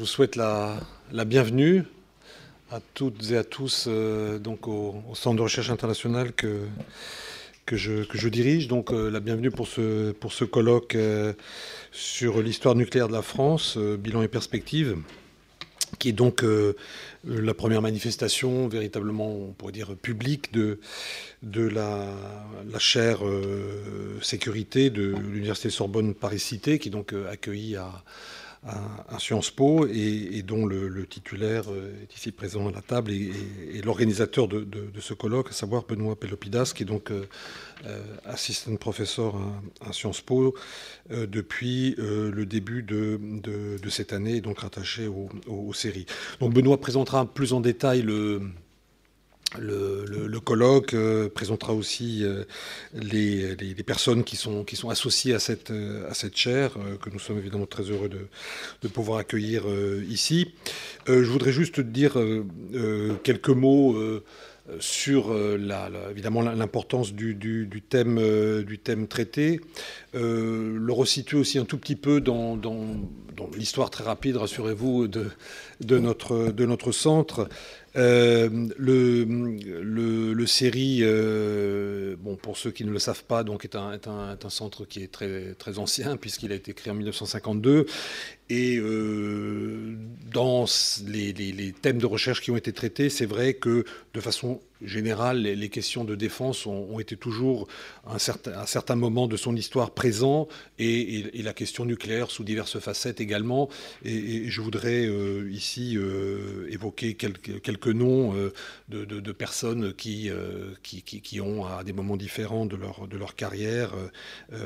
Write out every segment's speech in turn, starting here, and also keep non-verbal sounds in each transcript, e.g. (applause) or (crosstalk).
vous souhaite la, bienvenue à toutes et à tous euh, donc au, Centre de recherche internationale que, que, je, que je dirige. Donc euh, la bienvenue pour ce, pour ce colloque euh, sur l'histoire nucléaire de la France, bilan et perspectives, qui est donc la première manifestation véritablement, on pourrait dire, publique de, de la, la chaire sécurité de l'Université Sorbonne Paris-Cité, qui est donc accueillie à à, Sciences Po et, dont le, titulaire euh, est ici présent à la table et, l'organisateur de, ce colloque, à savoir Benoît Pelopidas, qui est donc euh, euh, assistant professeur à, Sciences Po depuis le début de, cette année, donc rattaché aux séries. Donc Benoît présentera plus en détail le le, colloque euh, présentera aussi euh, les, personnes qui sont, associées à cette, euh, chaire, que nous sommes évidemment très heureux de, pouvoir accueillir ici. je voudrais juste dire quelques mots sur évidemment l'importance du, thème, traité, le resituer aussi un tout petit peu dans, l'histoire très rapide, rassurez-vous, de notre centre. Euh, le, le, le, série, euh, bon, pour ceux qui ne le savent pas, donc est un, est un, est un centre qui est très, très ancien puisqu'il a été créé en 1952 et euh, dans les, les, thèmes de recherche qui ont été traités, c'est vrai que de façon générale, les, questions de défense ont, été toujours à un, certain, moment de son histoire présent, et, la question nucléaire sous diverses facettes également. Et, je voudrais euh, ici euh, évoquer quelques, noms de, de, personnes qui, qui, ont, à des moments différents de leur, de leur carrière,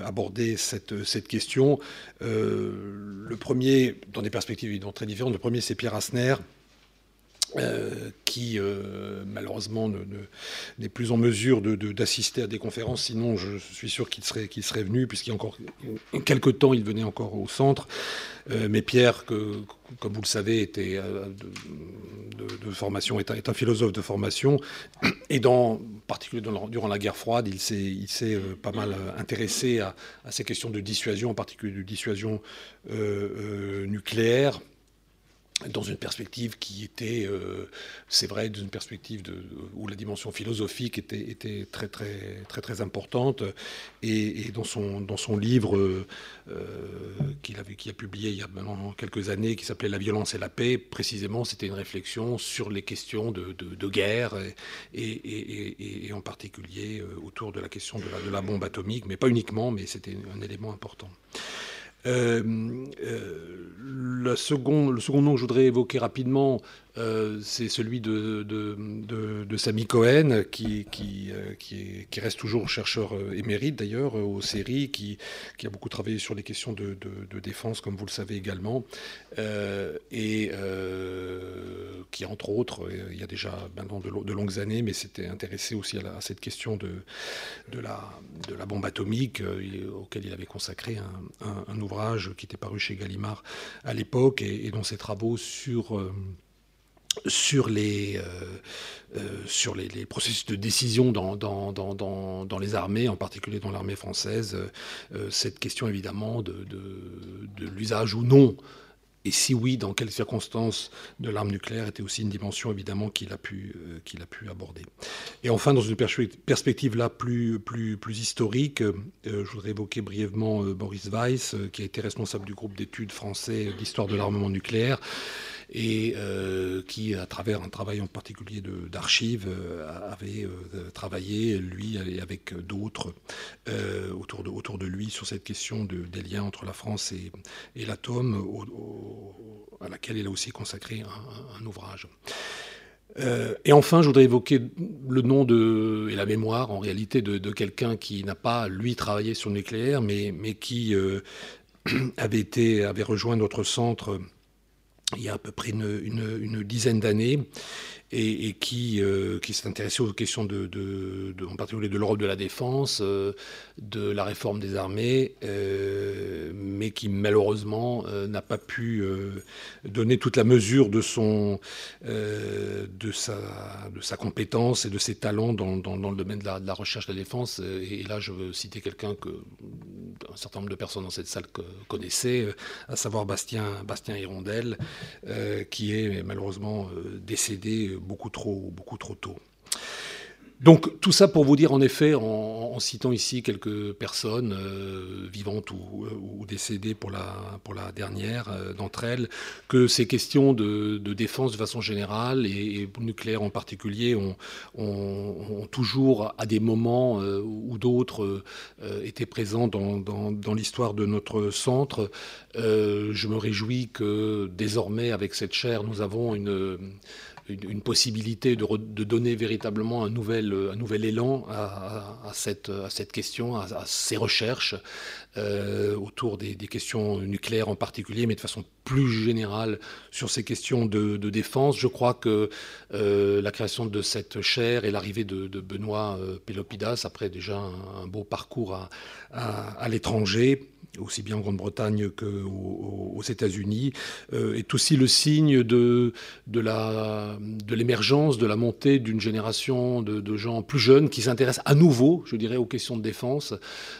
abordé cette, cette question. le premier dans des perspectives très différentes. Le premier, c'est Pierre Asner. Euh, qui euh, malheureusement n'est plus en mesure d'assister à des conférences, sinon je suis sûr qu'il serait, venu, puisqu'il y a encore quelques temps, il venait encore au centre. Euh, mais Pierre, comme vous le savez, était de, formation, est un, philosophe de formation, et dans, particulièrement durant la guerre froide, il s'est pas mal intéressé à, ces questions de dissuasion, en particulier de dissuasion nucléaire dans une perspective qui était, euh, c'est vrai, dans une perspective où la dimension philosophique était, très, très, très, très importante. Et, dans, son, dans son livre euh, qu'il a publié il y a maintenant quelques années, qui s'appelait La violence et la paix, précisément, c'était une réflexion sur les questions de, de, guerre et, et, en particulier euh, autour de la question de la, de la bombe atomique, mais pas uniquement, mais c'était un élément important. Euh, euh, le, second, le second nom que je voudrais évoquer rapidement, euh, c'est celui de, Samy Cohen, euh, qui, reste toujours chercheur euh, émérite d'ailleurs aux séries, qui, a beaucoup travaillé sur les questions de, défense, comme vous le savez également, et qui, entre autres, il y a déjà maintenant de, longues années, mais s'était intéressé aussi à, cette question de, la, bombe atomique, auquel il avait consacré un, ouvrage qui était paru chez Gallimard à l'époque, et, dont ses travaux sur sur les, euh, euh, sur les, processus de décision dans, dans, dans, dans, les armées, en particulier dans l'armée française, euh, cette question évidemment de, de, l'usage ou non, et si oui, dans quelles circonstances de l'arme nucléaire était aussi une dimension évidemment qu'il a, pu, qu'il a pu aborder. Et enfin, dans une perspective là plus, plus, plus historique, je voudrais évoquer brièvement Boris Weiss, qui a été responsable du groupe d'études français d'histoire de l'armement nucléaire et euh, qui, à travers un travail en particulier d'archives, euh, avait euh, travaillé, lui, avec d'autres, autour, de, autour de lui, sur cette question de, des liens entre la France et, et l'atome, à laquelle il a aussi consacré un, ouvrage. et enfin, je voudrais évoquer le nom de, et la mémoire, en réalité, de, de quelqu'un qui n'a pas, lui, travaillé sur le nucléaire, mais, mais qui (clears throat) avait, été, avait rejoint notre centre il y a à peu près une, dizaine d'années et, qui, euh, qui s'est intéressé aux questions de, de, en particulier de l'Europe de la défense, euh, de la réforme des armées, euh, mais qui malheureusement n'a pas pu donner toute la mesure de son, de sa, de sa compétence et de ses talents dans, dans, le domaine de la, recherche de la défense. Et, là, je veux citer quelqu'un que un certain nombre de personnes dans cette salle connaissaient, à savoir Bastien, Bastien Hirondelle, qui est malheureusement décédé beaucoup trop, beaucoup trop tôt. Donc tout ça pour vous dire en effet, en, citant ici quelques personnes euh, vivantes ou, décédées pour la, pour la dernière euh, d'entre elles, que ces questions de, défense de façon générale et, nucléaire en particulier ont, ont, toujours à des moments euh, ou d'autres été présents dans, dans l'histoire de notre centre. je me réjouis que désormais avec cette chaire nous avons une une, possibilité de, donner véritablement un nouvel, nouvel élan à, cette, question, à, ces recherches euh, autour des, questions nucléaires en particulier, mais de façon plus générale sur ces questions de, défense. Je crois que euh, la création de cette chaire et l'arrivée de, Benoît euh, Pélopidas, après déjà un, beau parcours à l'étranger, aussi bien en Grande-Bretagne qu'aux États-Unis, euh, est aussi le signe de, de l'émergence, de, de, la montée d'une génération de, gens plus jeunes qui s'intéressent à nouveau, je dirais, aux questions de défense,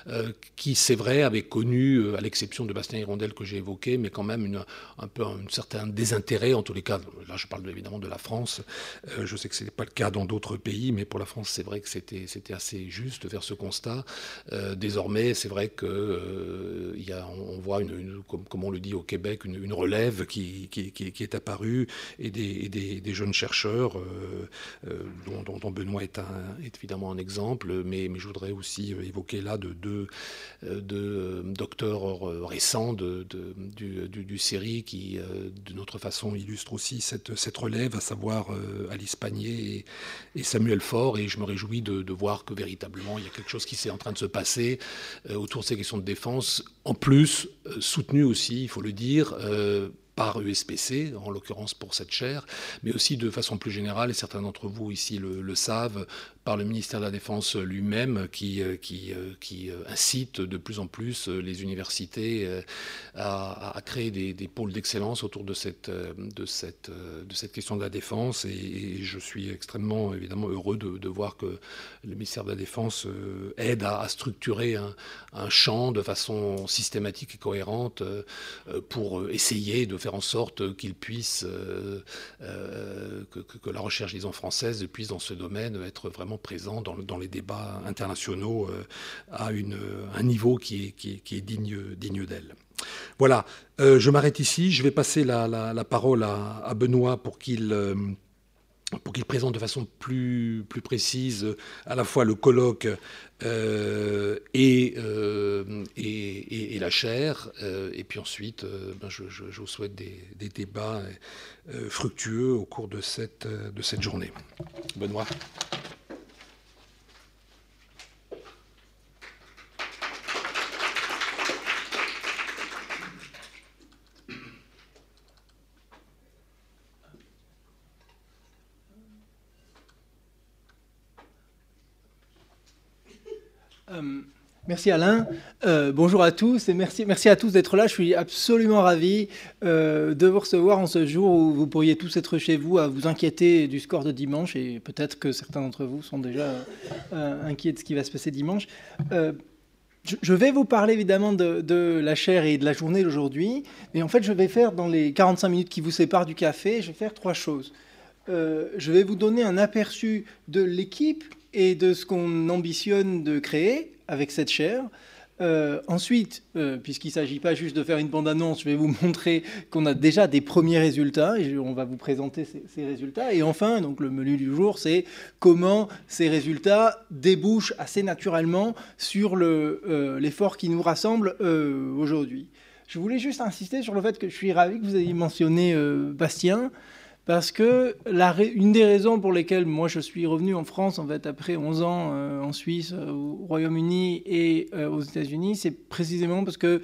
euh, qui, c'est vrai, avaient connu, euh, à l'exception de Bastien Hirondelle que j'ai évoqué, mais quand même une, un peu un certain désintérêt, en tous les cas, là je parle évidemment de la France, je sais que ce n'est pas le cas dans d'autres pays, mais pour la France, c'est vrai que c'était assez juste de faire ce constat. désormais, c'est vrai que a, on voit, comme, on le dit au Québec, une, relève qui, est apparue et des, jeunes chercheurs, euh, euh, dont, Benoît est, évidemment un exemple, mais, je voudrais aussi évoquer là deux de, de, docteurs récents de, du, du, série qui, d'une autre façon, illustrent aussi cette, relève, à savoir Alice Panier et, Samuel Faure. Et je me réjouis de, voir que véritablement, il y a quelque chose qui s'est en train de se passer autour de ces questions de défense en plus, euh, soutenu aussi, il faut le dire, euh, par USPC, en l'occurrence pour cette chaire, mais aussi de façon plus générale, et certains d'entre vous ici le, savent, par le ministère de la Défense lui-même, qui, euh, qui, euh, euh, incite de plus en plus les universités à, créer des, pôles d'excellence autour de cette, de, cette, de cette question de la défense. Et, je suis extrêmement, évidemment, heureux de, voir que le ministère de la Défense aide à, structurer un, champ de façon systématique et cohérente pour essayer de faire en sorte qu'il puisse, euh, que, la recherche, disons, française puisse dans ce domaine être vraiment présent dans, les débats internationaux euh, à une, un niveau qui est, digne, digne d'elle. Voilà, je m'arrête ici. Je vais passer la, parole à, Benoît pour qu'il présente de façon plus, plus précise à la fois le colloque euh, et, euh, la chair. Euh, et puis ensuite, ben je, vous souhaite des, des débats fructueux au cours de cette, de cette journée. Benoît. Euh, merci Alain. Euh, bonjour à tous et merci, merci à tous d'être là. Je suis absolument ravi euh, de vous recevoir en ce jour où vous pourriez tous être chez vous à vous inquiéter du score de dimanche et peut-être que certains d'entre vous sont déjà inquiets de ce qui va se passer dimanche. Je, vais vous parler évidemment de, de, la chair et de la journée d'aujourd'hui, mais en fait je vais faire dans les 45 minutes qui vous séparent du café, je vais faire trois choses. je vais vous donner un aperçu de l'équipe et de ce qu'on ambitionne de créer avec cette chaire. Euh, ensuite, euh, puisqu'il ne s'agit pas juste de faire une bande-annonce, je vais vous (laughs) montrer qu'on a déjà des premiers résultats et on va vous présenter ces, résultats. Et enfin, donc le menu du jour, c'est comment ces résultats débouchent assez naturellement sur euh, l'effort qui nous rassemble aujourd'hui. Je voulais juste insister sur le fait que je suis ravi que vous ayez mentionné Bastien parce que la, une des raisons pour lesquelles moi je suis revenu en France en fait après 11 ans euh, en Suisse, euh, au Royaume-Uni et euh, aux États-Unis, c'est précisément parce que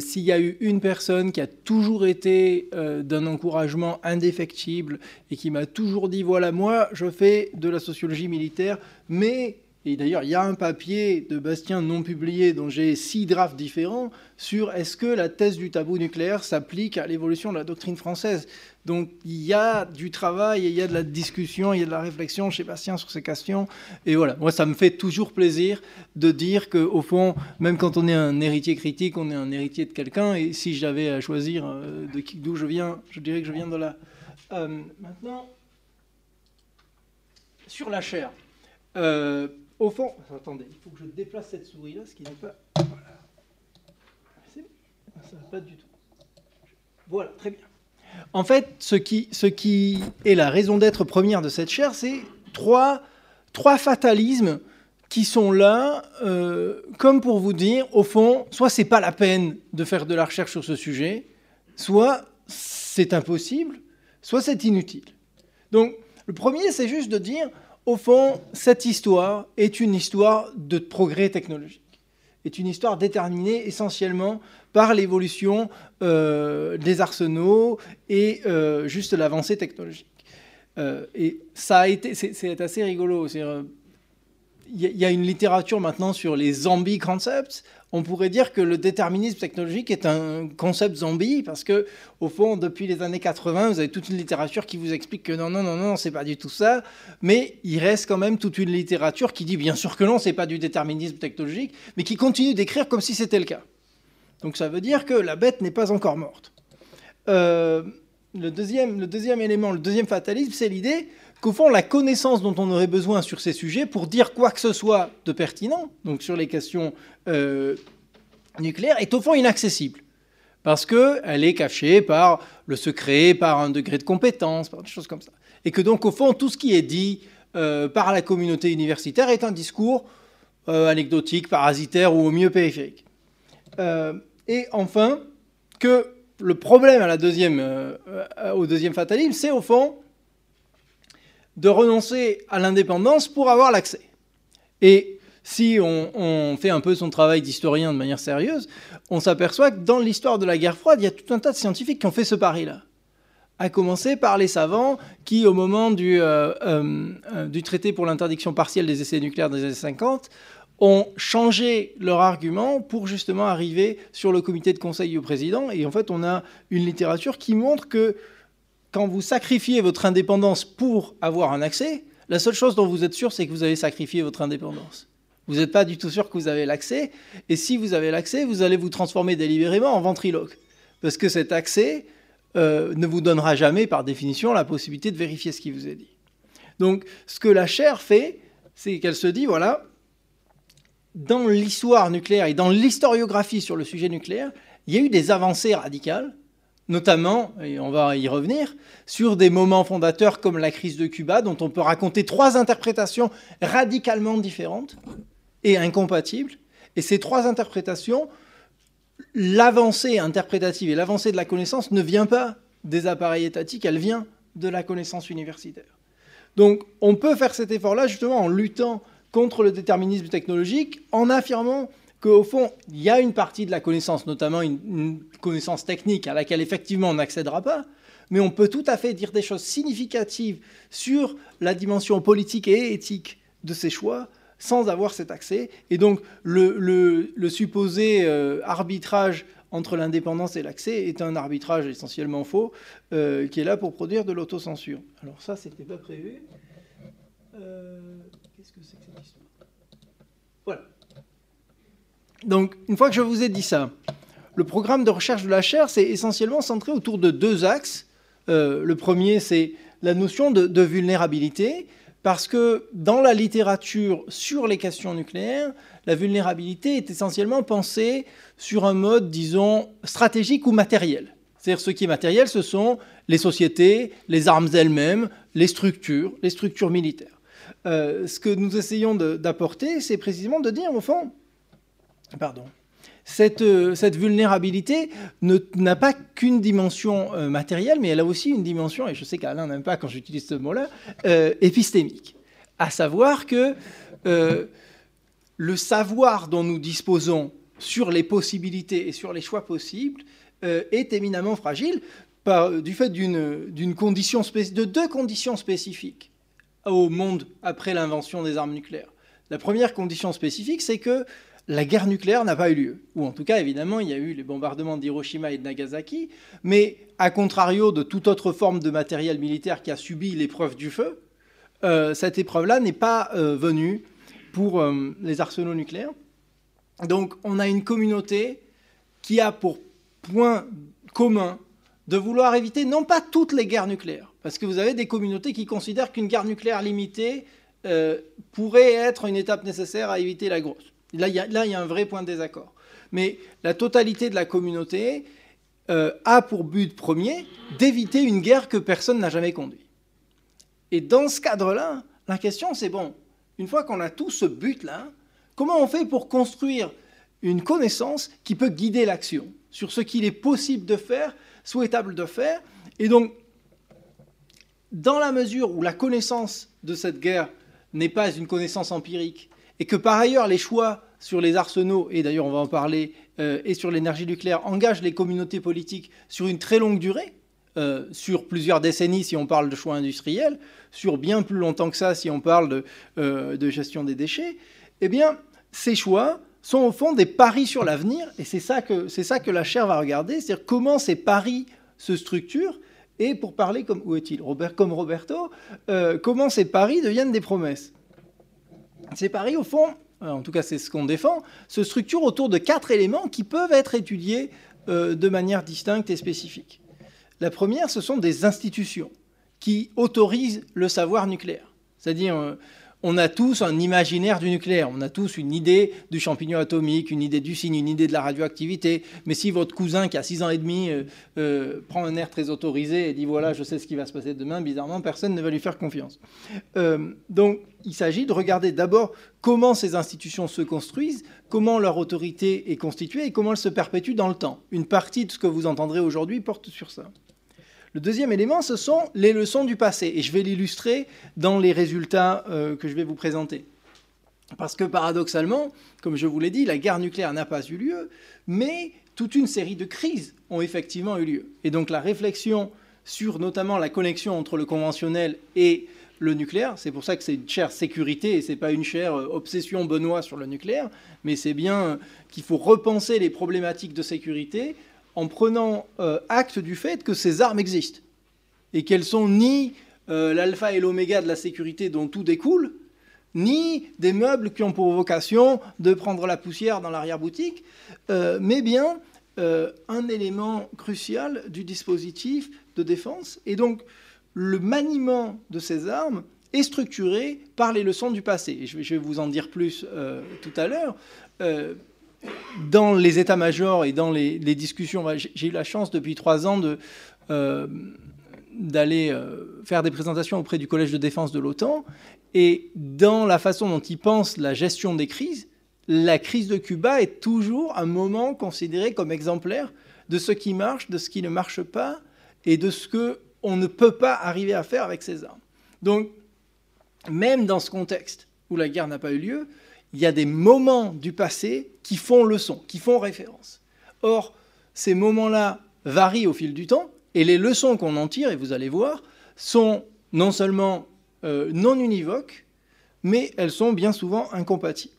s'il y a eu une personne qui a toujours été d'un encouragement indéfectible et qui m'a toujours dit voilà moi je fais de la sociologie militaire mais Et d'ailleurs, il y a un papier de Bastien non publié dont j'ai six drafts différents sur est-ce que la thèse du tabou nucléaire s'applique à l'évolution de la doctrine française. Donc il y a du travail, il y a de la discussion, il y a de la réflexion chez Bastien sur ces questions. Et voilà, moi ça me fait toujours plaisir de dire qu'au fond, même quand on est un héritier critique, on est un héritier de quelqu'un. Et si j'avais à choisir euh, d'où je viens, je dirais que je viens de là. Euh, maintenant, sur la chair. Euh, au fond, attendez, il faut que je déplace cette souris-là, ce qui n'est pas. Voilà. Ça va pas du tout. Voilà, très bien. En fait, ce qui, ce qui est la raison d'être première de cette chaire, c'est trois, trois fatalismes qui sont là, euh, comme pour vous dire, au fond, soit c'est pas la peine de faire de la recherche sur ce sujet, soit c'est impossible, soit c'est inutile. Donc, le premier, c'est juste de dire, au fond, cette histoire est une histoire de progrès technologique, est une histoire déterminée essentiellement par l'évolution euh, des arsenaux et euh, juste l'avancée technologique. Euh, et ça a été, c'est assez rigolo. Il y, a une littérature maintenant sur les zombie concepts on pourrait dire que le déterminisme technologique est un concept zombie parce que, au fond, depuis les années 80, vous avez toute une littérature qui vous explique que non, non, non, non, c'est pas du tout ça. Mais il reste quand même toute une littérature qui dit bien sûr que non, c'est pas du déterminisme technologique, mais qui continue d'écrire comme si c'était le cas. Donc ça veut dire que la bête n'est pas encore morte. Euh, le, deuxième, le deuxième élément, le deuxième fatalisme, c'est l'idée qu'au fond, la connaissance dont on aurait besoin sur ces sujets pour dire quoi que ce soit de pertinent, donc sur les questions euh, nucléaires, est au fond inaccessible. Parce qu'elle est cachée par le secret, par un degré de compétence, par des choses comme ça. Et que donc, au fond, tout ce qui est dit euh, par la communauté universitaire est un discours euh, anecdotique, parasitaire ou au mieux périphérique. et enfin, que le problème à la deuxième, au deuxième fatalisme, c'est au fond de renoncer à l'indépendance pour avoir l'accès. Et si on, fait un peu son travail d'historien de manière sérieuse, on s'aperçoit que dans l'histoire de la guerre froide, il y a tout un tas de scientifiques qui ont fait ce pari-là. À commencer par les savants qui, au moment du, euh, euh, du traité pour l'interdiction partielle des essais nucléaires des années 50, ont changé leur argument pour justement arriver sur le comité de conseil du président. Et en fait, on a une littérature qui montre que quand vous sacrifiez votre indépendance pour avoir un accès, la seule chose dont vous êtes sûr, c'est que vous avez sacrifié votre indépendance. Vous n'êtes pas du tout sûr que vous avez l'accès. Et si vous avez l'accès, vous allez vous transformer délibérément en ventriloque. Parce que cet accès euh, ne vous donnera jamais, par définition, la possibilité de vérifier ce qui vous est dit. Donc, ce que la chair fait, c'est qu'elle se dit, voilà, dans l'histoire nucléaire et dans l'historiographie sur le sujet nucléaire, il y a eu des avancées radicales notamment, et on va y revenir, sur des moments fondateurs comme la crise de Cuba, dont on peut raconter trois interprétations radicalement différentes et incompatibles. Et ces trois interprétations, l'avancée interprétative et l'avancée de la connaissance ne vient pas des appareils étatiques, elle vient de la connaissance universitaire. Donc on peut faire cet effort-là justement en luttant contre le déterminisme technologique, en affirmant qu'au fond, il y a une partie de la connaissance, notamment une, connaissance technique à laquelle effectivement on n'accédera pas, mais on peut tout à fait dire des choses significatives sur la dimension politique et éthique de ces choix sans avoir cet accès. Et donc le, supposé euh, arbitrage entre l'indépendance et l'accès est un arbitrage essentiellement faux euh, qui est là pour produire de l'autocensure. Alors ça, c'était pas prévu. Euh, qu'est-ce que c'est que cette histoire Voilà. Donc, une fois que je vous ai dit ça, le programme de recherche de la chair, c'est essentiellement centré autour de deux axes. Euh, le premier, c'est la notion de, vulnérabilité, parce que dans la littérature sur les questions nucléaires, la vulnérabilité est essentiellement pensée sur un mode, disons, stratégique ou matériel. C'est-à-dire ce qui est matériel, ce sont les sociétés, les armes elles-mêmes, les structures, les structures militaires. Euh, ce que nous essayons d'apporter, c'est précisément de dire, au fond, Pardon. Cette, euh, vulnérabilité n'a pas qu'une dimension euh, matérielle, mais elle a aussi une dimension, et je sais qu'Alain n'aime pas quand j'utilise ce mot-là, euh, épistémique. À savoir que le savoir dont nous disposons sur les possibilités et sur les choix possibles est éminemment fragile du fait d'une condition de deux conditions spécifiques au monde après l'invention des armes nucléaires. La première condition spécifique, c'est que la guerre nucléaire n'a pas eu lieu. Ou en tout cas, évidemment, il y a eu les bombardements d'Hiroshima et de Nagasaki, mais à contrario de toute autre forme de matériel militaire qui a subi l'épreuve du feu, euh, cette épreuve-là n'est pas euh, venue pour euh, les arsenaux nucléaires. Donc on a une communauté qui a pour point commun de vouloir éviter non pas toutes les guerres nucléaires, parce que vous avez des communautés qui considèrent qu'une guerre nucléaire limitée pourrait être une étape nécessaire à éviter la grosse. Là, il y, a un vrai point de désaccord. Mais la totalité de la communauté euh, a pour but premier d'éviter une guerre que personne n'a jamais conduite. Et dans ce cadre-là, la question c'est, bon, une fois qu'on a tout ce but-là, comment on fait pour construire une connaissance qui peut guider l'action sur ce qu'il est possible de faire, souhaitable de faire Et donc, dans la mesure où la connaissance de cette guerre n'est pas une connaissance empirique, et que par ailleurs les choix sur les arsenaux, et d'ailleurs on va en parler, euh, et sur l'énergie nucléaire, engagent les communautés politiques sur une très longue durée, euh, sur plusieurs décennies si on parle de choix industriels, sur bien plus longtemps que ça si on parle de, euh, gestion des déchets, eh bien ces choix sont au fond des paris sur l'avenir, et c'est ça, que, la chaire va regarder, c'est-à-dire comment ces paris se structurent, et pour parler comme, où est-il Comme Roberto, comment ces paris deviennent des promesses. Ces paris, au fond, euh, en tout cas c'est ce qu'on défend, se structurent autour de quatre éléments qui peuvent être étudiés euh, de manière distincte et spécifique. La première, ce sont des institutions qui autorisent le savoir nucléaire. C'est-à-dire, euh, on a tous un imaginaire du nucléaire, on a tous une idée du champignon atomique, une idée du signe, une idée de la radioactivité. Mais si votre cousin qui a 6 ans et demi euh, euh, prend un air très autorisé et dit voilà, je sais ce qui va se passer demain, bizarrement, personne ne va lui faire confiance. Euh, donc il s'agit de regarder d'abord comment ces institutions se construisent, comment leur autorité est constituée et comment elle se perpétue dans le temps. Une partie de ce que vous entendrez aujourd'hui porte sur ça. Le deuxième élément, ce sont les leçons du passé. Et je vais l'illustrer dans les résultats euh, que je vais vous présenter. Parce que paradoxalement, comme je vous l'ai dit, la guerre nucléaire n'a pas eu lieu, mais toute une série de crises ont effectivement eu lieu. Et donc la réflexion sur notamment la connexion entre le conventionnel et le nucléaire, c'est pour ça que c'est une chère sécurité et c'est pas une chère euh, obsession Benoît sur le nucléaire, mais c'est bien qu'il faut repenser les problématiques de sécurité en prenant euh, acte du fait que ces armes existent et qu'elles sont ni euh, l'alpha et l'oméga de la sécurité dont tout découle, ni des meubles qui ont pour vocation de prendre la poussière dans l'arrière-boutique, euh, mais bien un élément crucial du dispositif de défense. Et donc, le maniement de ces armes est structuré par les leçons du passé. Je vais, vous en dire plus tout à l'heure dans les états-majors et dans les, discussions, j'ai eu la chance depuis trois ans euh, d'aller euh, faire des présentations auprès du Collège de défense de l'OTAN. Et dans la façon dont ils pensent la gestion des crises, la crise de Cuba est toujours un moment considéré comme exemplaire de ce qui marche, de ce qui ne marche pas, et de ce qu'on ne peut pas arriver à faire avec ces armes. Donc, même dans ce contexte où la guerre n'a pas eu lieu, il y a des moments du passé qui font leçon, qui font référence. Or, ces moments-là varient au fil du temps, et les leçons qu'on en tire, et vous allez voir, sont non seulement euh, non univoques, mais elles sont bien souvent incompatibles.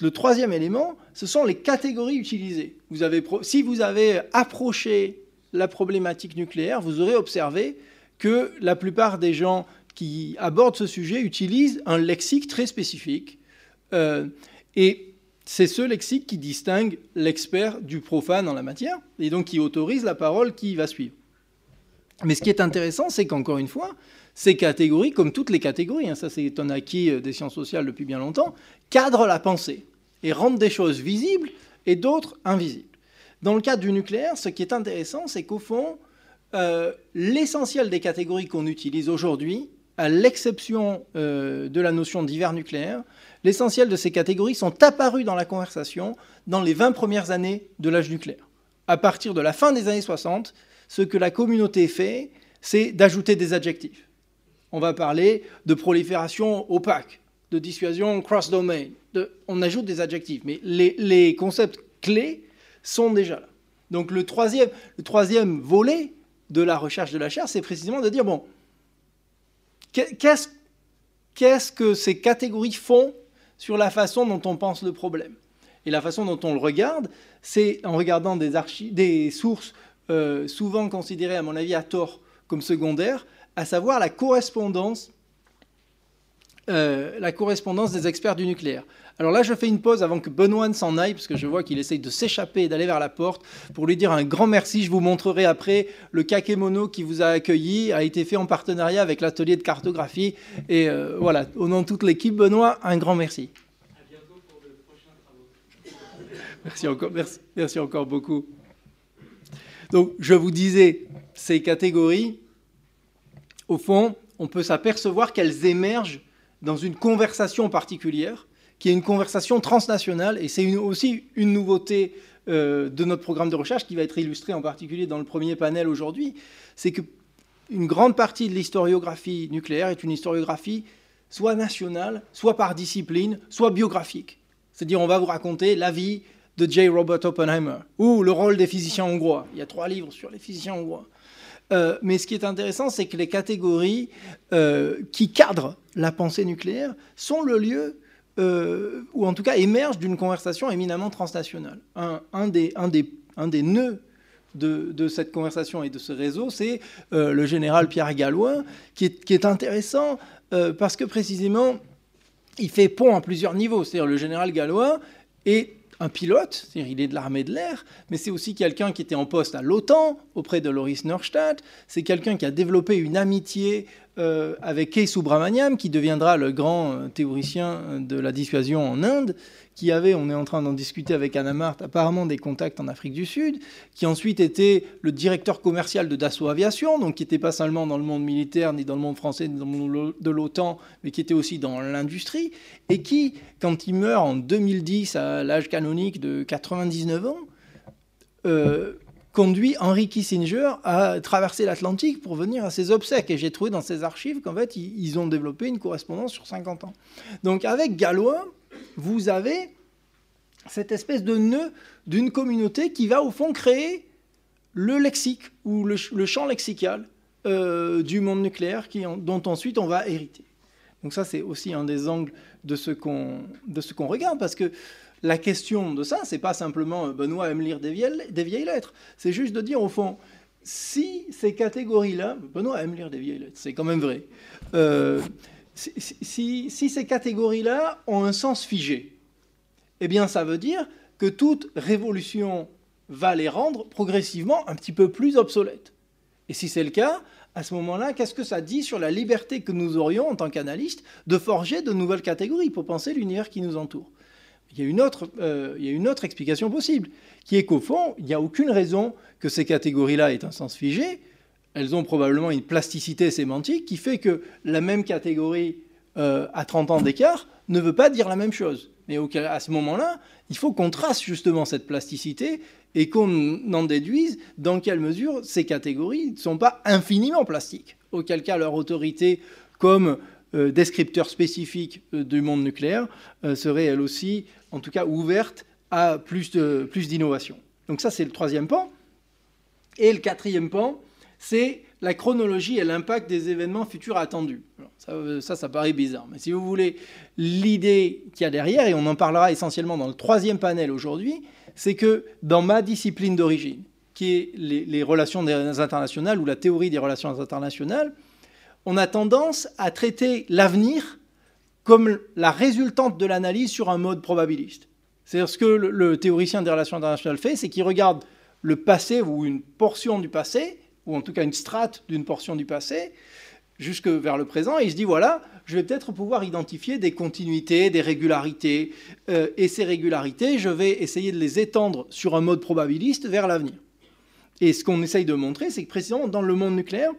Le troisième élément, ce sont les catégories utilisées. Vous avez, si vous avez approché la problématique nucléaire, vous aurez observé que la plupart des gens qui abordent ce sujet utilisent un lexique très spécifique, euh, et c'est ce lexique qui distingue l'expert du profane en la matière, et donc qui autorise la parole qui va suivre. Mais ce qui est intéressant, c'est qu'encore une fois, ces catégories, comme toutes les catégories, hein, ça c'est un acquis euh, des sciences sociales depuis bien longtemps, cadrent la pensée et rendent des choses visibles et d'autres invisibles. Dans le cadre du nucléaire, ce qui est intéressant, c'est qu'au fond, euh, l'essentiel des catégories qu'on utilise aujourd'hui, à l'exception de la notion d'hiver nucléaire, l'essentiel de ces catégories sont apparues dans la conversation dans les 20 premières années de l'âge nucléaire. À partir de la fin des années 60, ce que la communauté fait, c'est d'ajouter des adjectifs. On va parler de prolifération opaque, de dissuasion cross-domain. On ajoute des adjectifs, mais les, concepts clés sont déjà là. Donc le troisième, le troisième volet de la recherche de la chair, c'est précisément de dire, bon, qu'est-ce que ces catégories font sur la façon dont on pense le problème. Et la façon dont on le regarde, c'est en regardant des, sources euh, souvent considérées, à mon avis, à tort comme secondaires, à savoir la correspondance, euh, la correspondance des experts du nucléaire. Alors là, je fais une pause avant que Benoît ne s'en aille, parce que je vois qu'il essaye de s'échapper et d'aller vers la porte, pour lui dire un grand merci. Je vous montrerai après le kakémono qui vous a accueilli, a été fait en partenariat avec l'atelier de cartographie. Et euh, voilà, au nom de toute l'équipe, Benoît, un grand merci. Merci encore, merci, merci encore beaucoup. Donc, je vous disais, ces catégories, au fond, on peut s'apercevoir qu'elles émergent dans une conversation particulière qui est une conversation transnationale, et c'est aussi une nouveauté euh, de notre programme de recherche qui va être illustrée en particulier dans le premier panel aujourd'hui, c'est qu'une grande partie de l'historiographie nucléaire est une historiographie soit nationale, soit par discipline, soit biographique. C'est-à-dire on va vous raconter la vie de J. Robert Oppenheimer ou le rôle des physiciens hongrois. Il y a trois livres sur les physiciens hongrois. Euh, mais ce qui est intéressant, c'est que les catégories euh, qui cadrent la pensée nucléaire sont le lieu euh, ou en tout cas émerge d'une conversation éminemment transnationale. Un, des, nœuds de, cette conversation et de ce réseau, c'est euh, le général Pierre Gallois, qui est, qui est intéressant euh, parce que précisément, il fait pont à plusieurs niveaux. C'est-à-dire le général Gallois est un pilote, c'est-à-dire il est de l'armée de l'air, mais c'est aussi quelqu'un qui était en poste à l'OTAN auprès de Loris Norstadt, c'est quelqu'un qui a développé une amitié euh, avec Kay Subramaniam, qui deviendra le grand euh, théoricien euh, de la dissuasion en Inde, qui avait, on est en train d'en discuter avec Anna Marthe, apparemment des contacts en Afrique du Sud, qui ensuite était le directeur commercial de Dassault Aviation, donc qui n'était pas seulement dans le monde militaire, ni dans le monde français, ni dans le monde de l'OTAN, mais qui était aussi dans l'industrie, et qui, quand il meurt en 2010 à l'âge canonique de 99 ans, conduit Henry Kissinger à traverser l'Atlantique pour venir à ses obsèques. Et j'ai trouvé dans ses archives qu'en fait, ils ont développé une correspondance sur 50 ans. Donc avec Gallois, vous avez cette espèce de nœud d'une communauté qui va au fond créer le lexique ou le, champ lexical euh, du monde nucléaire dont ensuite on va hériter. Donc ça, c'est aussi un des angles de ce qu'on regarde, parce que la question de ça, c'est pas simplement euh, Benoît aime lire des vieilles, lettres. C'est juste de dire, au fond, si ces catégories-là, Benoît aime lire des vieilles lettres, c'est quand même vrai. Euh, si, ces catégories-là ont un sens figé, eh bien, ça veut dire que toute révolution va les rendre progressivement un petit peu plus obsolètes. Et si c'est le cas, à ce moment-là, qu'est-ce que ça dit sur la liberté que nous aurions en tant qu'analystes de forger de nouvelles catégories pour penser l'univers qui nous entoure? Il y, a une autre, euh, il y a une autre explication possible, qui est qu'au fond, il n'y a aucune raison que ces catégories-là aient un sens figé. Elles ont probablement une plasticité sémantique qui fait que la même catégorie euh, à 30 ans d'écart ne veut pas dire la même chose. Mais à ce moment-là, il faut qu'on trace justement cette plasticité et qu'on en déduise dans quelle mesure ces catégories ne sont pas infiniment plastiques. Auquel cas leur autorité comme euh, descripteur spécifique du monde nucléaire serait elle aussi en tout cas ouverte à plus d'innovation. Plus Donc ça, c'est le troisième pan. Et le quatrième pan, c'est la chronologie et l'impact des événements futurs attendus. ça, ça, paraît bizarre, mais si vous voulez, l'idée qu'il y a derrière, et on en parlera essentiellement dans le troisième panel aujourd'hui, c'est que dans ma discipline d'origine, qui est les, relations internationales ou la théorie des relations internationales, on a tendance à traiter l'avenir comme la résultante de l'analyse sur un mode probabiliste. C'est-à-dire ce que le, théoricien des relations internationales fait, c'est qu'il regarde le passé ou une portion du passé, ou en tout cas une strate d'une portion du passé, jusque vers le présent, et il se dit, voilà, je vais peut-être pouvoir identifier des continuités, des régularités, euh, et ces régularités, je vais essayer de les étendre sur un mode probabiliste vers l'avenir. Et ce qu'on essaye de montrer, c'est que précisément dans le monde nucléaire,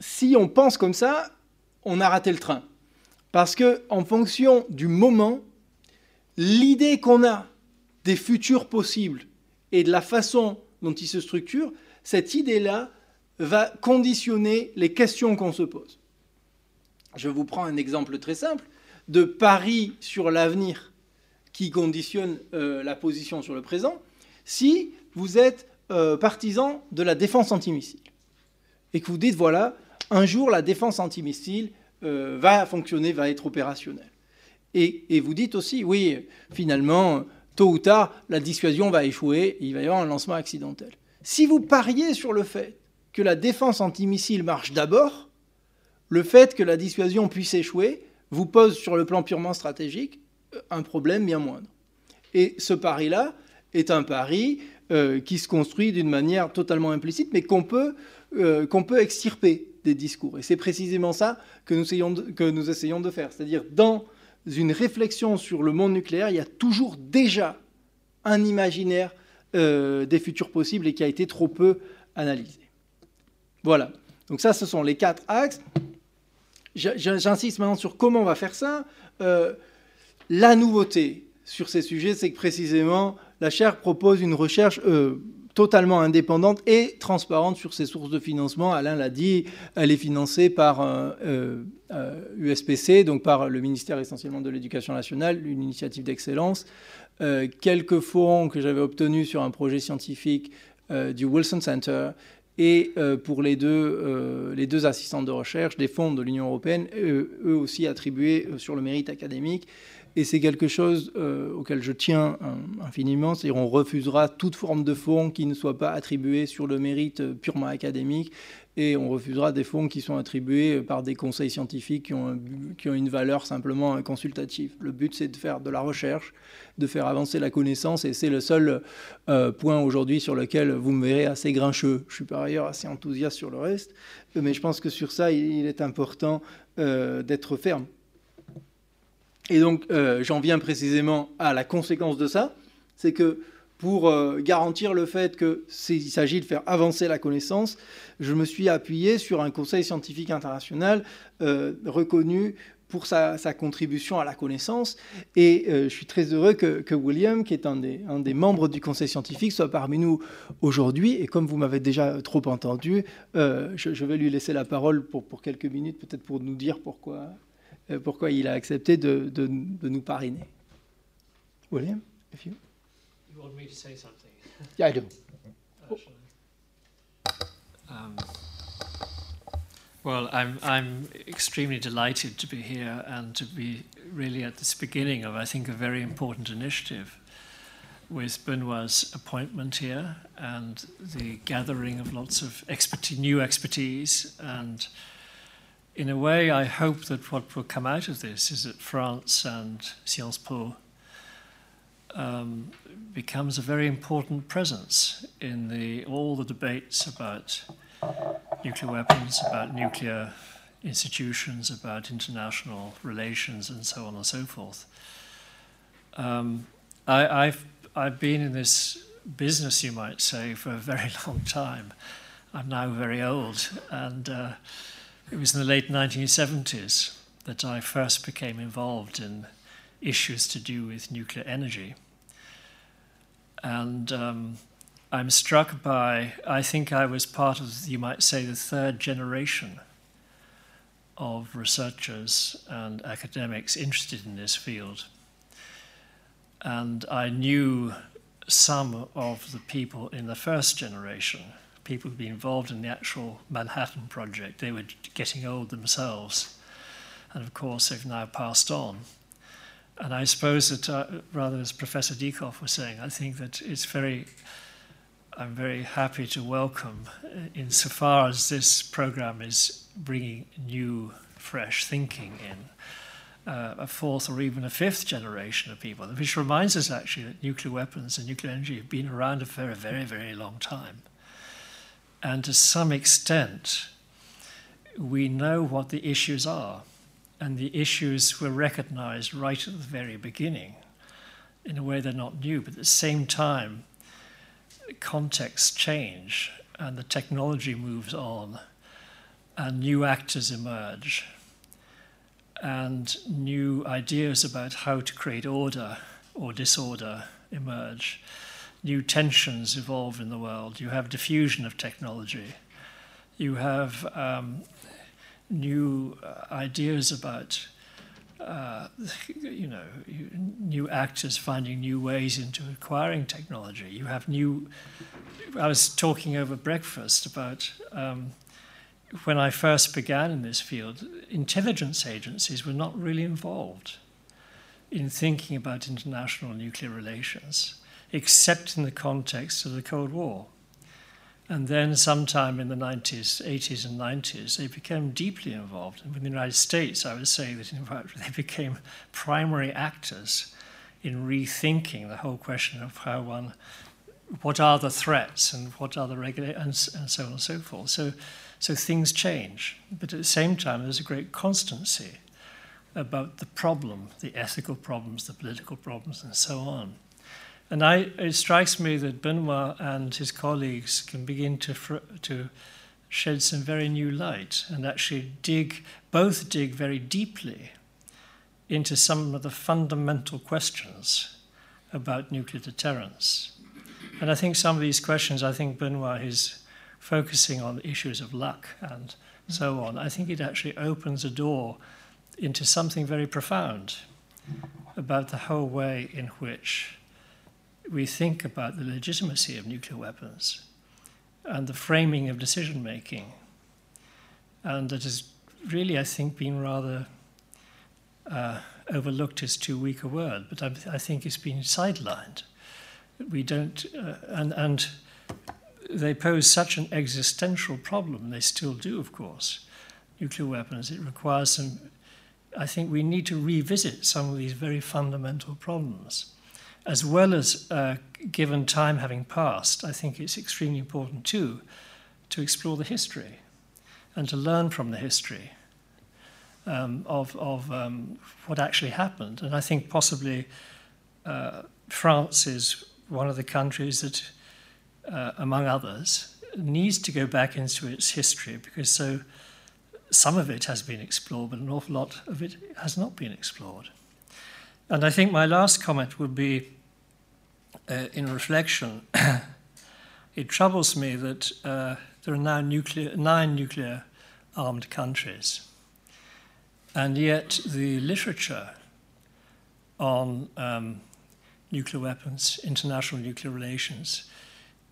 si on pense comme ça, on a raté le train. Parce que en fonction du moment, l'idée qu'on a des futurs possibles et de la façon dont ils se structurent, cette idée-là va conditionner les questions qu'on se pose. Je vous prends un exemple très simple de pari sur l'avenir qui conditionne euh, la position sur le présent. Si vous êtes euh, partisan de la défense antimissile et que vous dites voilà, un jour la défense antimissile euh, va fonctionner, va être opérationnel. Et, vous dites aussi, oui, finalement, tôt ou tard, la dissuasion va échouer, il va y avoir un lancement accidentel. Si vous pariez sur le fait que la défense antimissile marche d'abord, le fait que la dissuasion puisse échouer vous pose sur le plan purement stratégique un problème bien moindre. Et ce pari-là est un pari euh, qui se construit d'une manière totalement implicite, mais qu'on peut, euh, qu'on peut extirper des discours. Et c'est précisément ça que nous essayons de, que nous essayons de faire. C'est-à-dire, dans une réflexion sur le monde nucléaire, il y a toujours déjà un imaginaire euh, des futurs possibles et qui a été trop peu analysé. Voilà. Donc ça, ce sont les quatre axes. J'insiste maintenant sur comment on va faire ça. la nouveauté sur ces sujets, c'est que précisément, la chaire propose une recherche euh, totalement indépendante et transparente sur ses sources de financement. Alain l'a dit, elle est financée par USPC, euh, euh, donc par le ministère essentiellement de l'Éducation nationale, une initiative d'excellence. quelques fonds que j'avais obtenus sur un projet scientifique du Wilson Center et pour les deux, les deux assistantes de recherche des fonds de l'Union européenne, eux aussi attribués sur le mérite académique. Et c'est quelque chose euh, auquel je tiens infiniment, c'est-à-dire on refusera toute forme de fonds qui ne soit pas attribués sur le mérite euh, purement académique, et on refusera des fonds qui sont attribués par des conseils scientifiques qui ont, une valeur simplement consultative. Le but, c'est de faire de la recherche, de faire avancer la connaissance, et c'est le seul euh, point aujourd'hui sur lequel vous me verrez assez grincheux. Je suis par ailleurs assez enthousiaste sur le reste, mais je pense que sur ça, il est important d'être ferme. Et donc, euh, j'en viens précisément à la conséquence de ça, c'est que pour euh, garantir le fait qu'il s'agit de faire avancer la connaissance, je me suis appuyé sur un conseil scientifique international euh, reconnu pour sa, contribution à la connaissance. Et je suis très heureux que, William, qui est un des, membres du conseil scientifique, soit parmi nous aujourd'hui. Et comme vous m'avez déjà trop entendu, je, vais lui laisser la parole pour, quelques minutes, peut-être pour nous dire pourquoi pourquoi il a accepté de, de, de nous parrainer. William, if you... You want me to say something? Yeah, I do. Uh, um, well, I'm, I'm extremely delighted to be here and to be really at this beginning of, I think, a very important initiative with Benoit's appointment here and the gathering of lots of expertise, new expertise and in a way, I hope that what will come out of this is that France and Sciences Po um, becomes a very important presence in the, all the debates about nuclear weapons, about nuclear institutions, about international relations, and so on and so forth. Um, I, have I've been in this business, you might say, for a very (laughs) long time. I'm now very old, and uh, it was in the late 1970s that I first became involved in issues to do with nuclear energy. And um, I'm struck by, I think I was part of, you might say, the third generation of researchers and academics interested in this field. And I knew some of the people in the first generation people who'd been involved in the actual Manhattan Project. They were getting old themselves. And of course, they've now passed on. And I suppose that, uh, rather as Professor Dieckhoff was saying, I think that it's very, I'm very happy to welcome, uh, insofar as this program is bringing new, fresh thinking in. Uh, a fourth or even a fifth generation of people, which reminds us actually that nuclear weapons and nuclear energy have been around for a very, very long time. And to some extent, we know what the issues are. And the issues were recognized right at the very beginning. In a way, they're not new, but at the same time, contexts change and the technology moves on, and new actors emerge, and new ideas about how to create order or disorder emerge new tensions evolve in the world. You have diffusion of technology. You have um, new uh, ideas about, uh, you know, new actors finding new ways into acquiring technology. You have new. I was talking over breakfast about. Um, when I first began in this field, intelligence agencies were not really involved. in thinking about international nuclear relations, except in the context of the Cold War. And then, sometime in the 90s, 80s, and 90s, they became deeply involved. And with the United States, I would say that, in fact, (laughs) they became primary actors in rethinking the whole question of how one, what are the threats and what are the regulations, and, and so on and so forth. So, so things change. But at the same time, there's a great constancy about the problem, the ethical problems, the political problems, and so on. And I, it strikes me that Benoit and his colleagues can begin to, to shed some very new light and actually dig, both dig very deeply into some of the fundamental questions about nuclear deterrence. And I think some of these questions, I think Benoit is focusing on issues of luck and so on. I think it actually opens a door into something very profound about the whole way in which we think about the legitimacy of nuclear weapons and the framing of decision making. And that has really, I think, been rather uh, overlooked is too weak a word, but I, I, think it's been sidelined. We don't, uh, and, and they pose such an existential problem, they still do, of course, nuclear weapons. It requires some, I think we need to revisit some of these very fundamental problems as well as uh, given time having passed, I think it's extremely important too to explore the history and to learn from the history um, of, of um, what actually happened. And I think possibly uh, France is one of the countries that, uh, among others, needs to go back into its history because so some of it has been explored, but an awful lot of it has not been explored. And I think my last comment would be uh, in reflection, (coughs) it troubles me that uh, there are now nuclear, nine nuclear armed countries. And yet, the literature on um, nuclear weapons, international nuclear relations,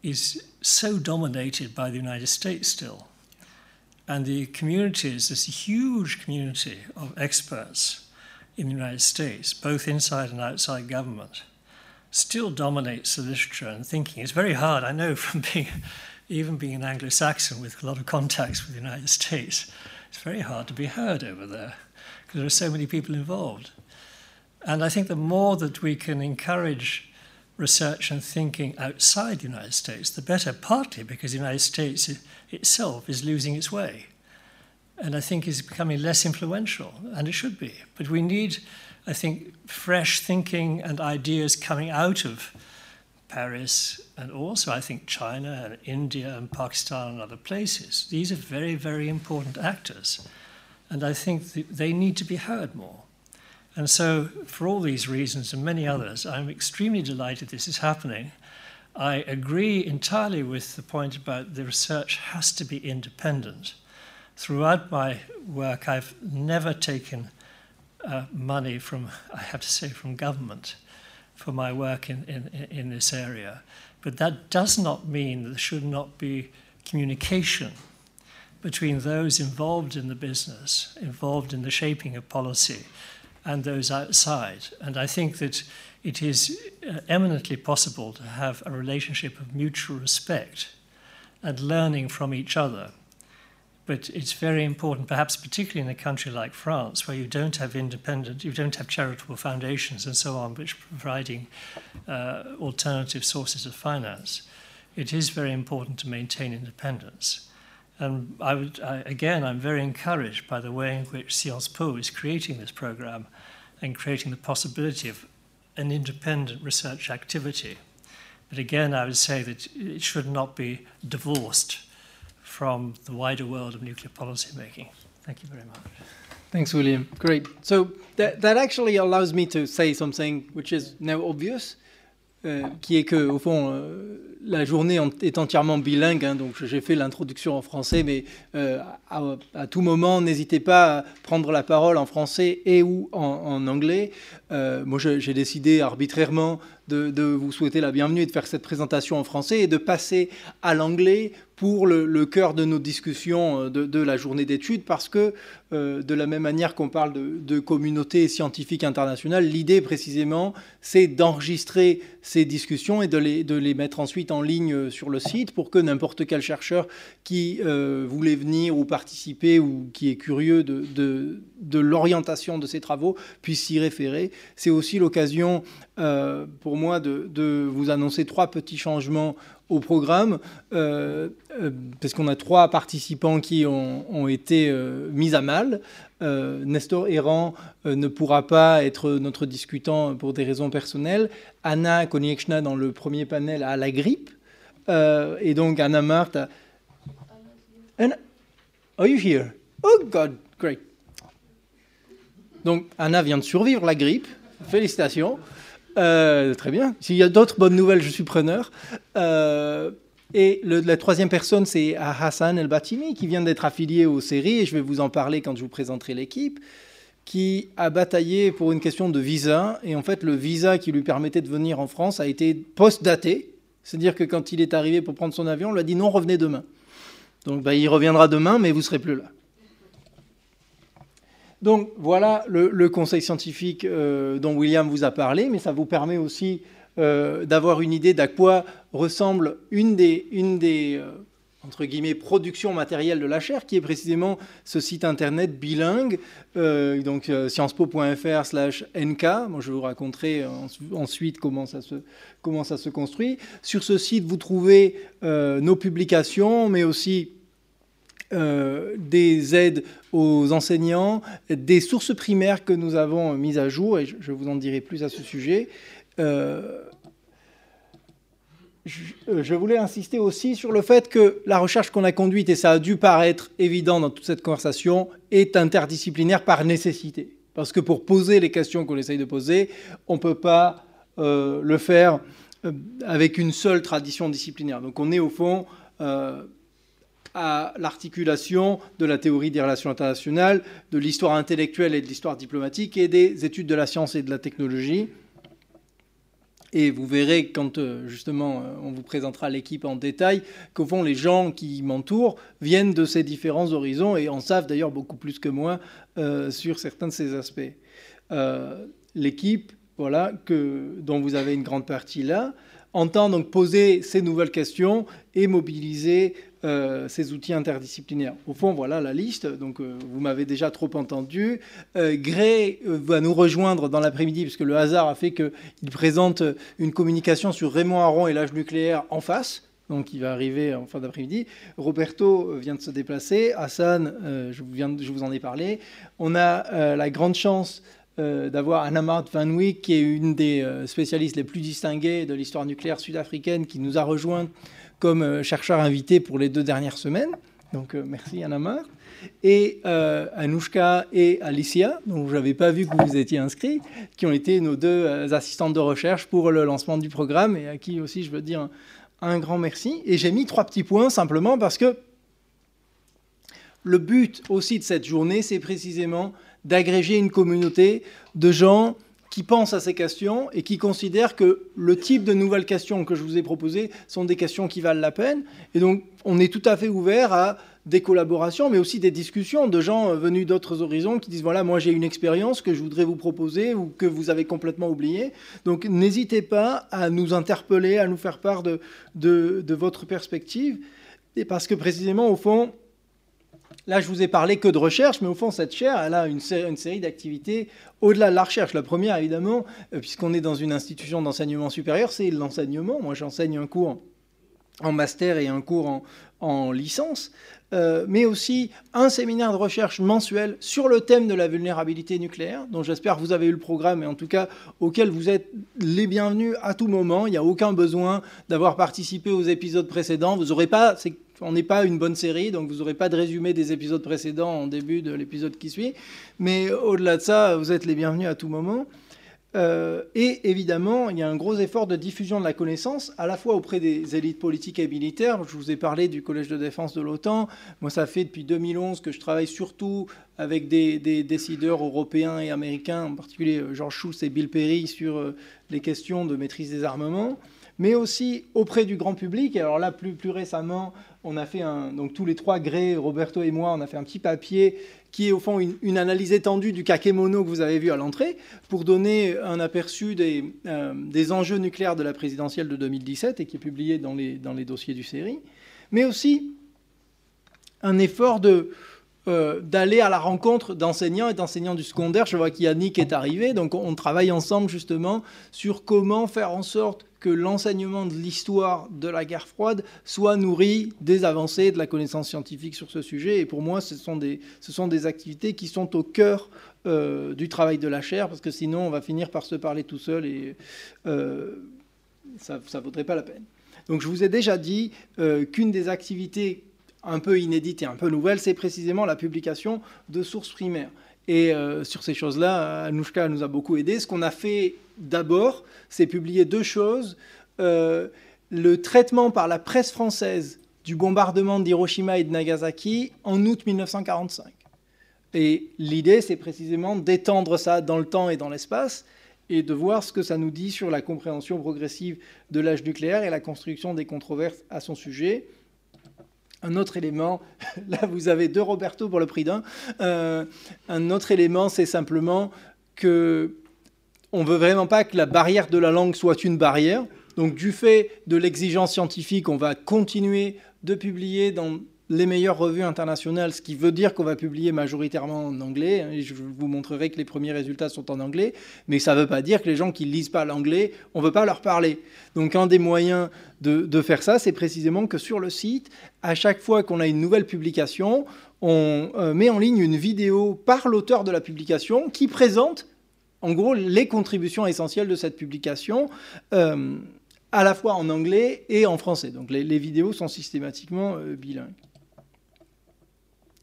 is so dominated by the United States still. And the communities, this huge community of experts in the United States, both inside and outside government, still dominates the literature and thinking. It's very hard, I know, (laughs) from being, even being an Anglo Saxon with a lot of contacts with the United States, it's very hard to be heard over there because there are so many people involved. And I think the more that we can encourage research and thinking outside the United States, the better, partly because the United States itself is losing its way. And I think is becoming less influential, and it should be. But we need I think, fresh thinking and ideas coming out of Paris and also, I think, China and India and Pakistan and other places. These are very, very important actors. And I think they need to be heard more. And so, for all these reasons and many others, I'm extremely delighted this is happening. I agree entirely with the point about the research has to be independent. Throughout my work, I've never taken uh, money from, I have to say, from government for my work in, in, in this area. But that does not mean that there should not be communication between those involved in the business, involved in the shaping of policy, and those outside. And I think that it is uh, eminently possible to have a relationship of mutual respect and learning from each other but it's very important, perhaps particularly in a country like France, where you don't have independent, you don't have charitable foundations and so on, which providing uh, alternative sources of finance. It is very important to maintain independence. And I would, I, again, I'm very encouraged by the way in which Sciences Po is creating this program and creating the possibility of an independent research activity. But again, I would say that it should not be divorced from the wider world of nuclear policy making. Thank you very much. Thanks, William. Great. So that, that actually allows me to say something which is now obvious, euh, qui est que, au fond, euh, la journée est entièrement bilingue, hein, donc j'ai fait l'introduction en français, mais euh, à, tout moment, n'hésitez pas à prendre la parole en français et ou en, anglais. Euh, moi, j'ai décidé arbitrairement de, vous souhaiter la bienvenue et de faire cette présentation en français et de passer à l'anglais pour le, cœur de nos discussions euh, de, la journée d'études, parce que euh, de la même manière qu'on parle de, communauté scientifique internationale, l'idée précisément, c'est d'enregistrer ces discussions et de les, de les, mettre ensuite en ligne sur le site pour que n'importe quel chercheur qui euh, voulait venir ou participer ou qui est curieux de, de l'orientation de ces travaux puisse s'y référer. C'est aussi l'occasion pour moi de, vous annoncer trois petits changements au programme, euh, euh, parce qu'on a trois participants qui ont, été euh, mis à mal. Nestor Errant ne pourra pas être notre discutant pour des raisons personnelles. Anna Konieczna, dans le premier panel, a la grippe. et donc Anna Martha. Anna, are you here? Oh God, great. Donc Anna vient de survivre la grippe. Félicitations. Euh, très bien. S'il y a d'autres bonnes nouvelles, je suis preneur. Euh, et la troisième personne, c'est Hassan El Batimi, qui vient d'être affilié aux séries, et je vais vous en parler quand je vous présenterai l'équipe, qui a bataillé pour une question de visa. Et en fait, le visa qui lui permettait de venir en France a été post-daté. C'est-à-dire que quand il est arrivé pour prendre son avion, on lui a dit non, revenez demain. Donc bah, il reviendra demain, mais vous serez plus là. Donc voilà le, conseil scientifique euh, dont William vous a parlé, mais ça vous permet aussi euh, d'avoir une idée d'à quoi ressemble une des, une des euh, entre guillemets, productions matérielles de la chaire, qui est précisément ce site internet bilingue, donc sciencespo.fr slash nk. Moi, je vous raconterai ensuite comment ça, se, comment ça se construit. Sur ce site, vous trouvez nos publications, mais aussi euh, des aides aux enseignants, des sources primaires que nous avons mises à jour, et je vous en dirai plus à ce sujet. Euh, euh, je voulais insister aussi sur le fait que la recherche qu'on a conduite, et ça a dû paraître évident dans toute cette conversation, est interdisciplinaire par nécessité. Parce que pour poser les questions qu'on essaye de poser, on ne peut pas le faire avec une seule tradition disciplinaire. Donc on est au fond à l'articulation de la théorie des relations internationales, de l'histoire intellectuelle et de l'histoire diplomatique et des études de la science et de la technologie. Et vous verrez quand euh, justement euh, on vous présentera l'équipe en détail qu'au fond les gens qui m'entourent viennent de ces différents horizons et en savent d'ailleurs beaucoup plus que moi euh, sur certains de ces aspects. l'équipe, voilà, que, dont vous avez une grande partie là, entend donc poser ces nouvelles questions et mobiliser euh, ces outils interdisciplinaires. Au fond, voilà la liste. Donc, euh, vous m'avez déjà trop entendu. Euh, Gray va nous rejoindre dans l'après-midi, puisque le hasard a fait qu'il présente une communication sur Raymond Aron et l'âge nucléaire en face. Donc, il va arriver en fin d'après-midi. Roberto vient de se déplacer. Hassan, je vous en ai parlé. On a la grande chance d'avoir Anna Mart Van Wyk, qui est une des spécialistes les plus distinguées de l'histoire nucléaire sud-africaine, qui nous a rejoint comme euh, chercheur invité pour les deux dernières semaines. Donc euh, merci Anna Et euh, Anouchka et Alicia, dont je n'avais pas vu que vous étiez inscrits, qui ont été nos deux assistantes de recherche pour le lancement du programme et à qui aussi je veux dire un, grand merci. Et j'ai mis trois petits points simplement parce que le but aussi de cette journée, c'est précisément d'agréger une communauté de gens qui pensent à ces questions et qui considèrent que le type de nouvelles questions que je vous ai proposées sont des questions qui valent la peine. Et donc, on est tout à fait ouvert à des collaborations, mais aussi des discussions de gens venus d'autres horizons qui disent, voilà, moi j'ai une expérience que je voudrais vous proposer ou que vous avez complètement oubliée. Donc, n'hésitez pas à nous interpeller, à nous faire part de, de, de votre perspective. Et parce que précisément, au fond, Là, je vous ai parlé que de recherche, mais au fond, cette chaire, elle a une, série, d'activités au-delà de la recherche. La première, évidemment, euh, puisqu'on est dans une institution d'enseignement supérieur, c'est l'enseignement. Moi, j'enseigne un cours en master et un cours en, licence, euh, mais aussi un séminaire de recherche mensuel sur le thème de la vulnérabilité nucléaire, dont j'espère que vous avez eu le programme, et en tout cas auquel vous êtes les bienvenus à tout moment. Il n'y a aucun besoin d'avoir participé aux épisodes précédents. Vous n'aurez pas, on n'est pas une bonne série, donc vous n'aurez pas de résumé des épisodes précédents en début de l'épisode qui suit. Mais au-delà de ça, vous êtes les bienvenus à tout moment. Euh, et évidemment, il y a un gros effort de diffusion de la connaissance, à la fois auprès des élites politiques et militaires. Je vous ai parlé du Collège de défense de l'OTAN. Moi, ça fait depuis 2011 que je travaille surtout avec des, décideurs européens et américains, en particulier euh, George Shultz et Bill Perry, sur euh, les questions de maîtrise des armements mais aussi auprès du grand public. Alors là, plus récemment, on a fait un, donc tous les trois, Gray, Roberto et moi, on a fait un petit papier qui est au fond une, analyse étendue du kakémono que vous avez vu à l'entrée, pour donner un aperçu des, euh, des, enjeux nucléaires de la présidentielle de 2017 et qui est publié dans les, dans les dossiers du série, mais aussi un effort de, euh, d'aller à la rencontre d'enseignants et d'enseignants du secondaire. Je vois qu'Yannick est arrivé, donc on travaille ensemble justement sur comment faire en sorte que l'enseignement de l'histoire de la guerre froide soit nourri des avancées de la connaissance scientifique sur ce sujet. Et pour moi, ce sont des, activités qui sont au cœur euh, du travail de la chaire, parce que sinon, on va finir par se parler tout seul et euh, ça ne vaudrait pas la peine. Donc je vous ai déjà dit euh, qu'une des activités un peu inédites et un peu nouvelles, c'est précisément la publication de sources primaires. Et sur ces choses-là, Anouchka nous a beaucoup aidé. Ce qu'on a fait d'abord, c'est publier deux choses. Euh, le traitement par la presse française du bombardement d'Hiroshima et de Nagasaki en août 1945. Et l'idée, c'est précisément d'étendre ça dans le temps et dans l'espace et de voir ce que ça nous dit sur la compréhension progressive de l'âge nucléaire et la construction des controverses à son sujet. Un autre élément, (laughs) là vous avez deux Roberto pour le prix d'un, euh, un autre élément, c'est simplement que on veut vraiment pas que la barrière de la langue soit une barrière. Donc du fait de l'exigence scientifique, on va continuer de publier dans les meilleures revues internationales, ce qui veut dire qu'on va publier majoritairement en anglais. Et je vous montrerai que les premiers résultats sont en anglais, mais ça ne veut pas dire que les gens qui lisent pas l'anglais, on ne veut pas leur parler. Donc un des moyens de, faire ça, c'est précisément que sur le site, à chaque fois qu'on a une nouvelle publication, on euh, met en ligne une vidéo par l'auteur de la publication qui présente en gros les contributions essentielles de cette publication, euh, à la fois en anglais et en français. Donc les, vidéos sont systématiquement euh, bilingues.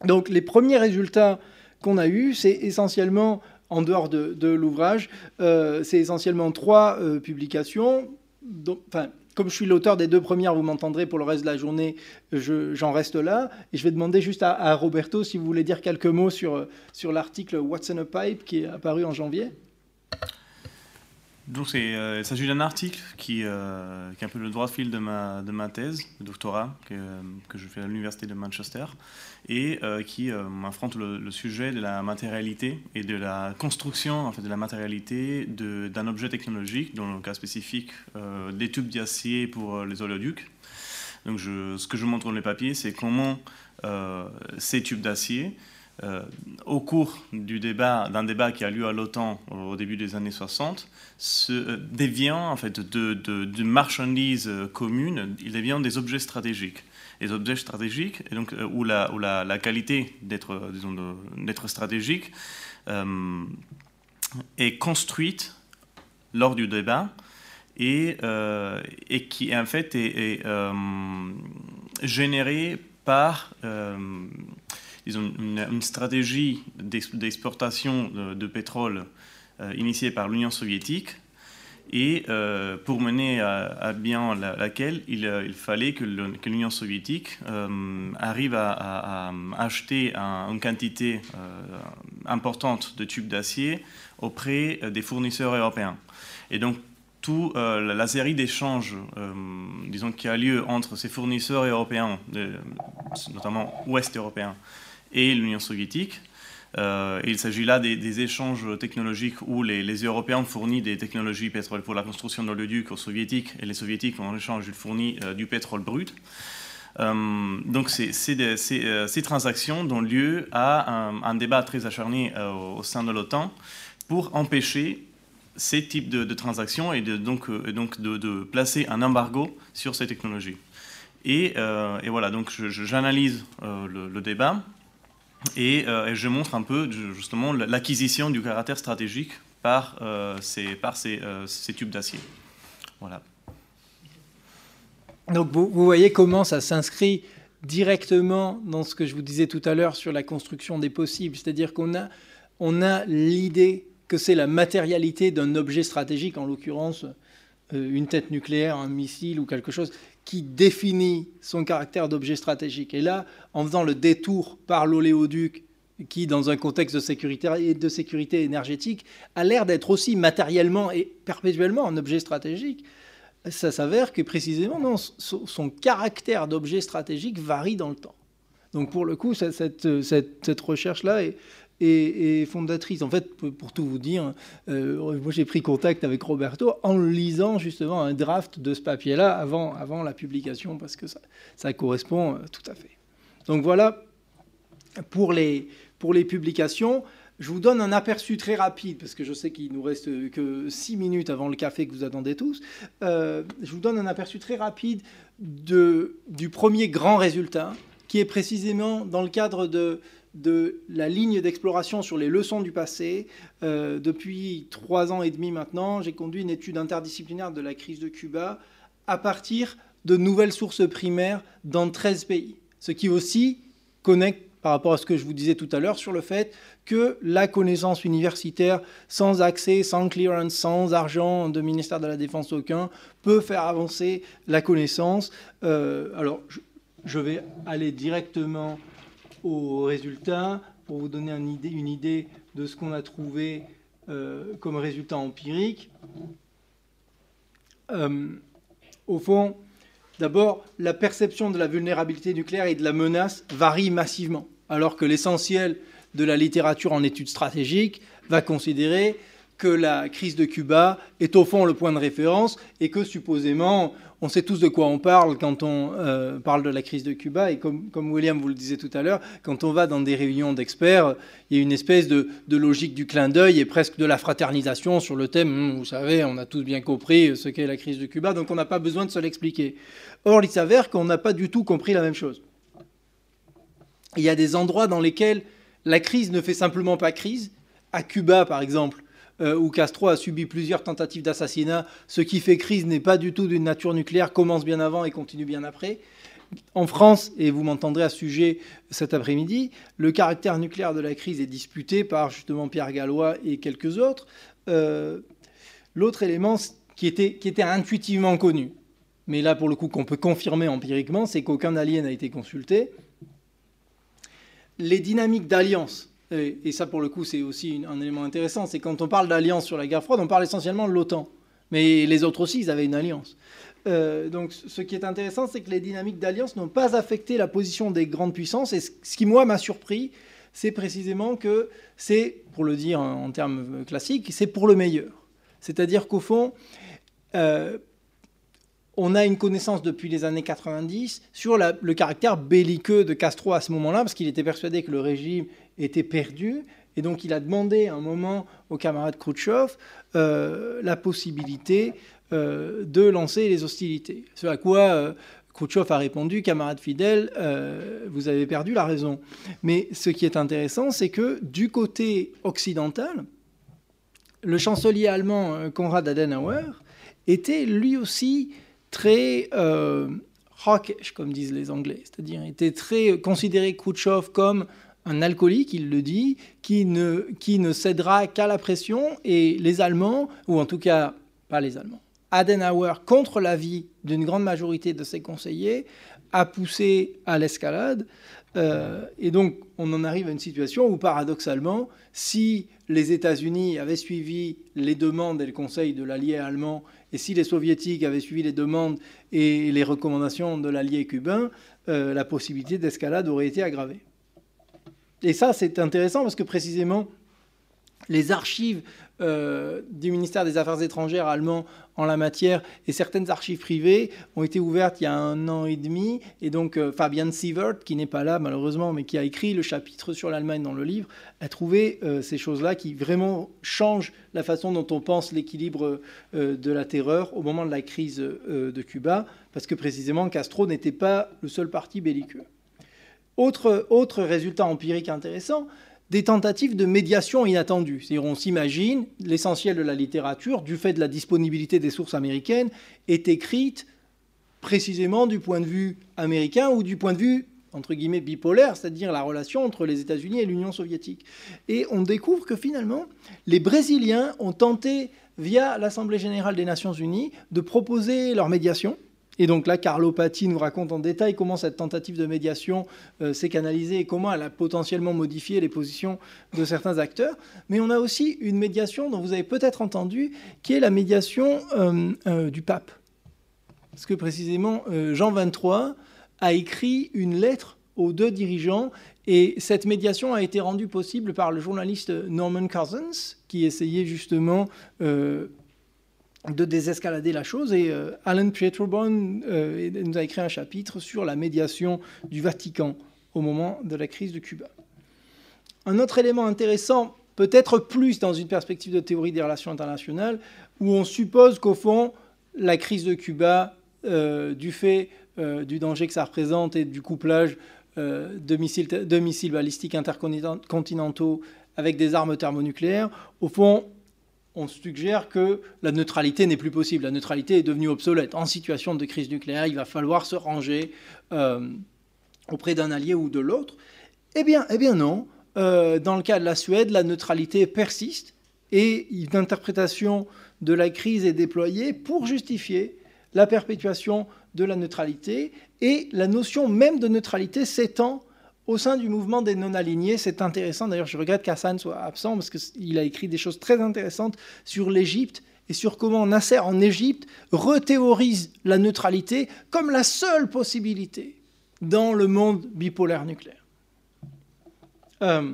Donc les premiers résultats qu'on a eus, c'est essentiellement, en dehors de, l'ouvrage, euh, c'est essentiellement trois publications. enfin, comme je suis l'auteur des deux premières, vous m'entendrez pour le reste de la journée, j'en reste là. Et je vais demander juste à, à, Roberto si vous voulez dire quelques mots sur, sur l'article What's in a Pipe qui est apparu en janvier. Donc euh, il s'agit d'un article qui, euh, qui, est un peu le droit fil de ma, de ma thèse de doctorat que, que je fais à l'université de Manchester et euh, qui affronte le, sujet de la matérialité et de la construction en fait, de la matérialité d'un objet technologique, dans le cas spécifique des tubes d'acier pour les oléoducs. Donc je, ce que je montre dans les papiers, c'est comment ces tubes d'acier euh, au cours du débat, d'un débat qui a lieu à l'OTAN au début des années 60, se euh, en fait de, marchandises euh, communes, il devient des objets stratégiques. Les objets stratégiques, et donc, où, la, où la, qualité d'être, d'être stratégique est construite lors du débat et, et qui en fait est générée par une, stratégie d'exportation de, pétrole euh, initiée par l'Union soviétique et euh, pour mener à, bien laquelle euh, il, fallait que l'Union soviétique arrive à, acheter une quantité importante de tubes d'acier auprès des fournisseurs européens. Et donc, toute la série d'échanges, qui a lieu entre ces fournisseurs européens, notamment ouest européens, et l'Union soviétique. Euh, il s'agit là des, échanges technologiques où les, Européens fournissent des technologies pétrole pour la construction d'oléoducs aux Soviétiques et les Soviétiques en échange fournissent euh, du pétrole brut. Euh, donc ces, transactions donnent lieu à un, débat très acharné au sein de l'OTAN pour empêcher ces types de, transactions et, donc de, placer un embargo sur ces technologies. Et, voilà, donc j'analyse le, débat euh, et, je montre un peu justement l'acquisition du caractère stratégique par, euh, euh, ces tubes d'acier. Voilà. Donc vous, vous, voyez comment ça s'inscrit directement dans ce que je vous disais tout à l'heure sur la construction des possibles. C'est-à-dire qu'on a, on a l'idée que c'est la matérialité d'un objet stratégique, en l'occurrence une tête nucléaire, un missile ou quelque chose, qui définit son caractère d'objet stratégique. Et là, en faisant le détour par l'oléoduc, qui, dans un contexte de sécurité, de sécurité énergétique, a l'air d'être aussi matériellement et perpétuellement un objet stratégique, ça s'avère que précisément, non, son caractère d'objet stratégique varie dans le temps. Donc pour le coup, cette, cette, recherche-là est, fondatrice. En fait, pour tout vous dire, euh, moi j'ai pris contact avec Roberto en lisant justement un draft de ce papier-là avant, avant la publication, parce que ça, correspond euh, tout à fait. Donc voilà pour les, pour les publications. Je vous donne un aperçu très rapide, parce que je sais qu'il nous reste que six minutes avant le café que vous attendez tous. Euh, je vous donne un aperçu très rapide de, du premier grand résultat, qui est précisément dans le cadre de, de la ligne d'exploration sur les leçons du passé. Euh, depuis trois ans et demi maintenant, j'ai conduit une étude interdisciplinaire de la crise de Cuba à partir de nouvelles sources primaires dans 13 pays, ce qui aussi connecte par rapport à ce que je vous disais tout à l'heure sur le fait que la connaissance universitaire, sans accès, sans clearance, sans argent de ministère de la Défense aucun, peut faire avancer la connaissance. Euh, alors, je, vais aller directement aux résultats pour vous donner une idée, de ce qu'on a trouvé euh, comme résultat empirique. Euh, au fond, D'abord, la perception de la vulnérabilité nucléaire et de la menace varie massivement, alors que l'essentiel de la littérature en études stratégiques va considérer que la crise de Cuba est au fond le point de référence et que supposément on sait tous de quoi on parle quand on euh, parle de la crise de Cuba. Et comme, William vous le disait tout à l'heure, quand on va dans des réunions d'experts, il y a une espèce de, logique du clin d'œil et presque de la fraternisation sur le thème, hum, vous savez, on a tous bien compris ce qu'est la crise de Cuba, donc on n'a pas besoin de se l'expliquer. Or, il s'avère qu'on n'a pas du tout compris la même chose. Il y a des endroits dans lesquels la crise ne fait simplement pas crise. À Cuba, par exemple, euh, où Castro a subi plusieurs tentatives d'assassinat. Ce qui fait crise n'est pas du tout d'une nature nucléaire, commence bien avant et continue bien après. En France, et vous m'entendrez à ce sujet cet après-midi, le caractère nucléaire de la crise est disputé par justement Pierre Gallois et quelques autres. Euh, l'autre élément qui était, qui était intuitivement connu, mais là pour le coup qu'on peut confirmer empiriquement, c'est qu'aucun allié n'a été consulté. Les dynamiques d'alliance et, ça pour le coup c'est aussi un élément intéressant, c'est quand on parle d'alliance sur la guerre froide, on parle essentiellement de l'OTAN. Mais les autres aussi, ils avaient une alliance. Euh, donc ce qui est intéressant, c'est que les dynamiques d'alliance n'ont pas affecté la position des grandes puissances. Et ce qui, moi, m'a surpris, c'est précisément que c'est, pour le dire en termes classiques, c'est pour le meilleur. C'est-à-dire qu'au fond, euh, on a une connaissance depuis les années 90 sur le caractère belliqueux de Castro à ce moment-là, parce qu'il était persuadé que le régime était perdu. Et donc il a demandé à un moment au camarade Khrouchtchev euh, la possibilité euh, de lancer les hostilités. Ce à quoi euh, Khrouchtchev a répondu, camarade fidèle, vous avez perdu la raison. Mais ce qui est intéressant, c'est que du côté occidental, le chancelier allemand Konrad Adenauer était lui aussi très hawkish, comme disent les Anglais, c'est-à-dire était très considéré Khrouchtchev comme un alcoolique, il le dit, qui ne, cédera qu'à la pression, et les Allemands, ou en tout cas pas les Allemands, Adenauer, contre l'avis d'une grande majorité de ses conseillers, a poussé à l'escalade. Euh, et donc, on en arrive à une situation où, paradoxalement, si les États-Unis avaient suivi les demandes et le conseil de l'allié allemand, et si les Soviétiques avaient suivi les demandes et les recommandations de l'allié cubain, euh, la possibilité d'escalade aurait été aggravée. Et ça, c'est intéressant parce que précisément, les archives euh, du ministère des Affaires étrangères allemand en la matière et certaines archives privées ont été ouvertes il y a un an et demi. Et donc euh, Fabian Sievert, qui n'est pas là malheureusement, mais qui a écrit le chapitre sur l'Allemagne dans le livre, a trouvé euh, ces choses-là qui vraiment changent la façon dont on pense l'équilibre de la terreur au moment de la crise de Cuba, parce que précisément Castro n'était pas le seul parti belliqueux. Autre, résultat empirique intéressant, des tentatives de médiation inattendues. C'est-à-dire on s'imagine, l'essentiel de la littérature, du fait de la disponibilité des sources américaines, est écrite précisément du point de vue américain ou du point de vue entre guillemets bipolaire, c'est-à-dire la relation entre les États-Unis et l'Union soviétique. Et on découvre que finalement, les Brésiliens ont tenté, via l'Assemblée générale des Nations unies, de proposer leur médiation. Et donc là, Carlo Patti nous raconte en détail comment cette tentative de médiation euh, s'est canalisée et comment elle a potentiellement modifié les positions de certains acteurs. Mais on a aussi une médiation dont vous avez peut-être entendu, qui est la médiation euh, euh, du pape. Parce que précisément, Jean XXIII a écrit une lettre aux deux dirigeants et cette médiation a été rendue possible par le journaliste Norman Cousins, qui essayait justement de désescalader la chose. Et euh, Alan Pietroborn euh, nous a écrit un chapitre sur la médiation du Vatican au moment de la crise de Cuba. Un autre élément intéressant, peut-être plus dans une perspective de théorie des relations internationales, où on suppose qu'au fond, la crise de Cuba, du fait euh, du danger que ça représente et du couplage euh, de missiles balistiques intercontinentaux avec des armes thermonucléaires, au fond, on suggère que la neutralité n'est plus possible. La neutralité est devenue obsolète. En situation de crise nucléaire, il va falloir se ranger euh, auprès d'un allié ou de l'autre. Eh bien, eh bien non. dans le cas de la Suède, la neutralité persiste et une interprétation de la crise est déployée pour justifier la perpétuation de la neutralité, et la notion même de neutralité s'étend au sein du mouvement des non-alignés. C'est intéressant, d'ailleurs je regrette qu'Hassan soit absent, parce qu'il a écrit des choses très intéressantes sur l'Égypte et sur comment Nasser en Égypte rethéorise la neutralité comme la seule possibilité dans le monde bipolaire nucléaire. Euh,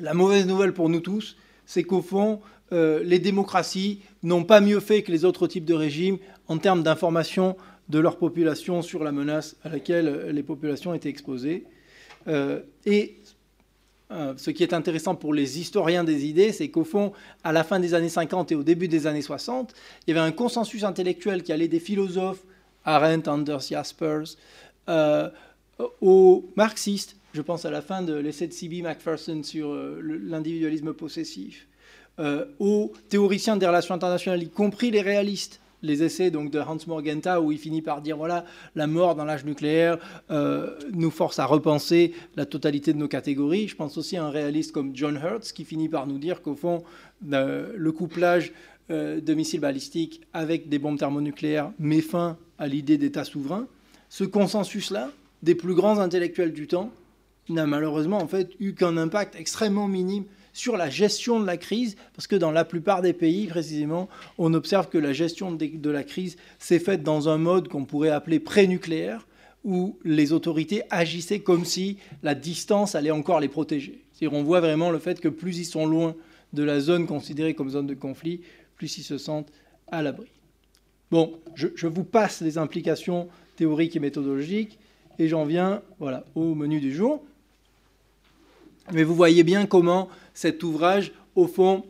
la mauvaise nouvelle pour nous tous, c'est qu'au fond, euh, les démocraties n'ont pas mieux fait que les autres types de régimes en termes d'information de leur population sur la menace à laquelle les populations étaient exposées. Euh, et euh, ce qui est intéressant pour les historiens des idées, c'est qu'au fond, à la fin des années 50 et au début des années 60, il y avait un consensus intellectuel qui allait des philosophes, Arendt, Anders Jaspers, aux marxistes. Je pense à la fin de l'essai de C.B. Macpherson sur l'individualisme possessif, euh, aux théoriciens des relations internationales, y compris les réalistes. Les essais donc de Hans Morgenta, où il finit par dire voilà, la mort dans l'âge nucléaire euh, nous force à repenser la totalité de nos catégories. Je pense aussi à un réaliste comme John Hertz, qui finit par nous dire qu'au fond, euh, le couplage de missiles balistiques avec des bombes thermonucléaires met fin à l'idée d'État souverain. Ce consensus-là, des plus grands intellectuels du temps, n'a malheureusement en fait eu qu'un impact extrêmement minime sur la gestion de la crise, parce que dans la plupart des pays, précisément, on observe que la gestion de la crise s'est faite dans un mode qu'on pourrait appeler pré-nucléaire, où les autorités agissaient comme si la distance allait encore les protéger. C'est-à-dire on voit vraiment le fait que plus ils sont loin de la zone considérée comme zone de conflit, plus ils se sentent à l'abri. Bon, je, je, vous passe les implications théoriques et méthodologiques, et j'en viens voilà, au menu du jour. Mais vous voyez bien comment cet ouvrage, au fond,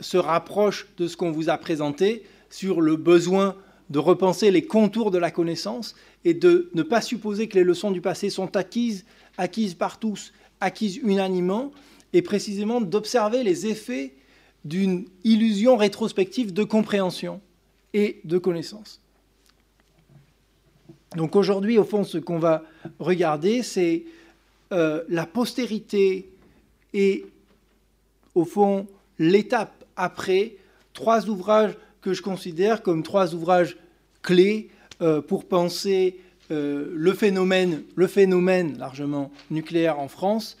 se rapproche de ce qu'on vous a présenté sur le besoin de repenser les contours de la connaissance et de ne pas supposer que les leçons du passé sont acquises, acquises par tous, acquises unanimement, et précisément d'observer les effets d'une illusion rétrospective de compréhension et de connaissance. Donc aujourd'hui, au fond, ce qu'on va regarder, c'est euh, la postérité et, au fond, l'étape après, trois ouvrages que je considère comme trois ouvrages clés euh, pour penser euh, le, phénomène, le phénomène largement nucléaire en France.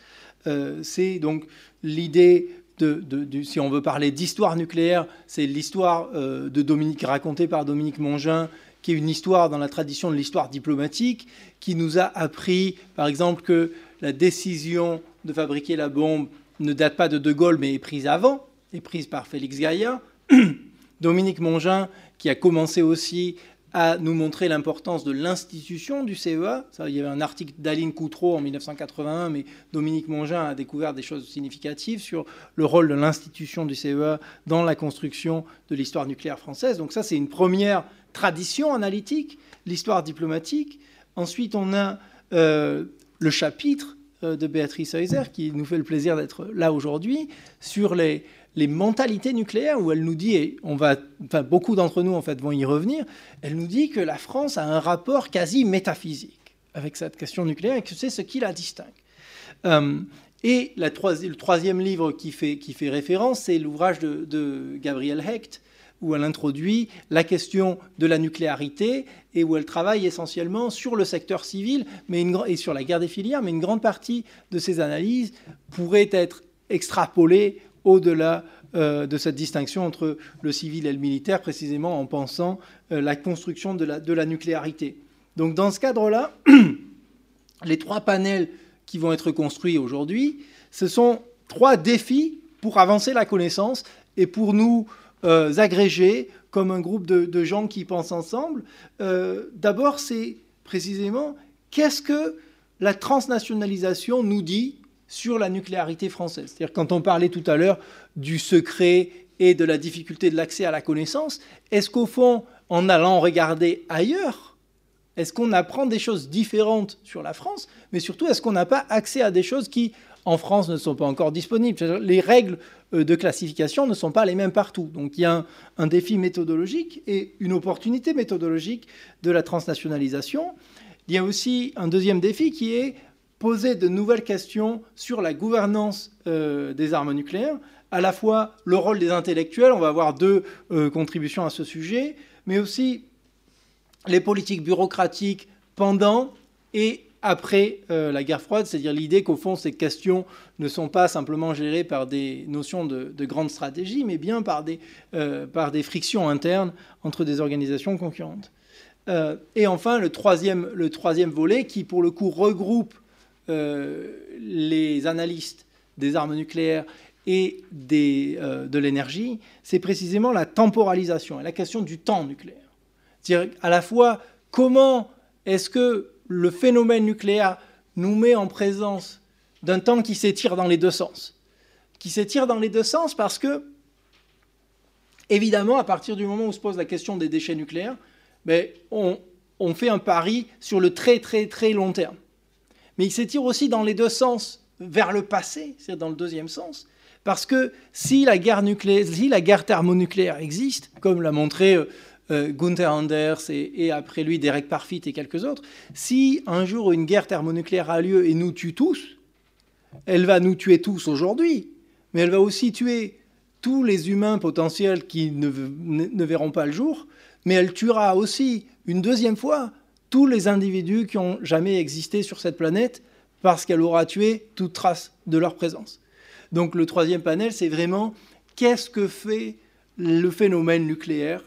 c'est donc l'idée de, si on veut parler d'histoire nucléaire, c'est l'histoire de Dominique racontée par Dominique Mongin qui est une histoire dans la tradition de l'histoire diplomatique, qui nous a appris, par exemple, que la décision de fabriquer la bombe ne date pas de De Gaulle, mais est prise avant, est prise par Félix Gaillard. (clears throat) Dominique Mongin, qui a commencé aussi à nous montrer l'importance de l'institution du CEA. Ça, il y avait un article d'Aline Coutreau en 1981, mais Dominique Mongin a découvert des choses significatives sur le rôle de l'institution du CEA dans la construction de l'histoire nucléaire française. Donc ça, c'est une première tradition analytique, l'histoire diplomatique. Ensuite, on a euh, le chapitre de Béatrice Heuser, qui nous fait le plaisir d'être là aujourd'hui, sur les, les, mentalités nucléaires, où elle nous dit, et on va, beaucoup d'entre nous en fait vont y revenir, elle nous dit que la France a un rapport quasi métaphysique avec cette question nucléaire et que c'est ce qui la distingue. Euh, et la le troisième livre qui fait, qui fait référence, c'est l'ouvrage de, Gabriel Hecht, où elle introduit la question de la nucléarité et où elle travaille essentiellement sur le secteur civil mais et sur la guerre des filières, mais une grande partie de ses analyses pourrait être extrapolée au-delà euh, de cette distinction entre le civil et le militaire, précisément en pensant euh, la construction de la nucléarité. Donc dans ce cadre-là, (clears throat) les trois panels qui vont être construits aujourd'hui, ce sont trois défis pour avancer la connaissance et pour nous euh, agréger comme un groupe de, gens qui pensent ensemble. Euh, d'abord, c'est précisément qu'est-ce que la transnationalisation nous dit sur la nucléarité française. C'est-à-dire quand on parlait tout à l'heure du secret et de la difficulté de l'accès à la connaissance, est-ce qu'au fond, en allant regarder ailleurs, est-ce qu'on apprend des choses différentes sur la France Mais surtout, est-ce qu'on n'a pas accès à des choses qui, en France, ne sont pas encore disponibles Les règles euh, de classification ne sont pas les mêmes partout. Donc il y a un, défi méthodologique et une opportunité méthodologique de la transnationalisation. Il y a aussi un deuxième défi qui est poser de nouvelles questions sur la gouvernance euh, des armes nucléaires, à la fois le rôle des intellectuels, on va avoir deux euh, contributions à ce sujet, mais aussi les politiques bureaucratiques pendant et après euh, la guerre froide, c'est-à-dire l'idée qu'au fond, ces questions ne sont pas simplement gérées par des notions de, grande stratégie, mais bien par des, euh, par des frictions internes entre des organisations concurrentes. Euh, et enfin, le troisième, le troisième volet, qui pour le coup regroupe les analystes des armes nucléaires et des, de l'énergie, c'est précisément la temporalisation et la question du temps nucléaire. C'est-à-dire à la fois comment est-ce que le phénomène nucléaire nous met en présence d'un temps qui s'étire dans les deux sens. Qui s'étire dans les deux sens parce que, évidemment, à partir du moment où se pose la question des déchets nucléaires, ben, on, fait un pari sur le très très très long terme. Mais il s'étire aussi dans les deux sens, vers le passé, c'est-à-dire dans le deuxième sens, parce que si la guerre, si la guerre thermonucléaire existe, comme l'a montré euh, Gunther Anders et, après lui Derek Parfit et quelques autres, si un jour une guerre thermonucléaire a lieu et nous tue tous, elle va nous tuer tous aujourd'hui, mais elle va aussi tuer tous les humains potentiels qui ne, ne, verront pas le jour, mais elle tuera aussi une deuxième fois tous les individus qui ont jamais existé sur cette planète parce qu'elle aura tué toute trace de leur présence. Donc le troisième panel, c'est vraiment qu'est-ce que fait le phénomène nucléaire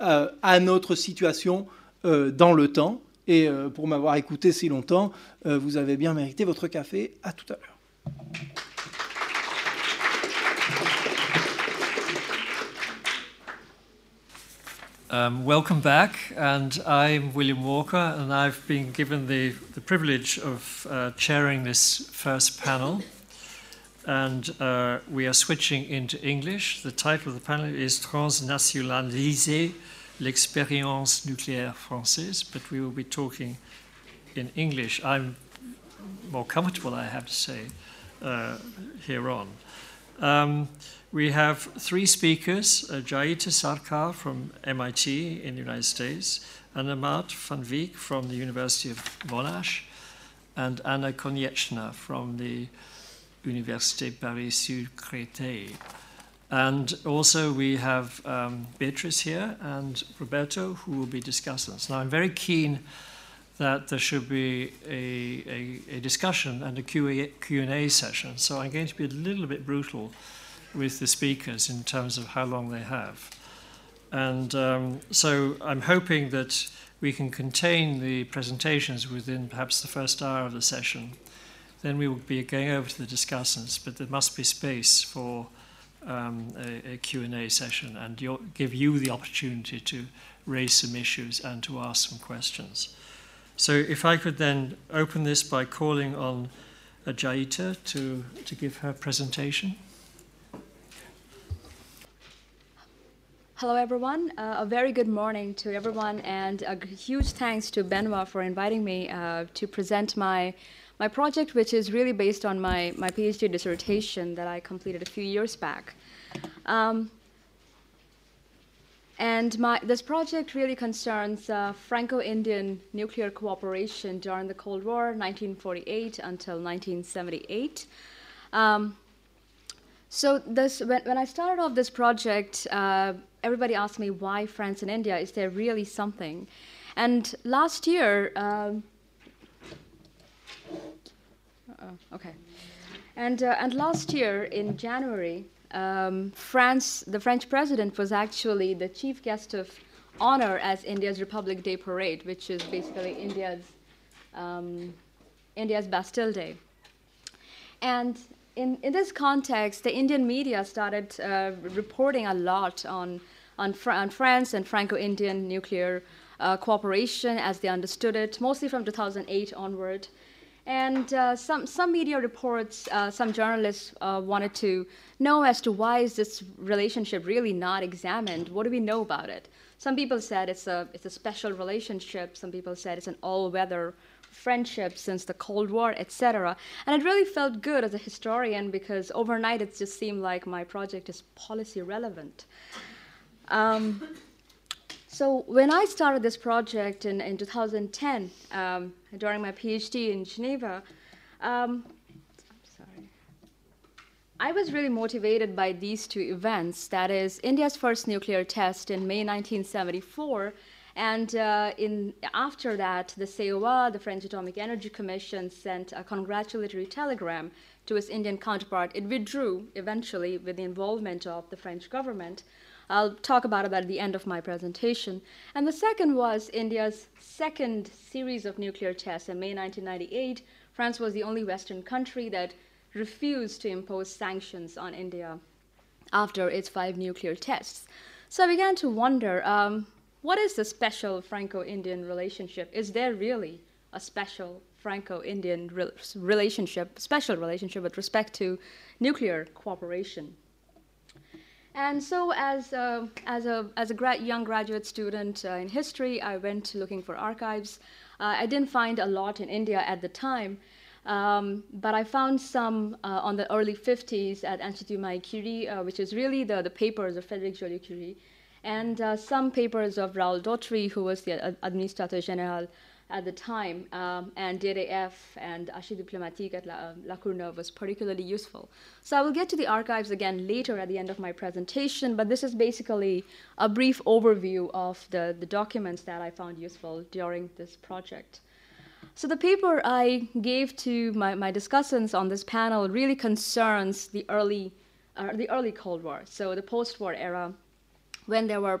euh, à notre situation euh, dans le temps. Et euh, pour m'avoir écouté si longtemps, vous avez bien mérité votre café. À tout à l'heure. Um, welcome back, and I'm William Walker, and I've been given the, the privilege of uh, chairing this first panel. And uh, we are switching into English. The title of the panel is Transnationaliser l'expérience nucléaire française, but we will be talking in English. I'm more comfortable, I have to say, uh, here on. Um, we have three speakers uh, Jayita Sarkar from MIT in the United States, Anna Mart van Wyk from the University of Monash, and Anna Konieczna from the Université Paris-Sud Créteil. And also we have um, Beatrice here and Roberto who will be discussing this. Now I'm very keen that there should be a, a, a discussion and a Q&A session. So I'm going to be a little bit brutal with the speakers in terms of how long they have. And um, so I'm hoping that we can contain the presentations within perhaps the first hour of the session. Then we will be going over to the discussants, but there must be space for um, a, a Q&A session and give you the opportunity to raise some issues and to ask some questions. So if I could then open this by calling on Jayita to, to give her presentation. Hello, everyone. Uh, a very good morning to everyone, and a huge thanks to Benoit for inviting me uh, to present my my project, which is really based on my, my PhD dissertation that I completed a few years back. Um, And my, this project really concerns uh, Franco Indian nuclear cooperation during the Cold War, 1948 until 1978. Um, so, this, when, when, I started off this project, uh, everybody asked me why France and India? Is there really something? And last year, um, okay. And, uh, and last year in January, um, France, the French president was actually the chief guest of honor as India's Republic Day parade, which is basically India's um, India's Bastille Day. And in, in this context, the Indian media started uh, reporting a lot on, on, Fr- on France and Franco Indian nuclear uh, cooperation as they understood it, mostly from 2008 onward. And uh, some, some media reports, uh, some journalists uh, wanted to know as to why is this relationship really not examined? What do we know about it? Some people said it's a, it's a special relationship. Some people said it's an all-weather friendship since the Cold War, etc. And it really felt good as a historian because overnight it just seemed like my project is policy relevant. Um, so when I started this project in, in 2010, um, during my PhD in Geneva, um, I was really motivated by these two events. That is, India's first nuclear test in May 1974, and uh, in, after that, the CEA, the French Atomic Energy Commission, sent a congratulatory telegram to its Indian counterpart. It withdrew eventually with the involvement of the French government. I'll talk about it at the end of my presentation. And the second was India's second series of nuclear tests in May 1998. France was the only Western country that refused to impose sanctions on India after its five nuclear tests. So I began to wonder um, what is the special Franco Indian relationship? Is there really a special Franco Indian re- relationship, special relationship with respect to nuclear cooperation? And so, as a, as a, as a young graduate student uh, in history, I went looking for archives. Uh, I didn't find a lot in India at the time, um, but I found some uh, on the early 50s at Institut Marie Curie, uh, which is really the, the papers of Frédéric Joliot-Curie, and uh, some papers of Raoul Dautry, who was the Administrateur Général at the time, um, and DDF and Archives diplomatiques at La, La Courneuve was particularly useful. So I will get to the archives again later at the end of my presentation, but this is basically a brief overview of the, the documents that I found useful during this project. So the paper I gave to my, my discussants on this panel really concerns the early, uh, the early Cold War, so the post-war era, when there were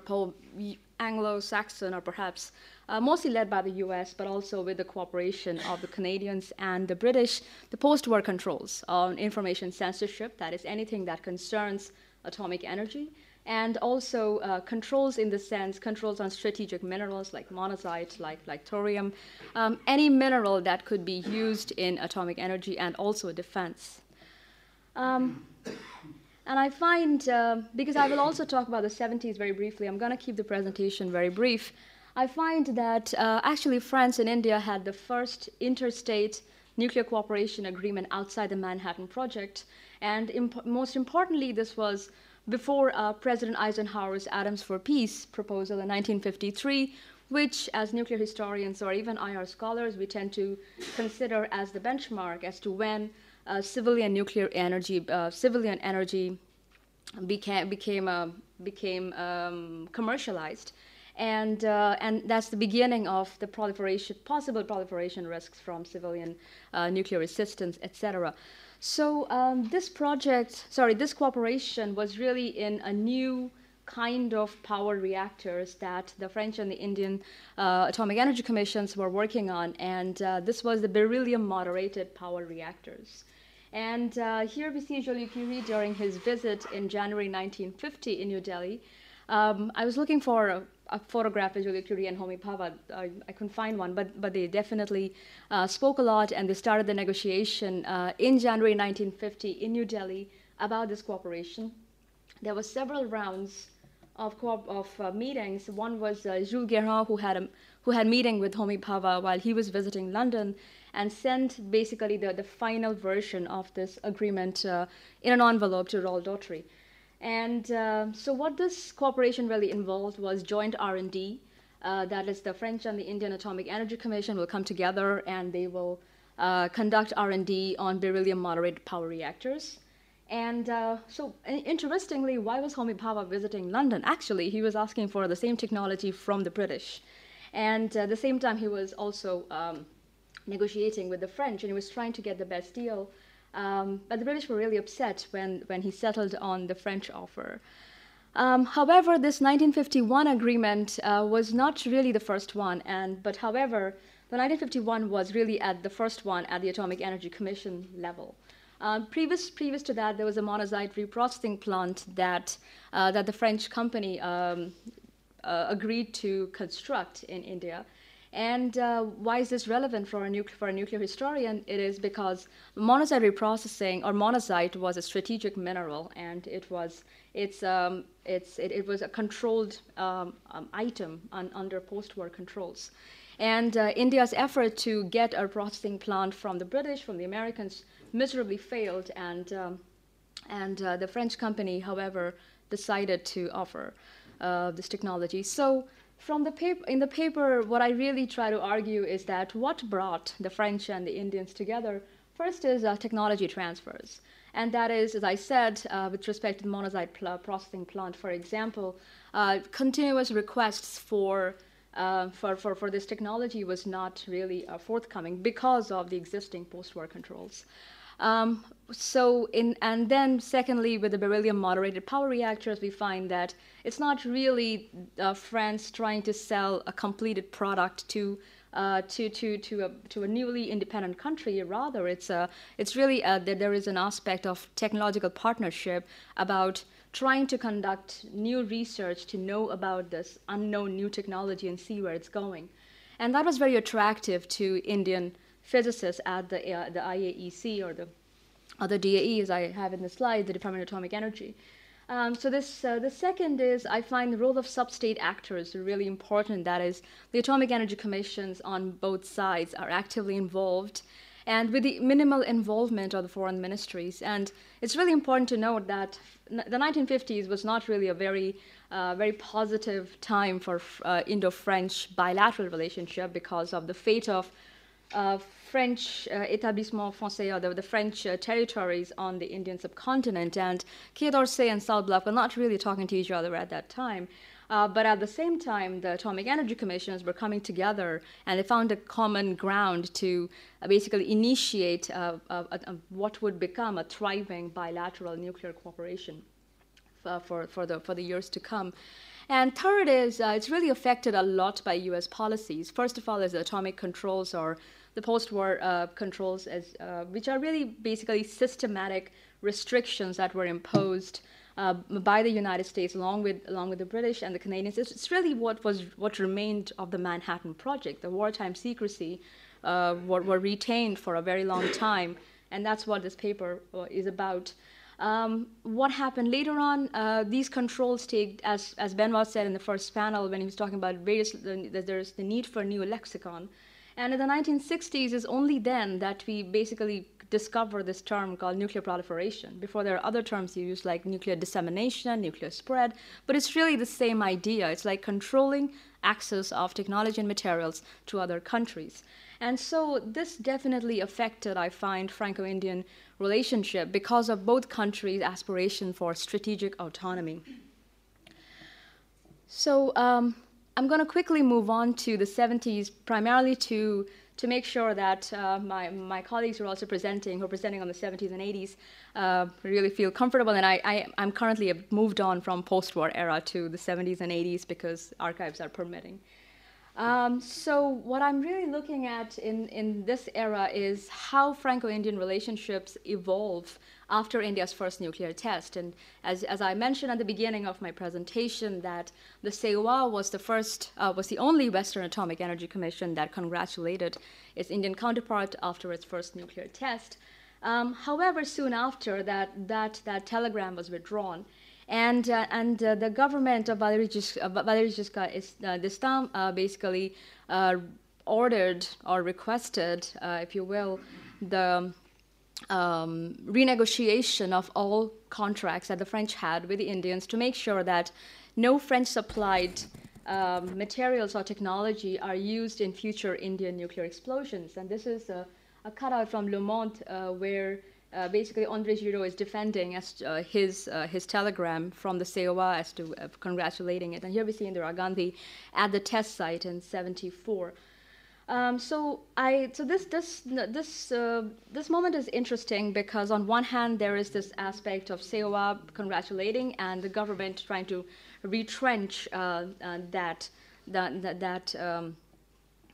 Anglo-Saxon or perhaps uh, mostly led by the US, but also with the cooperation of the Canadians and the British, the post war controls on information censorship, that is, anything that concerns atomic energy, and also uh, controls in the sense, controls on strategic minerals like monazite, like, like thorium, um, any mineral that could be used in atomic energy and also defense. Um, and I find, uh, because I will also talk about the 70s very briefly, I'm going to keep the presentation very brief. I find that uh, actually France and India had the first interstate nuclear cooperation agreement outside the Manhattan Project. And imp- most importantly, this was before uh, President Eisenhower's Atoms for Peace proposal in 1953, which, as nuclear historians or even IR scholars, we tend to consider as the benchmark as to when uh, civilian nuclear energy, uh, civilian energy became became uh, became um, commercialized and, uh, and that's the beginning of the proliferation, possible proliferation risks from civilian uh, nuclear assistance, etc. So um, this project, sorry, this cooperation was really in a new kind of power reactors that the French and the Indian uh, Atomic Energy Commissions were working on, and uh, this was the beryllium moderated power reactors. And uh, here we see Joliot-Curie during his visit in January 1950 in New Delhi. Um, I was looking for a, a photograph of Joliot-Curie and Homi Bhabha. I, I, couldn't find one, but, but they definitely uh, spoke a lot and they started the negotiation uh, in January 1950 in New Delhi about this cooperation. There were several rounds of, of uh, meetings. One was uh, Jules Guérin, who had a who had meeting with Homi Bhabha while he was visiting London, and sent basically the, the final version of this agreement uh, in an envelope to Raoul Dautry. And uh, so what this cooperation really involved was joint R&D. Uh, that is the French and the Indian Atomic Energy Commission will come together and they will uh, conduct R&D on beryllium moderated power reactors. And uh, so, interestingly, why was Homi Bhabha visiting London? Actually, he was asking for the same technology from the British. And uh, at the same time, he was also um, negotiating with the French, and he was trying to get the best deal. Um, but the British were really upset when, when he settled on the French offer. Um, however, this 1951 agreement uh, was not really the first one, and but however, the 1951 was really at the first one at the Atomic Energy Commission level. Um, previous, previous to that, there was a monazite reprocessing plant that, uh, that the French company um, uh, agreed to construct in India. And uh, why is this relevant for a, for a, nuclear historian? It is because monazite reprocessing or monazite was a strategic mineral, and it was it's, um, it's it, it, was a controlled um, um, item on, under post-war controls. And uh, India's effort to get a processing plant from the British, from the Americans, miserably failed, and, um, and uh, the French company, however, decided to offer uh, this technology. So from the paper, in the paper, what I really try to argue is that what brought the French and the Indians together first is uh, technology transfers. And that is, as I said, uh, with respect to the monazite pl- processing plant, for example, uh, continuous requests for, uh, for, for, for, this technology was not really uh, forthcoming because of the existing post war controls. Um, so in, and then secondly, with the beryllium moderated power reactors, we find that it's not really uh, France trying to sell a completed product to uh, to, to, to, a, to a newly independent country. Rather, it's, a, it's really a, that there is an aspect of technological partnership about trying to conduct new research to know about this unknown new technology and see where it's going. And that was very attractive to Indian physicists at the, uh, the IAEC or the other DAE, as I have in the slide, the Department of Atomic Energy. Um, so this, uh, the second is I find the role of sub-state actors really important. That is, the Atomic Energy Commissions on both sides are actively involved, and with the minimal involvement of the foreign ministries. And it's really important to note that the 1950s was not really a very, uh, very positive time for uh, Indo-French bilateral relationship because of the fate of uh, French uh, établissement français, or the, the French uh, territories on the Indian subcontinent. And Quai d'Orsay and South Block were not really talking to each other at that time. Uh, but at the same time, the Atomic Energy Commissions were coming together and they found a common ground to uh, basically initiate uh, what would become a thriving bilateral nuclear cooperation for, for, the, for the years to come. And third is uh, it's really affected a lot by US policies. First of all, is the atomic controls or the post-war uh, controls, as, uh, which are really basically systematic restrictions that were imposed uh, by the United States, along with along with the British and the Canadians. It's, it's, really what was what remained of the Manhattan Project. The wartime secrecy uh, were, were, retained for a very long time, and that's what this paper uh, is about. Um, what happened later on? Uh, these controls take, as as Benoit said in the first panel when he was talking about various, that there's the need for a new lexicon. And in the 1960s is only then that we basically discover this term called nuclear proliferation. Before there are other terms used like nuclear dissemination, nuclear spread, but it's really the same idea. It's like controlling access of technology and materials to other countries. And so this definitely affected, I find, Franco-Indian relationship because of both countries' aspiration for strategic autonomy. So um, I'm going to quickly move on to the 70s, primarily to to make sure that uh, my, my colleagues who are also presenting, who are presenting on the 70s and 80s, uh, really feel comfortable. And I, I, am currently moved on from post-war era to the 70s and 80s because archives are permitting. Um, so what I'm really looking at in, in this era is how Franco-Indian relationships evolve after India's first nuclear test. And as, as I mentioned at the beginning of my presentation, that the CEA was the first, uh, was the only Western Atomic Energy Commission that congratulated its Indian counterpart after its first nuclear test. Um, however, soon after that, that, that telegram was withdrawn. And, uh, and uh, the government of Valéry Giscard uh, d'Estaing uh, basically uh, ordered or requested, if you will, the um, renegotiation of all contracts that the French had with the Indians to make sure that no French supplied um, materials or technology are used in future Indian nuclear explosions. And this is a, a cutout from Le Monde uh, where uh, basically André Giraud is defending as, uh, his, uh, his telegram from the CEA as to uh, congratulating it. And here we see Indira Gandhi at the test site in 74. Um, so I so this this this uh, this moment is interesting because on one hand there is this aspect of CEA congratulating and the government trying to retrench uh, uh, that that that that, um,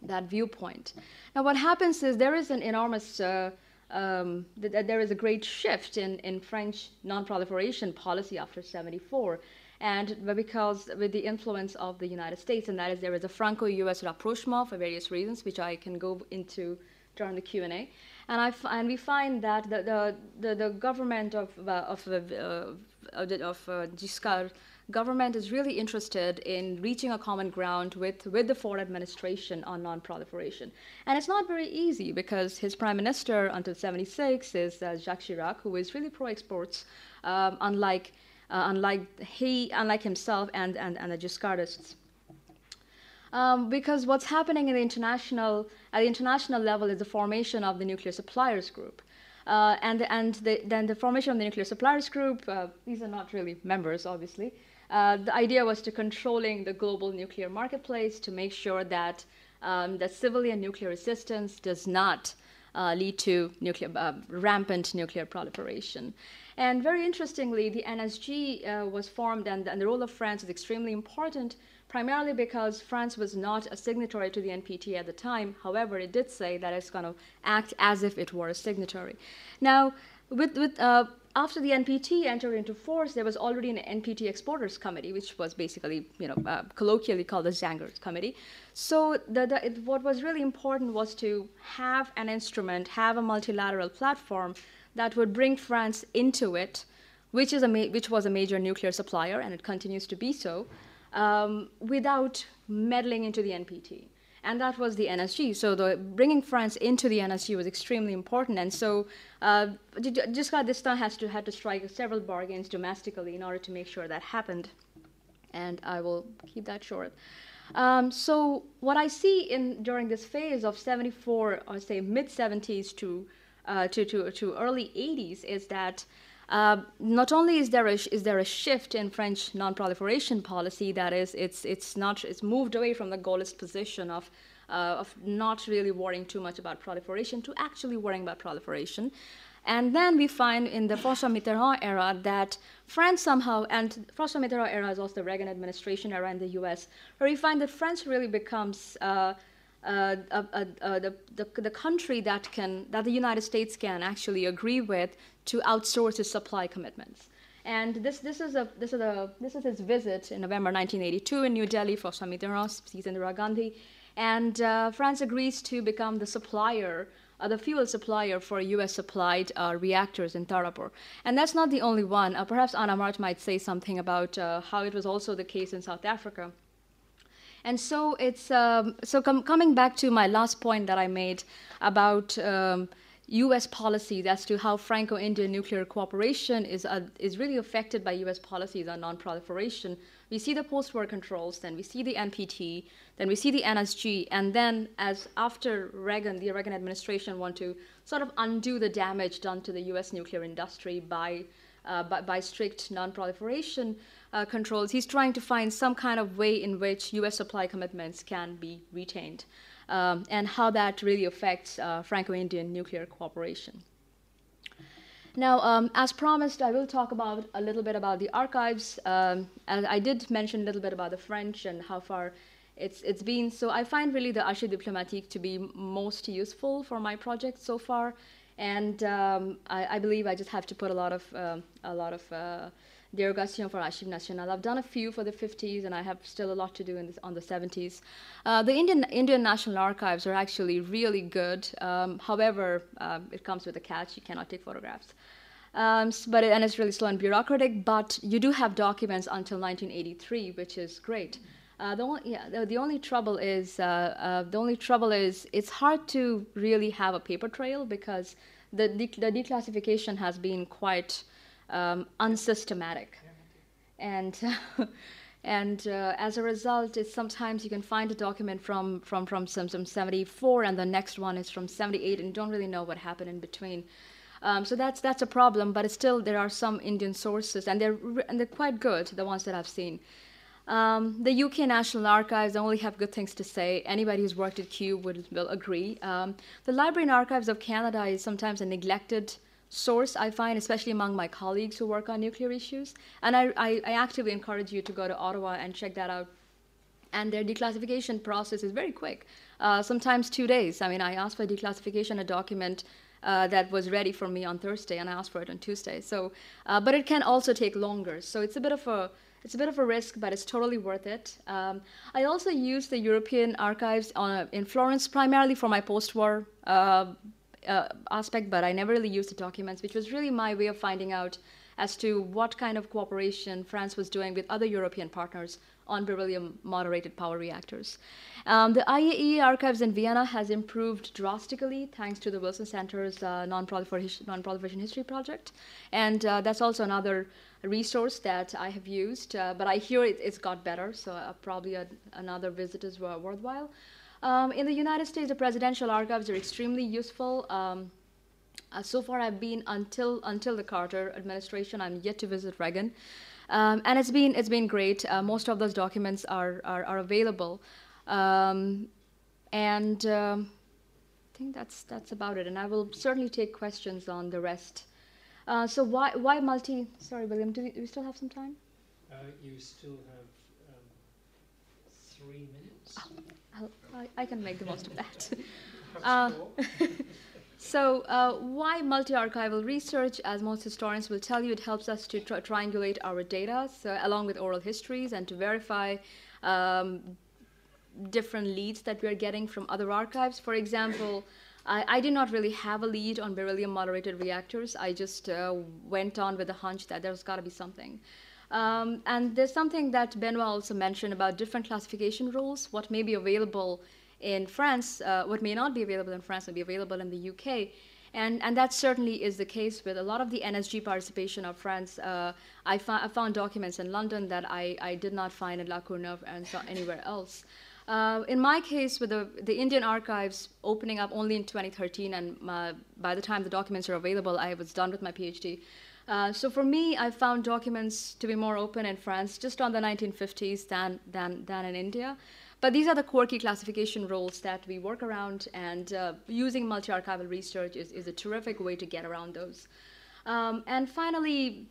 that, viewpoint. Now what happens is there is an enormous uh, um, th- there is a great shift in, in French non-proliferation policy after 74 and because with the influence of the United States, and that is there is a Franco-U.S. rapprochement for various reasons, which I can go into during the Q&A. And, I f- and we find that the, the, the, the government of, uh, of, uh, of, uh, Giscard government is really interested in reaching a common ground with, with the Ford administration on non-proliferation. And it's not very easy because his prime minister until 76 is uh, Jacques Chirac, who is really pro-exports, um, unlike uh, unlike he, unlike himself and, and, and the Giscardists. Um, because what's happening in the international, at the international level is the formation of the nuclear suppliers group. Uh, and and the, then the formation of the nuclear suppliers group, uh, these are not really members, obviously. Uh, the idea was to controlling the global nuclear marketplace to make sure that um, that civilian nuclear assistance does not lead to nuclear, uh, rampant nuclear proliferation. And very interestingly, the NSG uh, was formed, and, and, the role of France is extremely important, primarily because France was not a signatory to the NPT at the time. However, it did say that it's going to act as if it were a signatory. Now, with, with uh, after the NPT entered into force, there was already an NPT Exporters Committee, which was basically, you know, uh, colloquially called the Zangger Committee. So the, the, it, what was really important was to have an instrument, have a multilateral platform that would bring France into it, which, is a which was a major nuclear supplier, and it continues to be so, um, without meddling into the NPT. And that was the NSG. So the, bringing France into the NSG was extremely important. And so uh, Giscard d'Estaing has to had to strike several bargains domestically in order to make sure that happened. And I will keep that short. Um, so what I see in during this phase of 74 or say mid 70s to uh, to, to, to early 80s is that uh, not only is there a is there a shift in French non-proliferation policy that is it's it's not it's moved away from the Gaullist position of uh, of not really worrying too much about proliferation to actually worrying about proliferation. And then we find in the François Mitterrand era that France somehow, and François Mitterrand era is also the Reagan administration era in the US, where we find that France really becomes uh, uh, uh, uh, the, the, country that can that the United States can actually agree with to outsource its supply commitments. And this, this is a this is a this is his visit in November 1982 in New Delhi for sees Indira Gandhi, and France agrees to become the supplier. The fuel supplier for U.S. supplied reactors in Tarapur. And that's not the only one. perhaps Anna Mart might say something about how it was also the case in South Africa. And so it's um, so com- coming back to my last point that I made about um, U.S. policies as to how Franco-Indian nuclear cooperation is uh, is really affected by U.S. policies on non-proliferation. We see the post-war controls, then we see the NPT, then we see the NSG, and then as after Reagan, the Reagan administration want to sort of undo the damage done to the U.S. nuclear industry by uh, by, by, strict non-proliferation uh, controls. He's trying to find some kind of way in which U.S. supply commitments can be retained, um, and how that really affects uh, Franco-Indian nuclear cooperation. Now, um, as promised, I will talk about a little bit about the archives. Um, and I did mention a little bit about the French and how far it's, it's been. So I find really the Archives Diplomatiques to be most useful for my project so far. And um, I, I, believe I just have to put a lot of, uh, a lot of uh, Dérogation for Archives Nationales. I've done a few for the 50s, and I have still a lot to do this, on the 70s. Uh, the Indian, Indian National Archives are actually really good. Um, however, uh, it comes with a catch. You cannot take photographs. Um, but it, and it's really slow and bureaucratic, but you do have documents until 1983, which is great. Uh, the, only, yeah, the, the, only trouble is uh, uh, the only trouble is it's hard to really have a paper trail because the, the declassification has been quite um, unsystematic. And, (laughs) and uh, as a result, it's sometimes you can find a document from, from, from some, some 74 and the next one is from 78 and don't really know what happened in between. Um, so that's, that's a problem, but still there are some Indian sources and they're, and they're quite good, the ones that I've seen. Um, the UK National Archives only have good things to say. Anybody who's worked at Kew would, will agree. Um, the Library and Archives of Canada is sometimes a neglected source, I find, especially among my colleagues who work on nuclear issues. And I, I, I actively encourage you to go to Ottawa and check that out. And their declassification process is very quick, uh, sometimes two days. I mean, I asked for declassification a document uh, that was ready for me on Thursday, and I asked for it on Tuesday. So, uh, but it can also take longer. So it's a bit of a it's a bit of a risk, but it's totally worth it. Um, I also use the European archives a, in Florence primarily for my post-war uh, uh, aspect, but I never really used the documents, which was really my way of finding out as to what kind of cooperation France was doing with other European partners on beryllium moderated power reactors. Um, the IAEA archives in Vienna has improved drastically thanks to the Wilson Center's uh, non-proliferation, history project. And uh, that's also another resource that I have used, uh, but I hear it, has got better, so uh, probably a, another visit is worthwhile. Um, in the United States, the presidential archives are extremely useful. Um, uh, so far, I've been until until the Carter administration. I'm yet to visit Reagan, um, and it's been it's been great. Uh, most of those documents are are, are available, um, and um, I think that's that's about it. And I will certainly take questions on the rest. Uh, so why why multi? Sorry, William. Do we, do we still have some time? Uh, you still have um, three minutes. Oh, I, I, can make the most of that. (laughs) Uh, (laughs) so uh, why multi-archival research? As most historians will tell you, it helps us to tri triangulate our data, so along with oral histories, and to verify. Um, different leads that we're getting from other archives. For example, I, I, did not really have a lead on beryllium moderated reactors. I just uh, went on with the hunch that there's got to be something. Um, and there's something that Benoit also mentioned about different classification rules, what may be available in France, uh, what may not be available in France may be available in the UK. And, and that certainly is the case with a lot of the NSG participation of France. Uh, I, I, found documents in London that I, I did not find in La Courneuve and anywhere else. Uh, in my case, with the, the Indian archives opening up only in 2013, and uh, by the time the documents are available, I was done with my PhD. Uh, so for me, I found documents to be more open in France, just on the 1950s than, than, than in India. But these are the quirky classification rules that we work around, and uh, using multi-archival research is, is a terrific way to get around those. Um, and finally,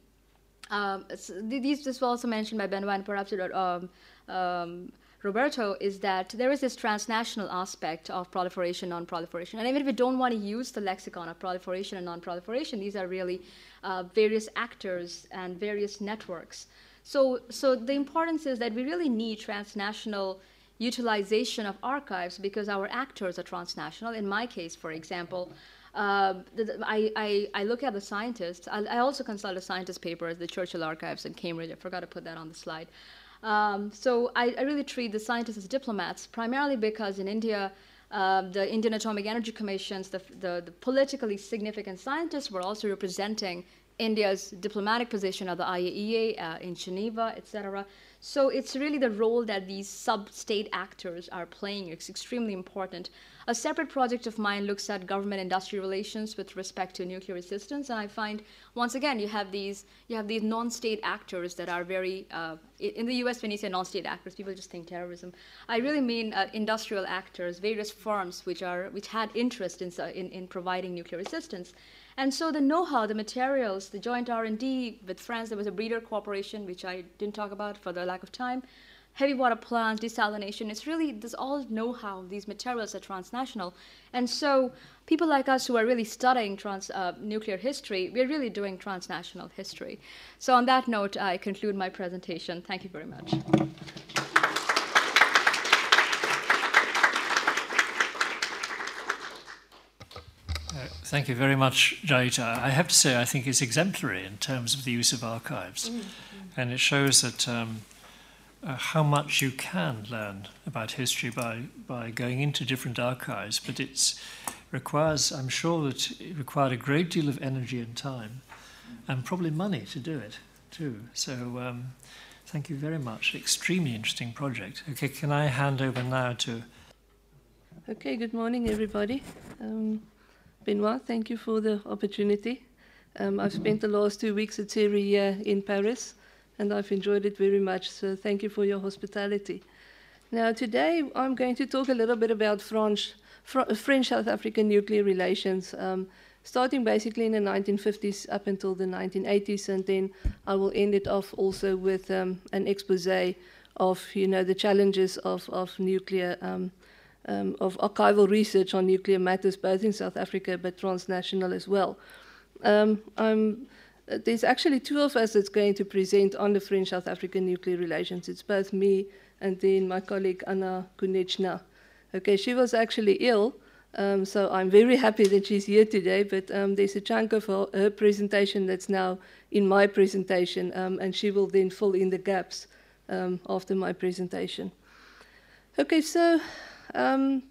um, these, this was also mentioned by Benoit and perhaps um, um Roberto, is that there is this transnational aspect of proliferation, non-proliferation. And even if we don't want to use the lexicon of proliferation and non-proliferation, these are really uh, various actors and various networks. So, so the importance is that we really need transnational utilization of archives because our actors are transnational. In my case, for example, uh, I, I, I, look at the scientists. I, I, also consult a scientist paper at the Churchill Archives in Cambridge. I forgot to put that on the slide. Um, so I, I, really treat the scientists as diplomats, primarily because in India, uh, the Indian Atomic Energy Commissions, the, the, the, politically significant scientists were also representing India's diplomatic position at the IAEA uh, in Geneva, etc. So it's really the role that these sub-state actors are playing. It's extremely important. A separate project of mine looks at government-industry relations with respect to nuclear assistance, and I find once again you have these you have these non-state actors that are very uh, in the U.S. when you say non-state actors, people just think terrorism. I really mean uh, industrial actors, various firms which are which had interest in, in in providing nuclear assistance. And so the know-how, the materials, the joint R&D with France, there was a breeder cooperation, which I didn't talk about for the lack of time. Heavy water plants, desalination, it's really, this all know-how, these materials are transnational. And so people like us who are really studying trans, uh, nuclear history, we're really doing transnational history. So on that note, I conclude my presentation. Thank you very much. Thank you very much, Jayita. I have to say, I think it's exemplary in terms of the use of archives. Mm-hmm. And it shows that um, uh, how much you can learn about history by, by going into different archives, but it requires, I'm sure that it required a great deal of energy and time, and probably money to do it too. So um, thank you very much. Extremely interesting project. Okay, can I hand over now to. Okay, good morning, everybody. Um, Benoit, thank you for the opportunity. Um, I've spent the last two weeks at CERI here in Paris and I've enjoyed it very much. So thank you for your hospitality. Now, today I'm going to talk a little bit about French, French South African nuclear relations, um, starting basically in the 1950s up until the 1980s, and then I will end it off also with um, an expose of you know the challenges of, of nuclear. Um, um of archival research on nuclear matters, both in South Africa but transnational as well. Um, uh, there's actually two of us that's going to present on the French South African nuclear relations. It's both me and then my colleague Anna Konieczna. Okay, she was actually ill, um, so I'm very happy that she's here today. But um, there's a chunk of her, her, presentation that's now in my presentation, um, and she will then fill in the gaps um, after my presentation. Okay, so um,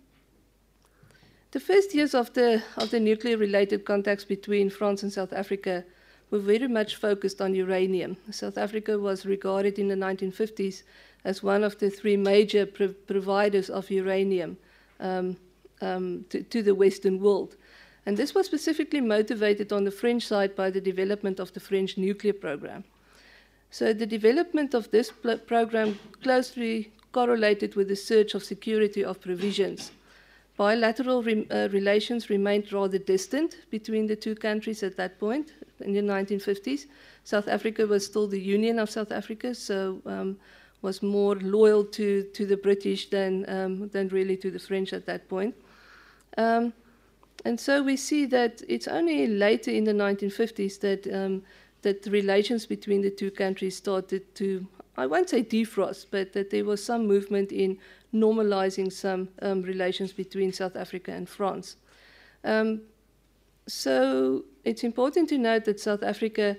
the first years of the of the nuclear-related contacts between France and South Africa were very much focused on uranium. South Africa was regarded in the 1950s as one of the three major pro providers of uranium um, um, to, to, the Western world. And this was specifically motivated on the French side by the development of the French nuclear program. So the development of this program closely correlated with the search of security of provisions. Bilateral re uh, relations remained rather distant between the two countries at that point, in the 1950s. South Africa was still the Union of South Africa, so um, was more loyal to, to the British than, um, than really to the French at that point. Um, and so we see that it's only later in the 1950s that, um, that the relations between the two countries started to, I won't say defrost, but that there was some movement in normalizing some um, relations between South Africa and France. Um, so it's important to note that South Africa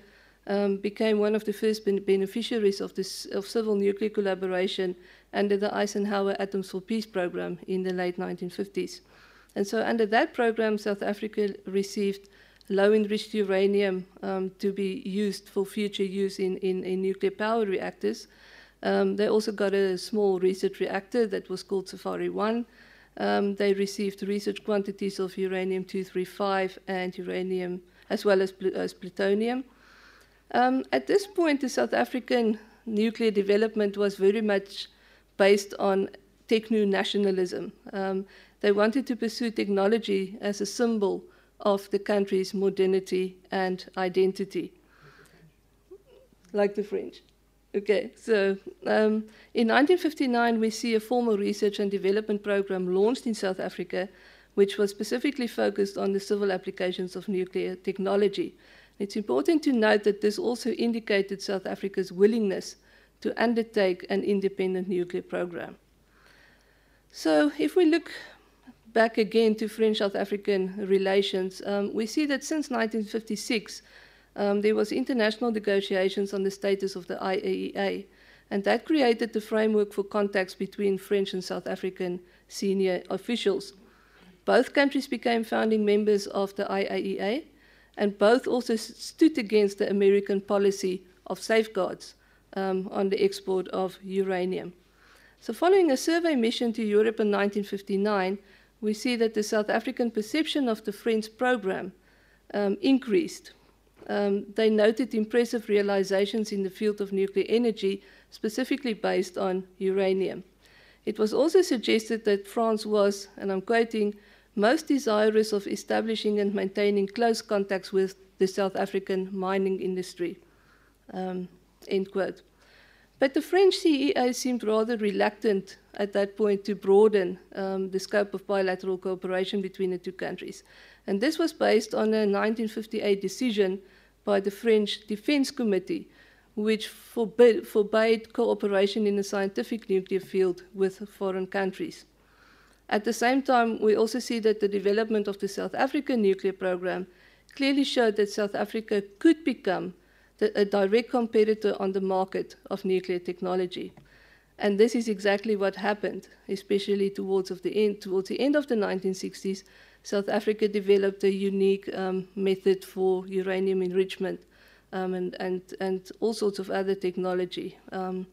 um, became one of the first ben beneficiaries of, this, of civil nuclear collaboration under the Eisenhower Atoms for Peace program in the late 1950s. And so, under that program, South Africa received low enriched uranium um, to be used for future use in, in, in nuclear power reactors. Um, they also got a small research reactor that was called Safari 1. Um, they received research quantities of uranium 235 and uranium as well as, pl as plutonium. Um, at this point, the South African nuclear development was very much based on techno nationalism. Um, they wanted to pursue technology as a symbol of the country's modernity and identity, like the French. Okay, so um, in 1959, we see a formal research and development program launched in South Africa, which was specifically focused on the civil applications of nuclear technology. It's important to note that this also indicated South Africa's willingness to undertake an independent nuclear program. So, if we look back again to French South African relations, um, we see that since 1956, um, there was international negotiations on the status of the IAEA, and that created the framework for contacts between French and South African senior officials. Both countries became founding members of the IAEA, and both also stood against the American policy of safeguards um, on the export of uranium. So, following a survey mission to Europe in 1959, we see that the South African perception of the French program um, increased um, they noted impressive realizations in the field of nuclear energy, specifically based on uranium. It was also suggested that France was, and I'm quoting, most desirous of establishing and maintaining close contacts with the South African mining industry. Um, end quote. But the French CEA seemed rather reluctant at that point to broaden um, the scope of bilateral cooperation between the two countries. And this was based on a 1958 decision by the French Defense Committee, which forbid, forbade cooperation in the scientific nuclear field with foreign countries. At the same time, we also see that the development of the South African nuclear program clearly showed that South Africa could become a direct competitor on the market of nuclear technology. And this is exactly what happened, especially towards, the, end, towards the end of the 1960s. South Africa developed a unique um, method for uranium enrichment um, and, and, and all sorts of other technology. Um,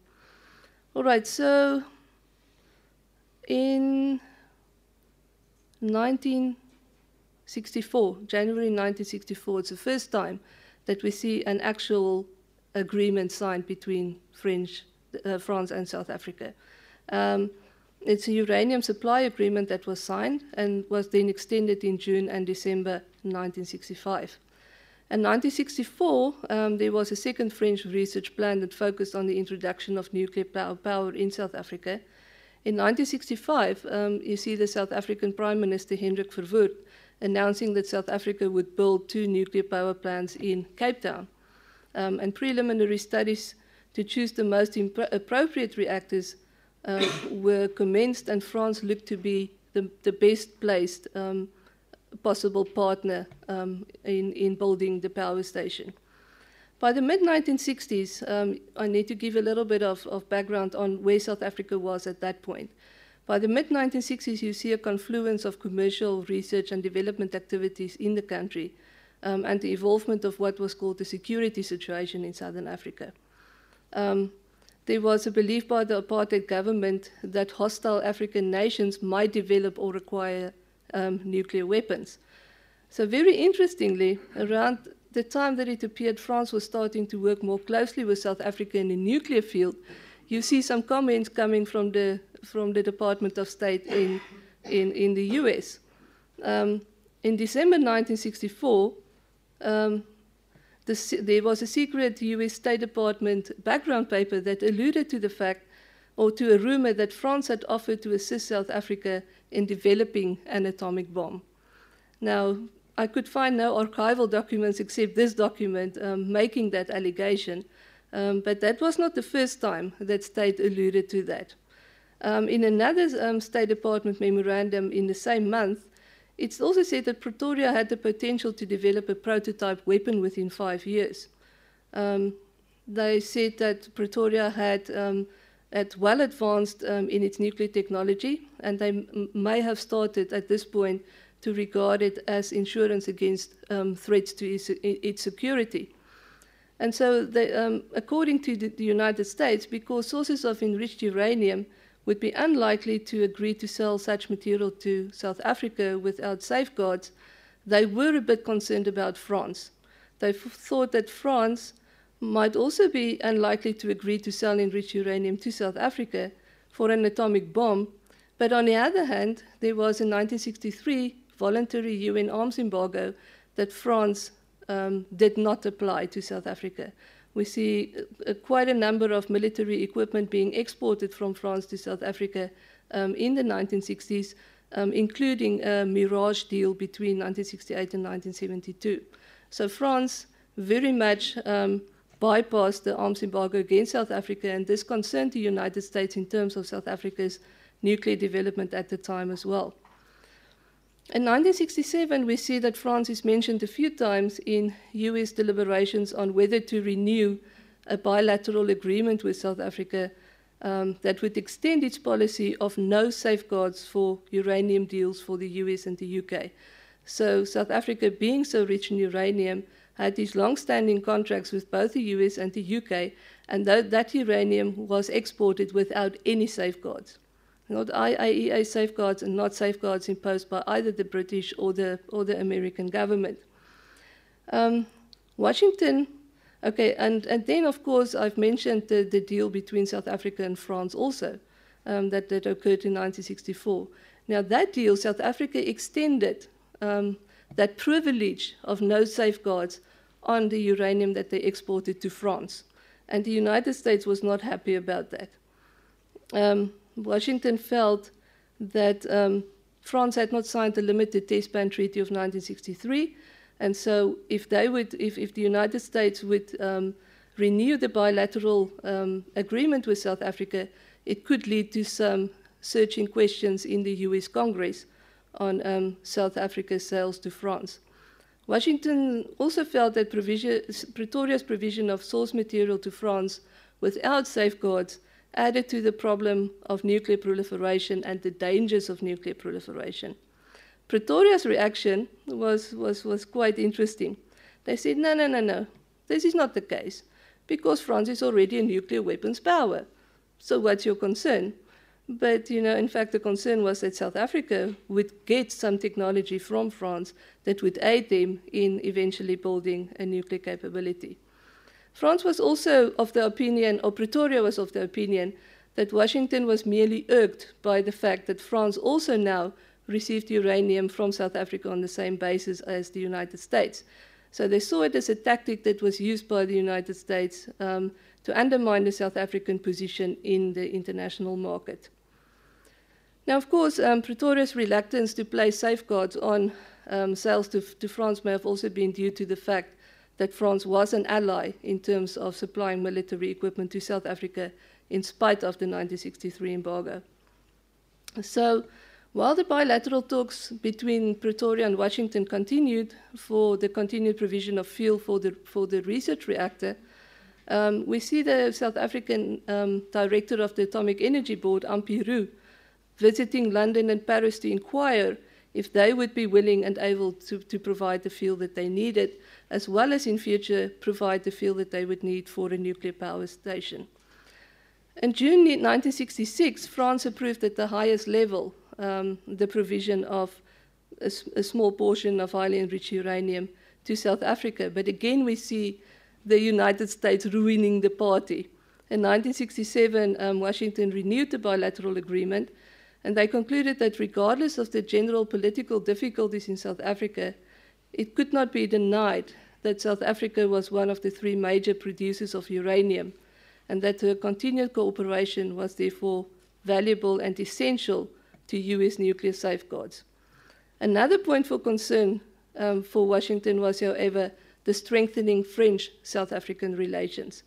all right, so in 1964, January 1964, it's the first time that we see an actual agreement signed between French, uh, France and South Africa. Um, it's a uranium supply agreement that was signed and was then extended in June and December 1965. In 1964, um, there was a second French research plan that focused on the introduction of nuclear power in South Africa. In 1965, um, you see the South African Prime Minister Hendrik Verwoerd announcing that South Africa would build two nuclear power plants in Cape Town. Um, and preliminary studies to choose the most appropriate reactors uh, were commenced, and France looked to be the, the best placed um, possible partner um, in, in building the power station. By the mid 1960s, um, I need to give a little bit of, of background on where South Africa was at that point. By the mid 1960s, you see a confluence of commercial research and development activities in the country um, and the involvement of what was called the security situation in Southern Africa. Um, there was a belief by the apartheid government that hostile African nations might develop or acquire um, nuclear weapons. So, very interestingly, around the time that it appeared France was starting to work more closely with South Africa in the nuclear field, you see some comments coming from the, from the Department of State in, in, in the US. Um, in December 1964, um, the, there was a secret US State Department background paper that alluded to the fact or to a rumor that France had offered to assist South Africa in developing an atomic bomb. Now, I could find no archival documents except this document um, making that allegation, um, but that was not the first time that state alluded to that. Um, in another um, State Department memorandum in the same month, it's also said that Pretoria had the potential to develop a prototype weapon within five years. Um, they said that Pretoria had um, at well advanced um, in its nuclear technology, and they may have started at this point to regard it as insurance against um, threats to its, its, security. And so, they, um, according to the, the, United States, because sources of enriched uranium would be unlikely to agree to sell such material to South Africa without safeguards, they were a bit concerned about France. They thought that France might also be unlikely to agree to sell enriched uranium to South Africa for an atomic bomb. But on the other hand, there was a 1963 voluntary UN arms embargo that France um, did not apply to South Africa. We see uh, quite a number of military equipment being exported from France to South Africa um, in the 1960s, um, including a Mirage deal between 1968 and 1972. So France very much um, bypassed the arms embargo against South Africa, and this concerned the United States in terms of South Africa's nuclear development at the time as well. In 1967, we see that France is mentioned a few times in US deliberations on whether to renew a bilateral agreement with South Africa um, that would extend its policy of no safeguards for uranium deals for the US and the UK. So, South Africa, being so rich in uranium, had these long-standing contracts with both the US and the UK, and that, that uranium was exported without any safeguards. Not IAEA safeguards and not safeguards imposed by either the British or the, or the American government. Um, Washington, okay, and, and then of course I've mentioned the, the deal between South Africa and France also um, that, that occurred in 1964. Now that deal, South Africa extended um, that privilege of no safeguards on the uranium that they exported to France. And the United States was not happy about that. Um, Washington felt that um, France had not signed the Limited Test Ban Treaty of 1963, and so if they would, if, if the United States would um, renew the bilateral um, agreement with South Africa, it could lead to some searching questions in the U.S. Congress on um, South Africa's sales to France. Washington also felt that provision, Pretoria's provision of source material to France without safeguards added to the problem of nuclear proliferation and the dangers of nuclear proliferation. Pretoria's reaction was, was, was quite interesting. They said, no, no, no, no, this is not the case, because France is already a nuclear weapons power. So what's your concern? But you know, in fact, the concern was that South Africa would get some technology from France that would aid them in eventually building a nuclear capability. France was also of the opinion, or Pretoria was of the opinion, that Washington was merely irked by the fact that France also now received uranium from South Africa on the same basis as the United States. So they saw it as a tactic that was used by the United States um, to undermine the South African position in the international market. Now, of course, um, Pretoria's reluctance to place safeguards on um, sales to, to France may have also been due to the fact that France was an ally in terms of supplying military equipment to South Africa in spite of the 1963 embargo. So, while the bilateral talks between Pretoria and Washington continued for the continued provision of fuel for the, for the research reactor, um, we see the South African um, director of the Atomic Energy Board, Ampie Roux, visiting London and Paris to inquire if they would be willing and able to, to provide the fuel that they needed, as well as in future provide the fuel that they would need for a nuclear power station. In June 1966, France approved at the highest level um, the provision of a, a, small portion of highly enriched uranium to South Africa. But again, we see the United States ruining the party. In 1967, um, Washington renewed the bilateral agreement, and they concluded that regardless of the general political difficulties in South Africa, it could not be denied that South Africa was one of the three major producers of uranium, and that her continued cooperation was therefore valuable and essential to US nuclear safeguards. Another point for concern um, for Washington was, however, the strengthening French South African relations.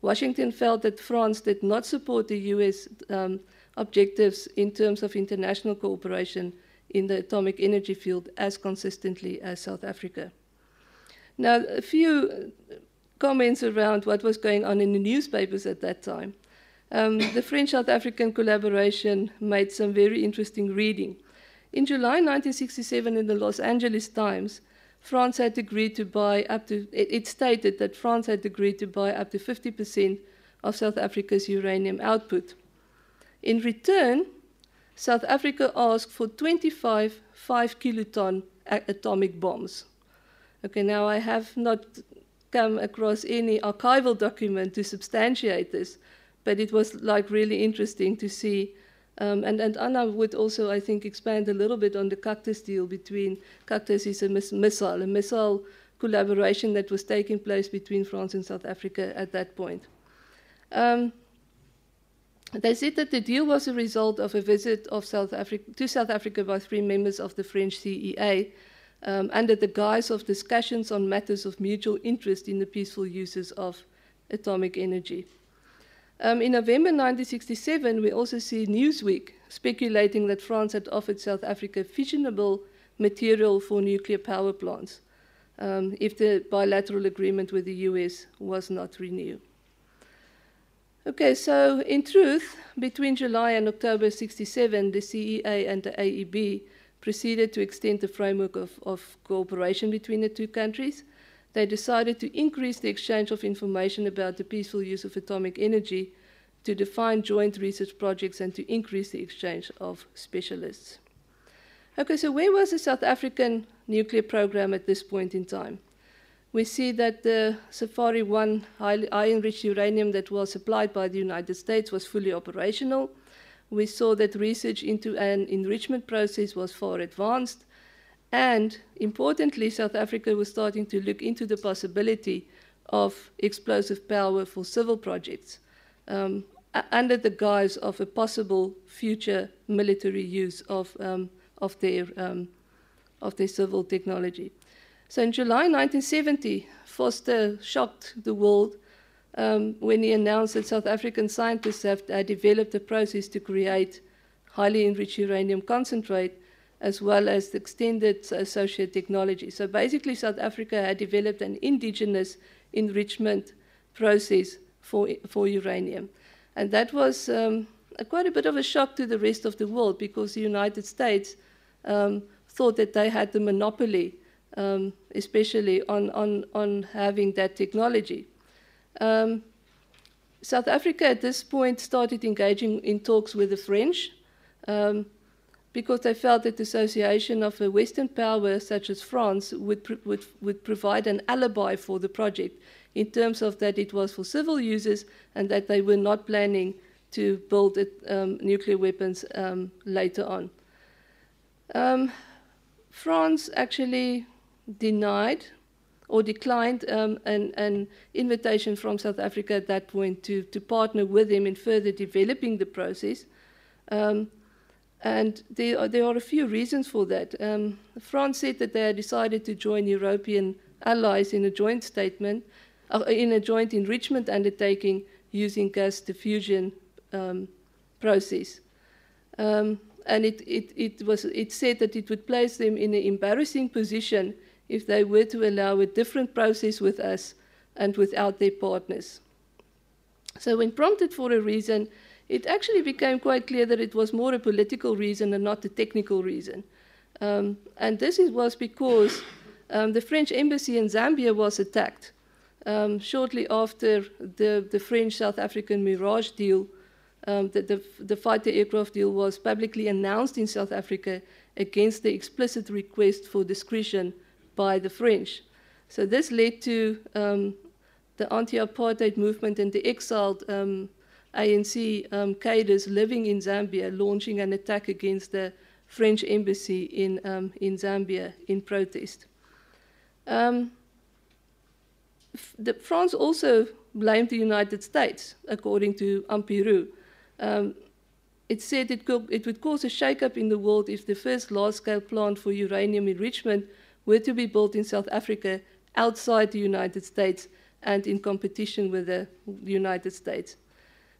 Washington felt that France did not support the US um, objectives in terms of international cooperation in the atomic energy field as consistently as South Africa. Now, a few comments around what was going on in the newspapers at that time. Um, the French South African collaboration made some very interesting reading. In July 1967, in the Los Angeles Times, France had agreed to buy up to, it, it stated that France had agreed to buy up to 50% of South Africa's uranium output. In return, South Africa asked for 25 5 kiloton atomic bombs. Okay, now I have not come across any archival document to substantiate this, but it was like really interesting to see um, and, and, Anna would also, I think, expand a little bit on the Cactus deal between Cactus is a miss missile, a missile collaboration that was taking place between France and South Africa at that point. Um, they said that the deal was a result of a visit of South Africa, to South Africa by three members of the French CEA um, under the guise of discussions on matters of mutual interest in the peaceful uses of atomic energy. Um, in November 1967, we also see Newsweek speculating that France had offered South Africa fissionable material for nuclear power plants um, if the bilateral agreement with the US was not renewed. Okay, so in truth, between July and October 67, the CEA and the AEB proceeded to extend the framework of, of cooperation between the two countries they decided to increase the exchange of information about the peaceful use of atomic energy to define joint research projects and to increase the exchange of specialists. Okay, so where was the South African nuclear program at this point in time? We see that the Safari 1 high enriched uranium that was supplied by the United States was fully operational. We saw that research into an enrichment process was far advanced. And importantly, South Africa was starting to look into the possibility of explosive power for civil projects um, under the guise of a possible future military use of, um, of, their, um, of their civil technology. So in July 1970, Vorster shocked the world um, when he announced that South African scientists have uh, developed a process to create highly enriched uranium concentrate as well as the extended associated technology. So basically, South Africa had developed an indigenous enrichment process for, for uranium. And that was um, a, quite a bit of a shock to the rest of the world because the United States um, thought that they had the monopoly, um, especially on, on, on having that technology. Um, South Africa at this point started engaging in talks with the French um, because they felt that the association of a Western power such as France would, would, would provide an alibi for the project in terms of that it was for civil users and that they were not planning to build it, um, nuclear weapons um, later on. Um, France actually denied or declined um, an, an, invitation from South Africa at that point to, to partner with him in further developing the process. Um, and there are, there are, a few reasons for that. Um, France said that they had decided to join European allies in a joint statement, uh, in a joint enrichment undertaking using gas diffusion um, process. Um, and it, it, it, was, it said that it would place them in an embarrassing position if they were to allow a different process with us and without their partners. So, when prompted for a reason, it actually became quite clear that it was more a political reason and not a technical reason. Um, and this was because um, the French embassy in Zambia was attacked um, shortly after the, the French South African Mirage deal. Um, the, the, the fighter aircraft deal was publicly announced in South Africa against the explicit request for discretion by the French. So this led to um, the anti-apartheid movement and the exiled um, ANC um, cadres living in Zambia launching an attack against the French embassy in, um, in Zambia in protest. Um, the, France also blamed the United States, according to Ampie Roux. Um, it said it, could, it would cause a shakeup in the world if the first large-scale plant for uranium enrichment were to be built in South Africa outside the United States and in competition with the United States.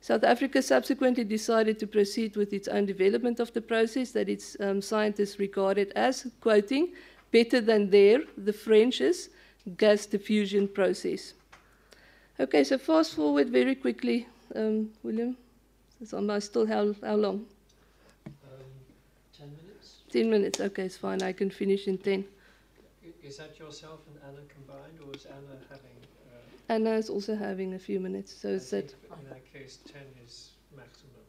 South Africa subsequently decided to proceed with its own development of the process that its um, scientists regarded as, quoting, better than their, the French's, gas diffusion process. Okay, so fast forward very quickly, um, William. It's almost still how, how long? Um, 10 minutes. 10 minutes, okay, it's fine. I can finish in 10. Is that yourself and Anna combined, or is Anna having? Uh, Anna is also having a few minutes, so it's that. In that case, ten is maximum.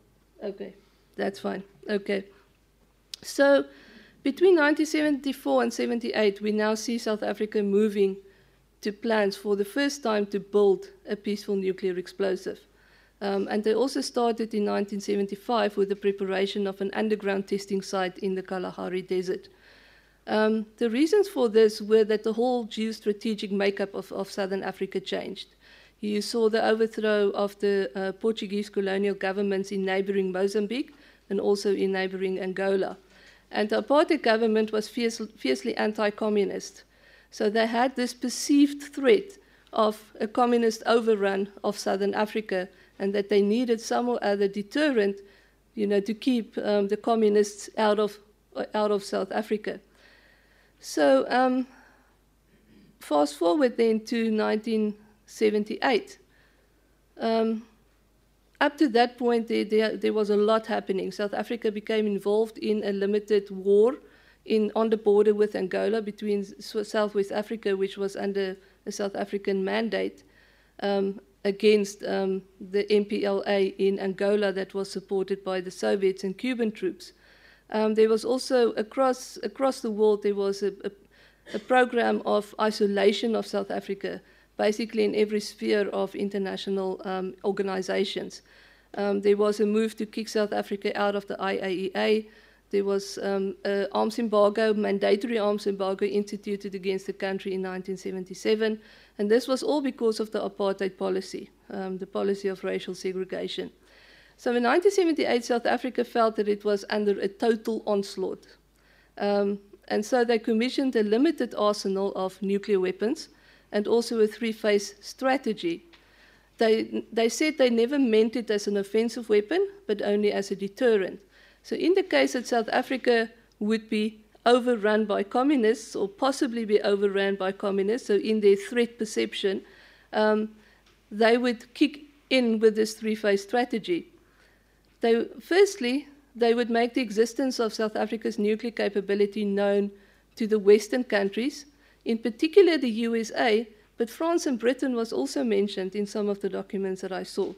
Okay, that's fine. Okay, so between 1974 and 78, we now see South Africa moving to plans for the first time to build a peaceful nuclear explosive. Um, and they also started in 1975 with the preparation of an underground testing site in the Kalahari Desert. Um, the reasons for this were that the whole geostrategic makeup of, of southern Africa changed. You saw the overthrow of the uh, Portuguese colonial governments in neighboring Mozambique and also in neighboring Angola. And the apartheid government was fierce, fiercely anti communist. So they had this perceived threat of a communist overrun of southern Africa and that they needed some or other deterrent you know, to keep um, the communists out of, out of South Africa. So um, fast forward then to 1978. Um, up to that point, there, there, there, was a lot happening. South Africa became involved in a limited war in, on the border with Angola between Southwest Africa, which was under a South African mandate, um, against um, the MPLA in Angola that was supported by the Soviets and Cuban troops. Um, there was also across across the world there was a, a, a, program of isolation of South Africa, basically in every sphere of international um, organizations. Um, there was a move to kick South Africa out of the IAEA. There was um, an arms embargo, mandatory arms embargo instituted against the country in 1977, and this was all because of the apartheid policy, um, the policy of racial segregation. So in 1978, South Africa felt that it was under a total onslaught. Um, and so they commissioned a limited arsenal of nuclear weapons and also a three phase strategy. They, they said they never meant it as an offensive weapon, but only as a deterrent. So, in the case that South Africa would be overrun by communists or possibly be overrun by communists, so in their threat perception, um, they would kick in with this three-phase strategy. They, firstly, they would make the existence of South Africa's nuclear capability known to the Western countries, in particular the USA, but France and Britain was also mentioned in some of the documents that I saw.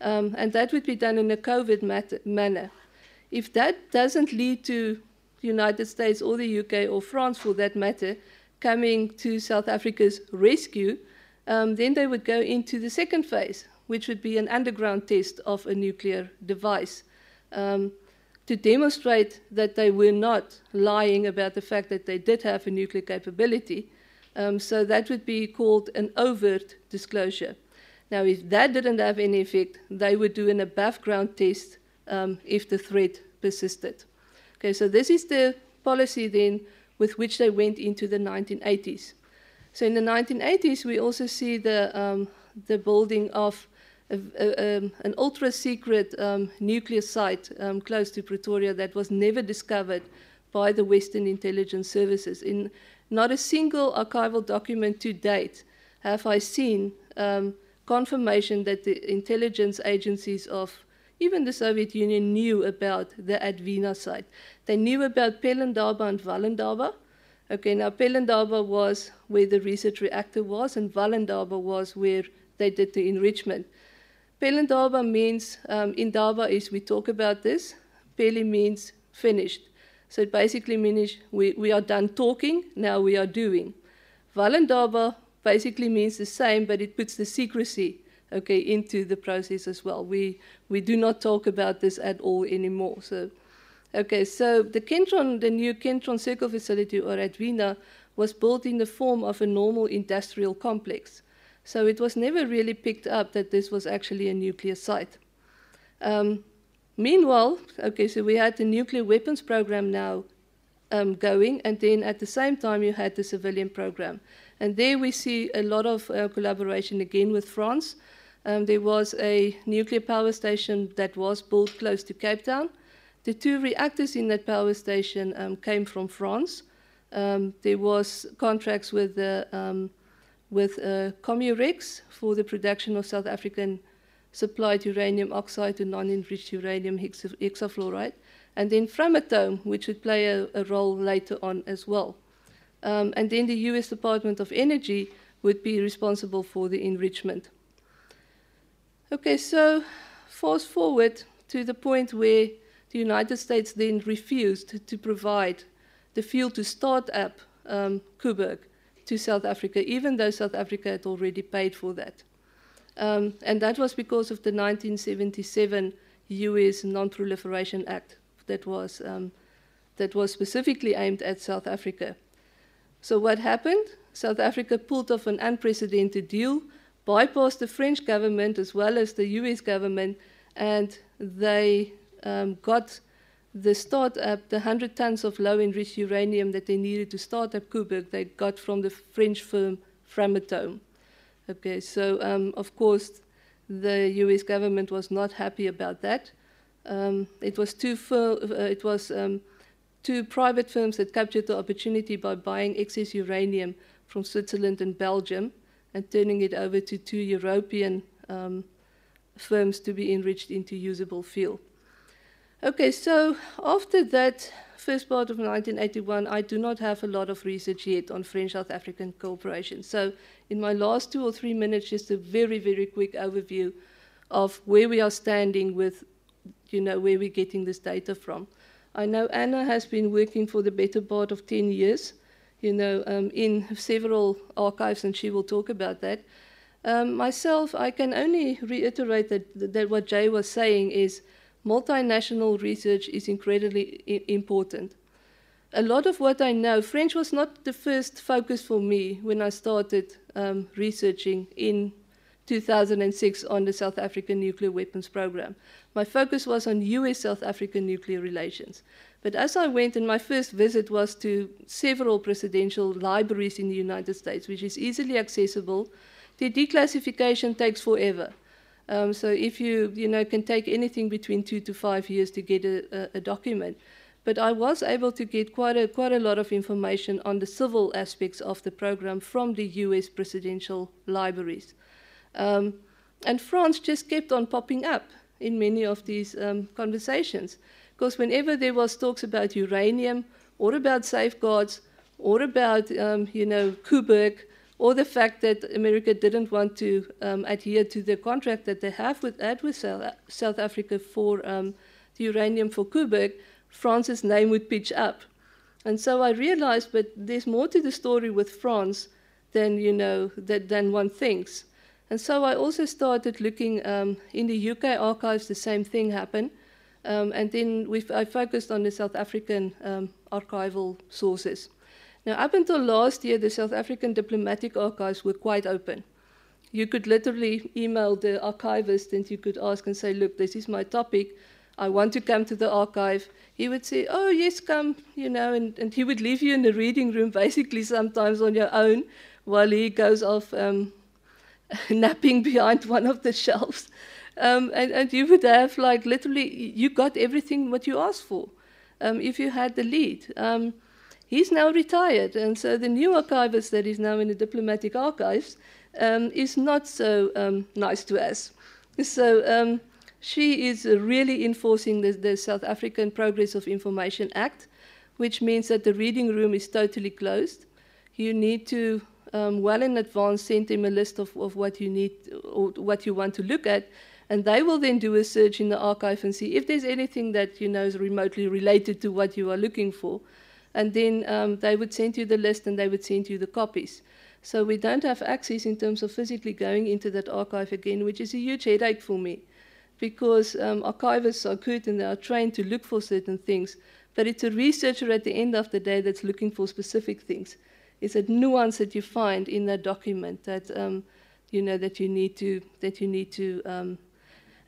Um, and that would be done in a COVID manner. If that doesn't lead to the United States or the UK or France for that matter coming to South Africa's rescue, um, then they would go into the second phase, which would be an underground test of a nuclear device um, to demonstrate that they were not lying about the fact that they did have a nuclear capability. Um, so that would be called an overt disclosure. Now, if that didn't have any effect, they would do an above ground test um, if the threat persisted. Okay, so this is the policy then with which they went into the 1980s. So in the 1980s, we also see the, um, the building of a, a, um, an ultra secret um, nuclear site um, close to Pretoria that was never discovered by the Western intelligence services. In not a single archival document to date have I seen um, confirmation that the intelligence agencies of even the Soviet Union knew about the Advina site. They knew about Pelindaba and Wallendaba. Okay, now Pelindaba was where the research reactor was, and Wallendaba was where they did the enrichment. Pelindaba means, um, Indaba is we talk about this. Peli means finished. So it basically means we, we are done talking, now we are doing. Valindaba basically means the same, but it puts the secrecy okay, into the process as well. We, we do not talk about this at all anymore. So, okay, so the Kentron, the new Kentron Circle facility or Advena was built in the form of a normal industrial complex. So it was never really picked up that this was actually a nuclear site. Um, meanwhile, okay, so we had the nuclear weapons program now um, going, and then at the same time you had the civilian program. And there we see a lot of uh, collaboration again with France, um, there was a nuclear power station that was built close to Cape Town. The two reactors in that power station um, came from France. Um, there was contracts with the um, with uh, Comurhex for the production of South African supplied uranium oxide to non-enriched uranium hexafluoride, and then Framatome, which would play a, a role later on as well. Um, and then the U.S. Department of Energy would be responsible for the enrichment. Okay, so fast forward to the point where the United States then refused to provide the fuel to start up um, Koeberg to South Africa, even though South Africa had already paid for that. Um, and that was because of the 1977 US Non-Proliferation Act that was, um, that was specifically aimed at South Africa. So what happened? South Africa pulled off an unprecedented deal bypassed the French government as well as the US government, and they um, got the startup, the 100 tons of low enriched uranium that they needed to start up Koeberg, they got from the French firm Framatome. Okay, so um, of course the US government was not happy about that. Um, it was two, uh, it was, um, two private firms that captured the opportunity by buying excess uranium from Switzerland and Belgium and turning it over to two European um, firms to be enriched into usable fuel. Okay, so after that first part of 1981, I do not have a lot of research yet on French-South African cooperation. So in my last two or three minutes, just a very, very quick overview of where we are standing with, you know, where we're getting this data from. I know Anna has been working for the better part of 10 years you know, um, in several archives, and she will talk about that. Um, myself, I can only reiterate that, that what Jay was saying is multinational research is incredibly important. A lot of what I know, French was not the first focus for me when I started um, researching in 2006 on the South African nuclear weapons program. My focus was on US South African nuclear relations. But as I went, and my first visit was to several presidential libraries in the United States, which is easily accessible, the declassification takes forever. Um, so if you, you know, can take anything between two to five years to get a, a, document. But I was able to get quite a, quite a lot of information on the civil aspects of the program from the US presidential libraries. Um, and France just kept on popping up in many of these um, conversations. Because whenever there was talks about uranium or about safeguards or about, um, you know, Koeberg, or the fact that America didn't want to um, adhere to the contract that they have with, had with South, Africa for um, the uranium for Koeberg, France's name would pitch up. And so I realized, but there's more to the story with France than, you know, that, than one thinks. And so I also started looking um, in the UK archives, the same thing happened. Um, and then I focused on the South African um, archival sources. Now, up until last year, the South African diplomatic archives were quite open. You could literally email the archivist and you could ask and say, look, this is my topic. I want to come to the archive. He would say, oh, yes, come, you know, and, and he would leave you in the reading room (laughs) basically sometimes on your own while he goes off um, (laughs) napping behind one of the shelves. Um, and, and you would have, like, literally, you got everything what you asked for um, if you had the lead. Um, He's now retired, and so the new archivist that is now in the diplomatic archives um, is not so um, nice to us. So um, she is uh, really enforcing the, the, South African Progress of Information Act, which means that the reading room is totally closed. You need to, um, well in advance, send them a list of, of what you need or what you want to look at, and they will then do a search in the archive and see if there's anything that you know is remotely related to what you are looking for and then um, they would send you the list and they would send you the copies. So we don't have access in terms of physically going into that archive again, which is a huge headache for me because um, archivists are good and they are trained to look for certain things, but it's a researcher at the end of the day that's looking for specific things. It's a nuance that you find in that document that um, you know that you need to that you need to. Um,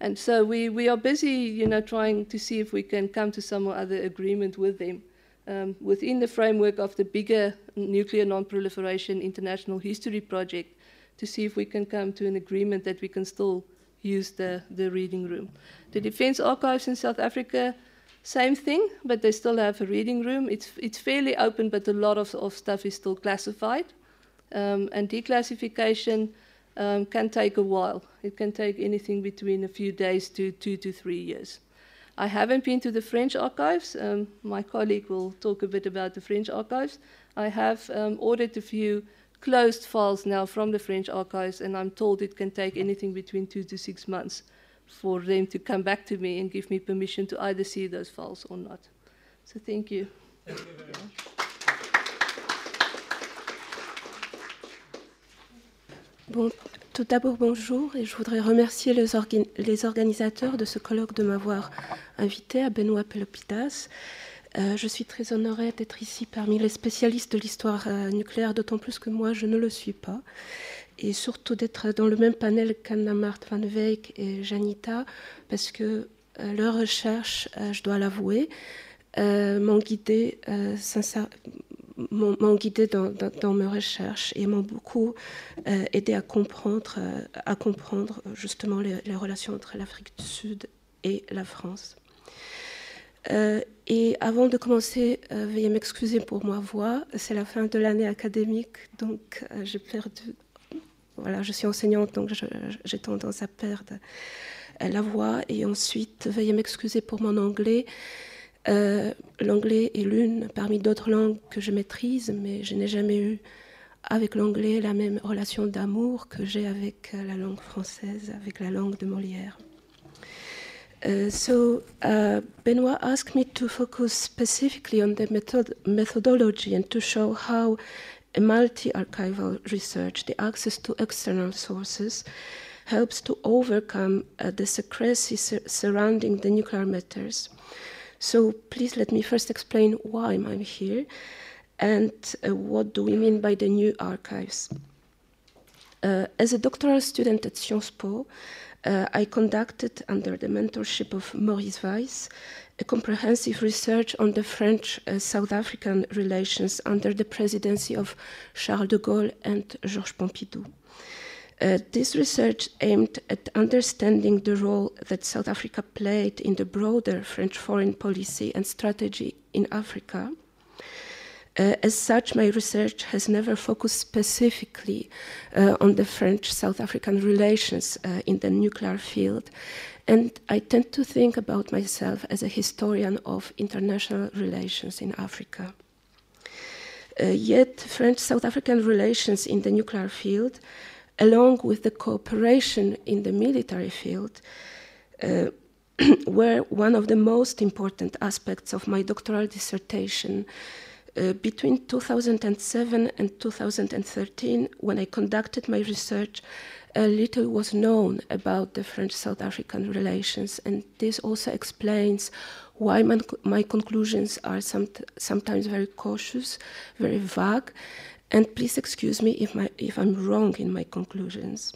and so we, we are busy, you know, trying to see if we can come to some other agreement with them um, within the framework of the bigger nuclear non-proliferation international history project to see if we can come to an agreement that we can still use the, the reading room. The Defence Archives in South Africa, same thing, but they still have a reading room. It's, it's fairly open, but a lot of, of stuff is still classified. Um, and declassification um, can take a while. It can take anything between a few days to two to three years. I haven't been to the French archives. Um, my colleague will talk a bit about the French archives. I have um, ordered a few closed files now from the French archives, and I'm told it can take anything between two to six months for them to come back to me and give me permission to either see those files or not. So thank you. Thank you very much. Bon, tout d'abord, bonjour, et je voudrais remercier les, orga les, organisateurs de ce colloque de m'avoir invité à Benoît Pelopidas. Euh, je suis très honorée d'être ici parmi les spécialistes de l'histoire euh, nucléaire, d'autant plus que moi, je ne le suis pas. Et surtout d'être dans le même panel qu'Anna Marthe Van Weyck et Janita, parce que euh, leurs recherches, euh, je dois l'avouer, m'ont guidée sincèrement m'ont guidé dans, mes recherches et m'ont beaucoup euh, aidé à comprendre, euh, à comprendre justement les, relations entre l'Afrique du Sud et la France. Euh, et avant de commencer, euh, veuillez m'excuser pour ma voix. C'est la fin de l'année académique, donc euh, j'ai perdu. Voilà, je suis enseignante, donc j'ai tendance à perdre euh, la voix. Et ensuite, veuillez m'excuser pour mon anglais. Euh, l'anglais est l'une parmi d'autres langues que je maîtrise, mais je n'ai jamais eu avec l'anglais la même relation d'amour que j'ai avec euh, la langue française, avec la langue de Molière. Uh, so uh, Benoit asked me to focus specifically on the method methodology and to show how a multi-archival research, the access to external sources, helps to overcome uh, the secrecy sur surrounding the nuclear matters. So please let me first explain why I'm here and uh, what do we mean by the new archives. Uh, as a doctoral student at Sciences Po, uh, I conducted, under the mentorship of Maurice Vaïsse, a comprehensive research on the French uh, South African relations under the presidency of Charles de Gaulle and Georges Pompidou. Uh, this research aimed at understanding the role that South Africa played in the broader French foreign policy and strategy in Africa. Uh, as such, my research has never focused specifically uh, on the French South African relations uh, in the nuclear field. And I tend to think about myself as a historian of international relations in Africa. Uh, yet, French South African relations in the nuclear field, along with the cooperation in the military field, uh, (clears throat) were one of the most important aspects of my doctoral dissertation uh, between 2007 and 2013, when I conducted my research, a little was known about the French South African relations, and this also explains why my, my conclusions are some, sometimes very cautious, very vague, and please excuse me if, my, if I'm wrong in my conclusions.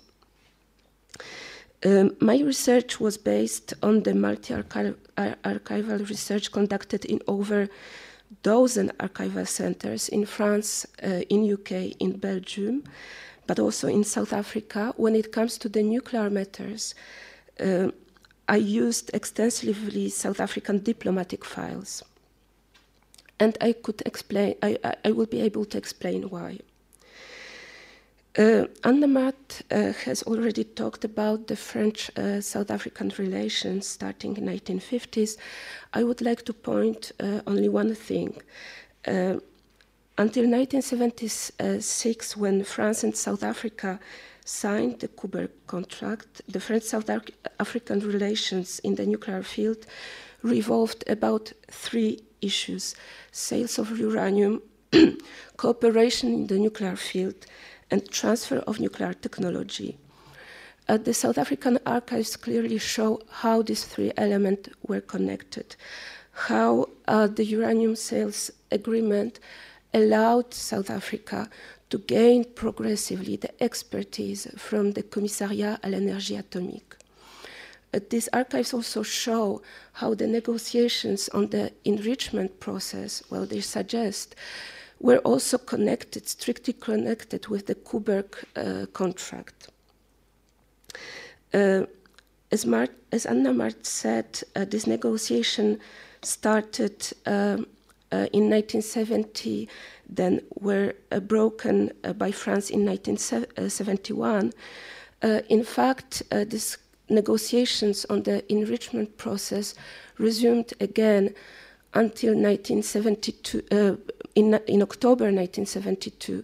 Um, my research was based on the multi archival research conducted in over a dozen archival centers in France, uh, in UK, in Belgium, but also in South Africa. When it comes to the nuclear matters, uh, I used extensively South African diplomatic files. And I could explain, I, I will be able to explain why. Uh, uh, has already talked about the French-South uh, African relations starting in 1950s. I would like to point uh, only one thing. Uh, until 1976, when France and South Africa signed the Koeberg contract, the French-South African relations in the nuclear field revolved about three issues: sales of uranium, (clears throat) cooperation in the nuclear field, and transfer of nuclear technology. Uh, the South African archives clearly show how these three elements were connected, how uh, the uranium sales agreement allowed South Africa to gain progressively the expertise from the Commissariat à l'énergie atomique. These archives also show how the negotiations on the enrichment process, well, they suggest were also connected, strictly connected with the Koeberg uh, contract. Uh, as, as Anne-Marthe said, uh, this negotiation started um, uh, in 1970, then were uh, broken uh, by France in 1971. in fact, these negotiations on the enrichment process resumed again until 1972, uh, in, in October 1972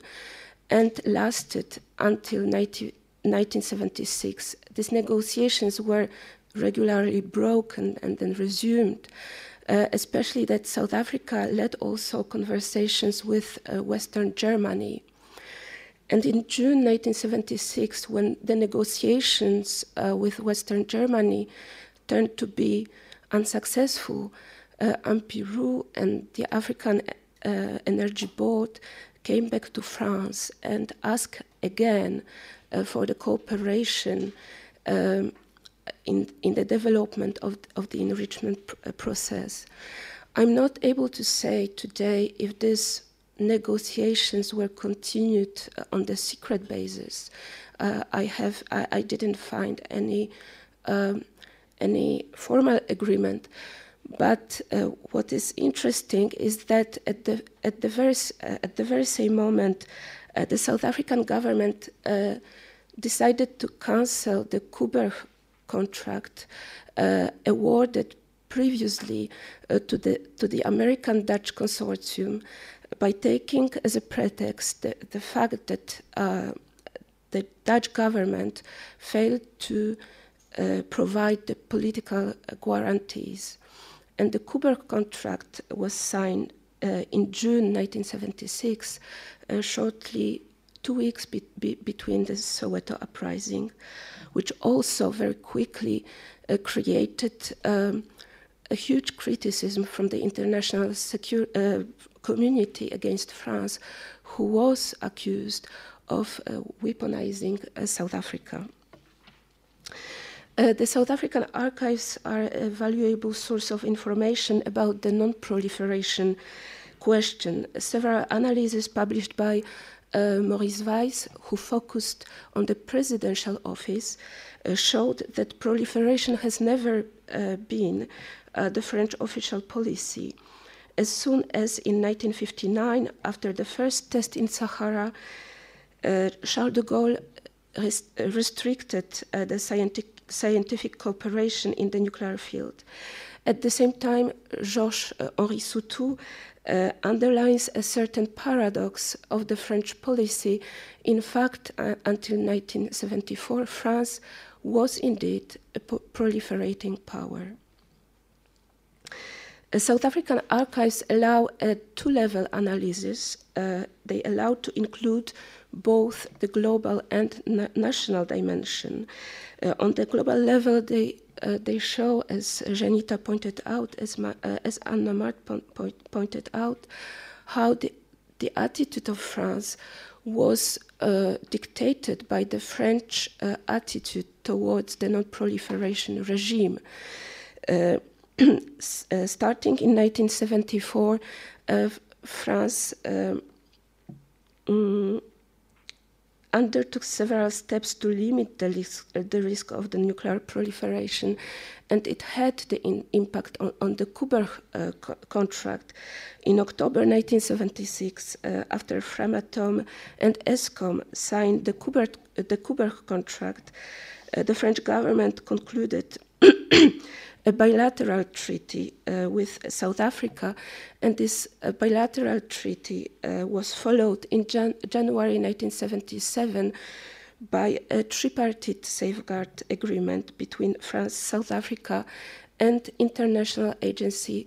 and lasted until 19, 1976. These negotiations were regularly broken and then resumed, uh, especially that South Africa led also conversations with uh, Western Germany. And in June 1976, when the negotiations uh, with Western Germany turned to be unsuccessful, uh, Ampie Roux and the African uh, Energy Board came back to France and asked again uh, for the cooperation um, in, in the development of, of the enrichment pr uh, process. I'm not able to say today if these negotiations were continued uh, on the secret basis. Uh, I have I, I, didn't find any um, any formal agreement, but uh, what is interesting is that at the, at the, very, uh, at the very same moment, uh, the South African government uh, decided to cancel the Koeberg contract awarded previously to, the, to the American Dutch consortium by taking as a pretext the, the fact that the Dutch government failed to provide the political guarantees. And the Koeberg contract was signed uh, in June 1976, uh, shortly two weeks be be between the Soweto uprising, which also very quickly uh, created um, a huge criticism from the international uh, community against France, who was accused of uh, weaponizing uh, South Africa. Uh, the South African archives are a valuable source of information about the non-proliferation question. Several analyses published by uh, Maurice Vaïsse, who focused on the presidential office, uh, showed that proliferation has never uh, been the French official policy. As soon as in 1959, after the first test in Sahara, uh, Charles de Gaulle res restricted uh, the scientific, scientific cooperation in the nuclear field. At the same time, Georges uh, Henri Soutou uh, underlines a certain paradox of the French policy. In fact, uh, until 1974, France was indeed a proliferating power. South African archives allow a two-level analysis. Uh, they allow to include both the global and na national dimension. Uh, on the global level, they uh, they show, as Jayita pointed out, as, Ma uh, as Anna Mart po pointed out, how the, the attitude of France was uh, dictated by the French uh, attitude towards the non-proliferation regime. Uh, uh, starting in 1974, France um, mm, undertook several steps to limit the risk, uh, the risk of the nuclear proliferation, and it had the in, impact on, on, the Koeberg uh, co contract. In October 1976, uh, after Framatome and ESCOM signed the Koeberg, uh, the Koeberg contract, uh, the French government concluded a bilateral treaty uh, with South Africa, and this uh, bilateral treaty uh, was followed in Jan January 1977 by a tripartite safeguard agreement between France, South Africa, and International Agency,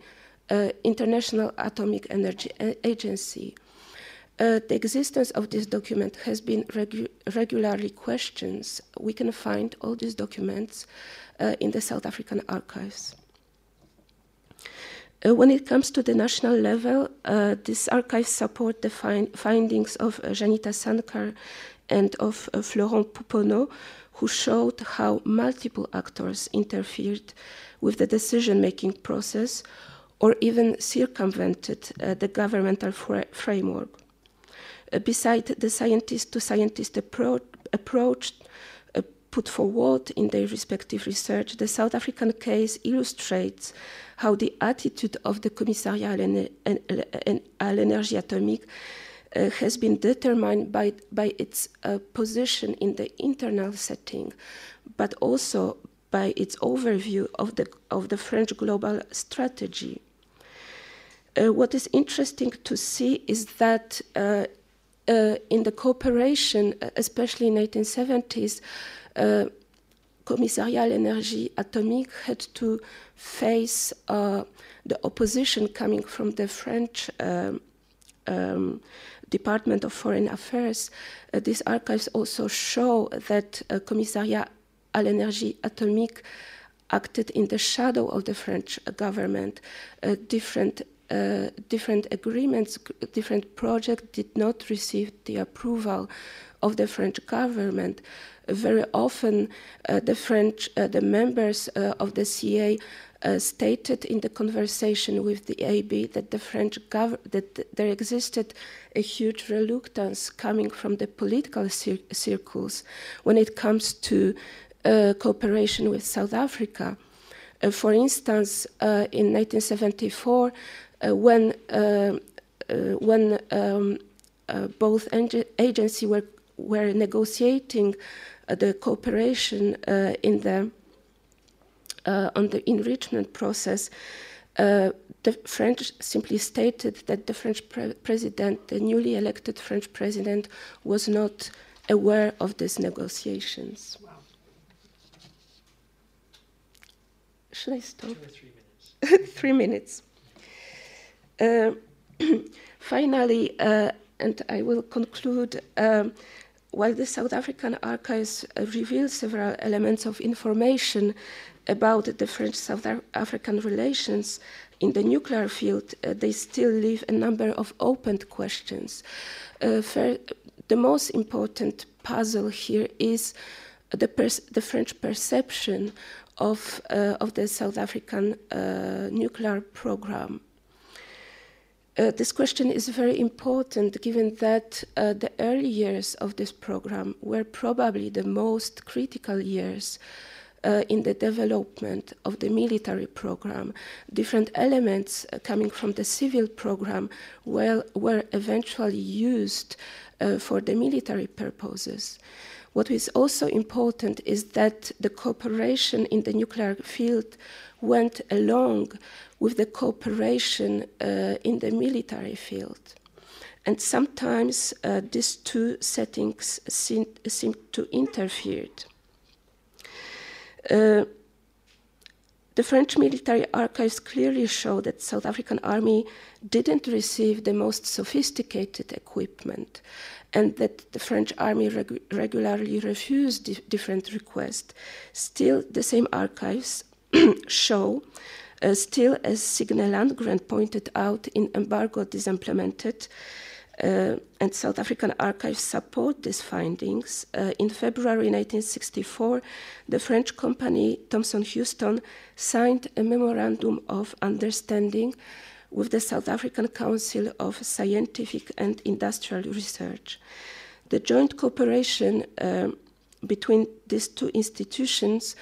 uh, International Atomic Energy Agency. Uh, the existence of this document has been regu regularly questioned. We can find all these documents uh, in the South African archives. Uh, when it comes to the national level, uh, these archives support the find findings of uh, Jayita Sarkar and of uh, Florent Pouponneau, who showed how multiple actors interfered with the decision-making process or even circumvented uh, the governmental framework. Uh, beside the scientist-to-scientist -scientist approach, put forward in their respective research, the South African case illustrates how the attitude of the Commissariat à l'énergie atomique uh, has been determined by, by its uh, position in the internal setting, but also by its overview of the, of the French global strategy. Uh, what is interesting to see is that uh, uh, in the cooperation, especially in 1970s, uh, Commissariat à l'énergie atomique had to face uh, the opposition coming from the French um, um, Department of Foreign Affairs. Uh, these archives also show that uh, Commissariat à l'énergie atomique acted in the shadow of the French government. Uh, different uh, different agreements, different projects did not receive the approval of the French government very often uh, the French, uh, the members uh, of the CA stated in the conversation with the AB that the French government, that there existed a huge reluctance coming from the political cir circles when it comes to uh, cooperation with South Africa. Uh, for instance, uh, in 1974, when when um, both agencies were were negotiating uh, the cooperation uh, in the uh, on the enrichment process, the French simply stated that the French pre president, the newly elected French president, was not aware of these negotiations. Wow. Should I stop? three minutes. (laughs) three minutes. Uh, (clears throat) finally, uh, and I will conclude. Um, while the South African archives reveal several elements of information about the French-South African relations in the nuclear field, uh, they still leave a number of open questions. Uh, the most important puzzle here is the, the French perception of, uh, of the South African uh, nuclear program. Uh, this question is very important given that uh, the early years of this program were probably the most critical years uh, in the development of the military program. Different elements uh, coming from the civil program well, were eventually used uh, for the military purposes. What is also important is that the cooperation in the nuclear field went along with the cooperation uh, in the military field. And sometimes uh, these two settings seem, seem to interfere. Uh, the French military archives clearly show that South African army didn't receive the most sophisticated equipment and that the French army regu regularly refused di different requests. Still, the same archives (clears throat) show, uh, still as Signe Landgren pointed out in Embargo Disimplemented, uh, and South African archives support these findings. Uh, in February 1964, the French company Thomson Houston signed a memorandum of understanding with the South African Council of Scientific and Industrial Research. The joint cooperation uh, between these two institutions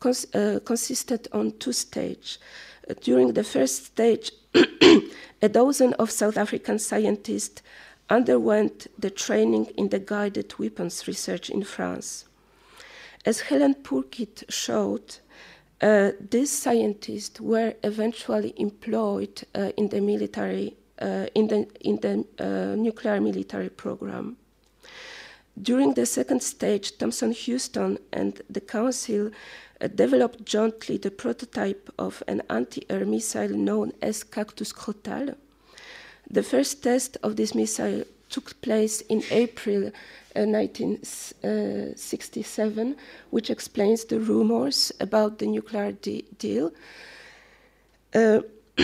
cons uh, consisted on two stages. Uh, during the first stage, (clears throat) a dozen of South African scientists underwent the training in the guided weapons research in France. As Helen Purkitt showed, uh, these scientists were eventually employed uh, in the military, uh, in the, in the uh, nuclear military program. During the second stage, Thomson Houston and the Council developed jointly the prototype of an anti air missile known as Cactus Crotale. The first test of this missile took place in April 1967, uh, which explains the rumors about the nuclear de deal. Uh, (clears throat)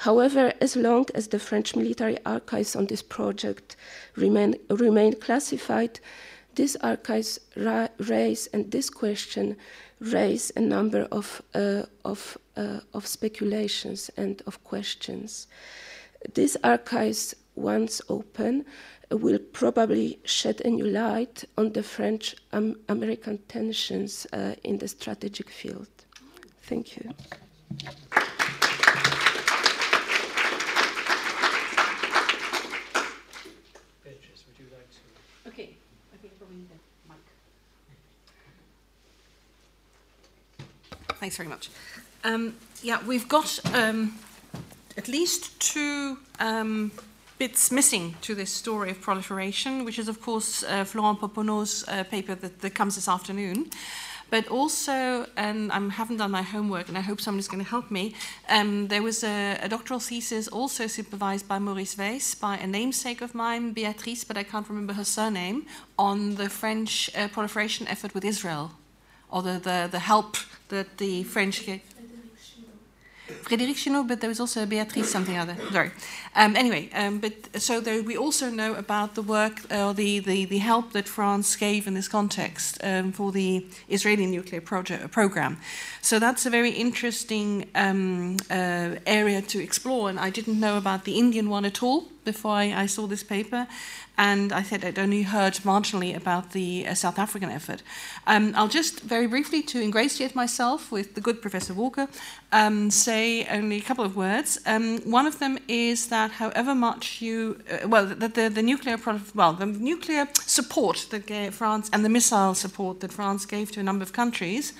However, as long as the French military archives on this project remain, remain classified, these archives ra raise, and this question raise a number of, uh, of, uh, of speculations and of questions. These archives, once open, will probably shed a new light on the French um, American tensions uh, in the strategic field. Thank you. Okay, I think probably need a mic. Thanks very much. Um, yeah, we've got um, at least two um, bits missing to this story of proliferation, which is, of course, uh, Florent Pouponneau's uh, paper that, that comes this afternoon. But also, and I haven't done my homework, and I hope somebody's going to help me, um, there was a, a, doctoral thesis also supervised by Maurice Vaïsse, by a namesake of mine, Beatrice, but I can't remember her surname, on the French uh, proliferation effort with Israel, or the, the, the help that the French gave. Frédérique Schillo, but there was also Beatrice something other. Sorry. Um, anyway, um, but so there, we also know about the work or uh, the, the, the help that France gave in this context um, for the Israeli nuclear project, program. So that's a very interesting um, uh, area to explore, and I didn't know about the Indian one at all before I, I saw this paper and I said I'd only heard marginally about the uh, South African effort. Um, I'll just very briefly, to ingratiate myself with the good Professor Walker, um, say only a couple of words. Um, one of them is that however much you, uh, well, the, the, the nuclear, well, the nuclear support that France and the missile support that France gave to a number of countries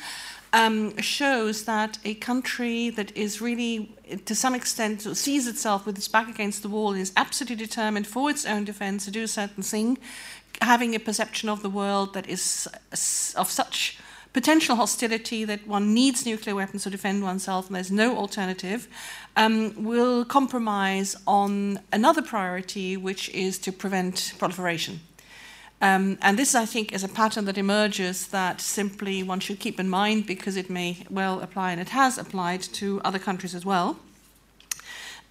um, shows that a country that is really, to some extent, sees itself with its back against the wall, and is absolutely determined for its own defense to do a certain thing, having a perception of the world that is of such potential hostility that one needs nuclear weapons to defend oneself and there's no alternative, um, will compromise on another priority, which is to prevent proliferation. Um, and this, I think, is a pattern that emerges that simply one should keep in mind because it may well apply, and it has applied to other countries as well.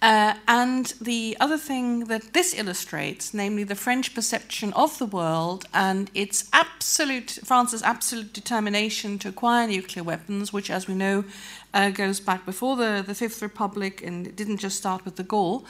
Uh, and the other thing that this illustrates, namely the French perception of the world and its absolute, France's absolute determination to acquire nuclear weapons, which, as we know, uh, goes back before the, the Fifth Republic and it didn't just start with de Gaulle,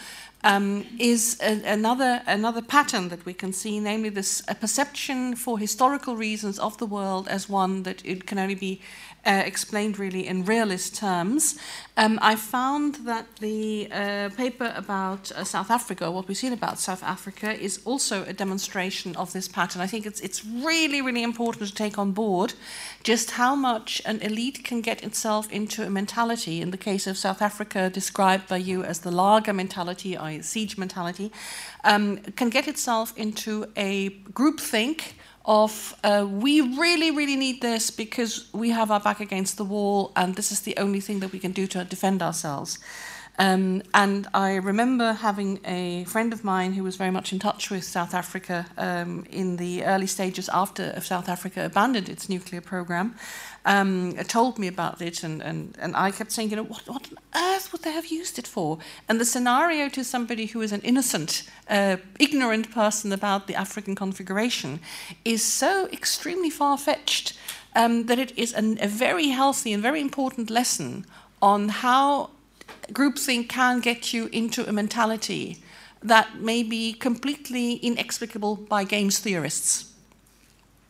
um, is a, another, another pattern that we can see, namely this a perception for historical reasons of the world as one that it can only be uh, explained really in realist terms. Um, I found that the uh, paper about uh, South Africa, what we've seen about South Africa, is also a demonstration of this pattern. I think it's, it's really, really important to take on board just how much an elite can get itself into a mentality, in the case of South Africa, described by you as the laager mentality, or siege mentality, um, can get itself into a groupthink of uh, we really, really need this because we have our back against the wall and this is the only thing that we can do to defend ourselves. Um, and I remember having a friend of mine who was very much in touch with South Africa um, in the early stages after South Africa abandoned its nuclear program, um, told me about it, and, and, and I kept saying, you know, what, what on earth would they have used it for? And the scenario to somebody who is an innocent, uh, ignorant person about the African configuration is so extremely far fetched um, that it is an, a very healthy and very important lesson on how groupthink can get you into a mentality that may be completely inexplicable by games theorists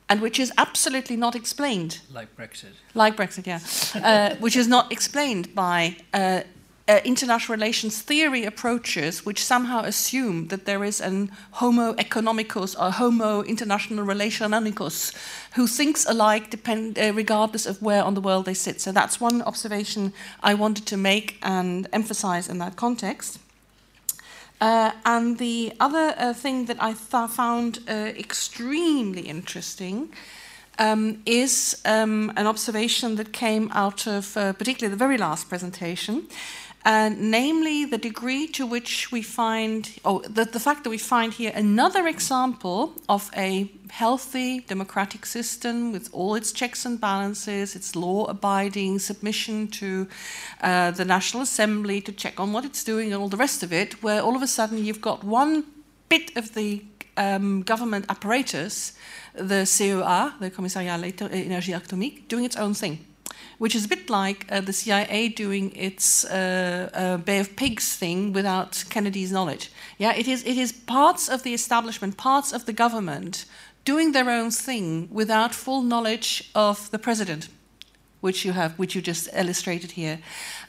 and which is absolutely not explained. Like Brexit. Like Brexit, yeah. (laughs) uh, which is not explained by uh, uh, international relations theory approaches which somehow assume that there is an homo economicus or homo international relationicus who thinks alike depend, uh, regardless of where on the world they sit. So that's one observation I wanted to make and emphasize in that context. Uh, and the other uh, thing that I found uh, extremely interesting um, is um, an observation that came out of uh, particularly the very last presentation, uh, namely the degree to which we find, oh, the, the fact that we find here another example of a healthy democratic system with all its checks and balances, its law abiding submission to uh, the National Assembly to check on what it's doing and all the rest of it, where all of a sudden you've got one bit of the um, government apparatus, the CEA, the Commissariat à l'Énergie Atomique, doing its own thing which is a bit like uh, the CIA doing its uh, uh, Bay of Pigs thing without Kennedy's knowledge. Yeah, it is, it is parts of the establishment, parts of the government doing their own thing without full knowledge of the president, which you have, which you just illustrated here.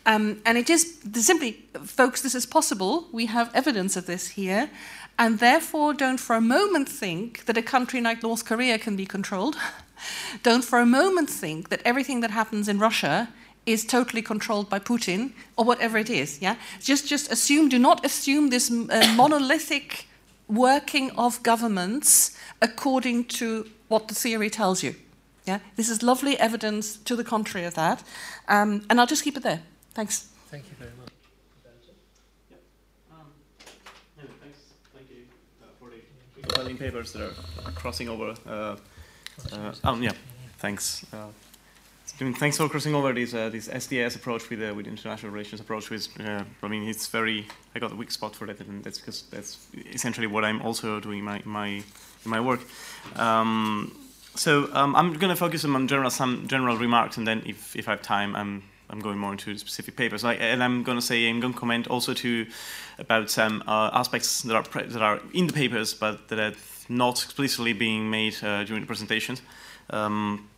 Um, and it is simply, folks, this is possible. We have evidence of this here. And therefore, don't for a moment think that a country like North Korea can be controlled. (laughs) Don't for a moment think that everything that happens in Russia is totally controlled by Putin or whatever it is. Yeah, just just assume. Do not assume this uh, (coughs) monolithic working of governments according to what the theory tells you. Yeah, this is lovely evidence to the contrary of that, um, and I'll just keep it there. Thanks. Thank you very much. Um, thanks. Thank you for the papers that are crossing over uh, uh, um, yeah, thanks. Uh, thanks for crossing over this uh, this STS approach with uh, with international relations approach. With uh, I mean, it's very. I got a weak spot for that, and that's because that's essentially what I'm also doing in my my in my work. Um, so um, I'm going to focus on general some general remarks, and then if if I have time, I'm I'm going more into specific papers. I, and I'm going to say I'm going to comment also to about some uh, aspects that are that are in the papers, but that are not explicitly being made uh, during the presentations. Um,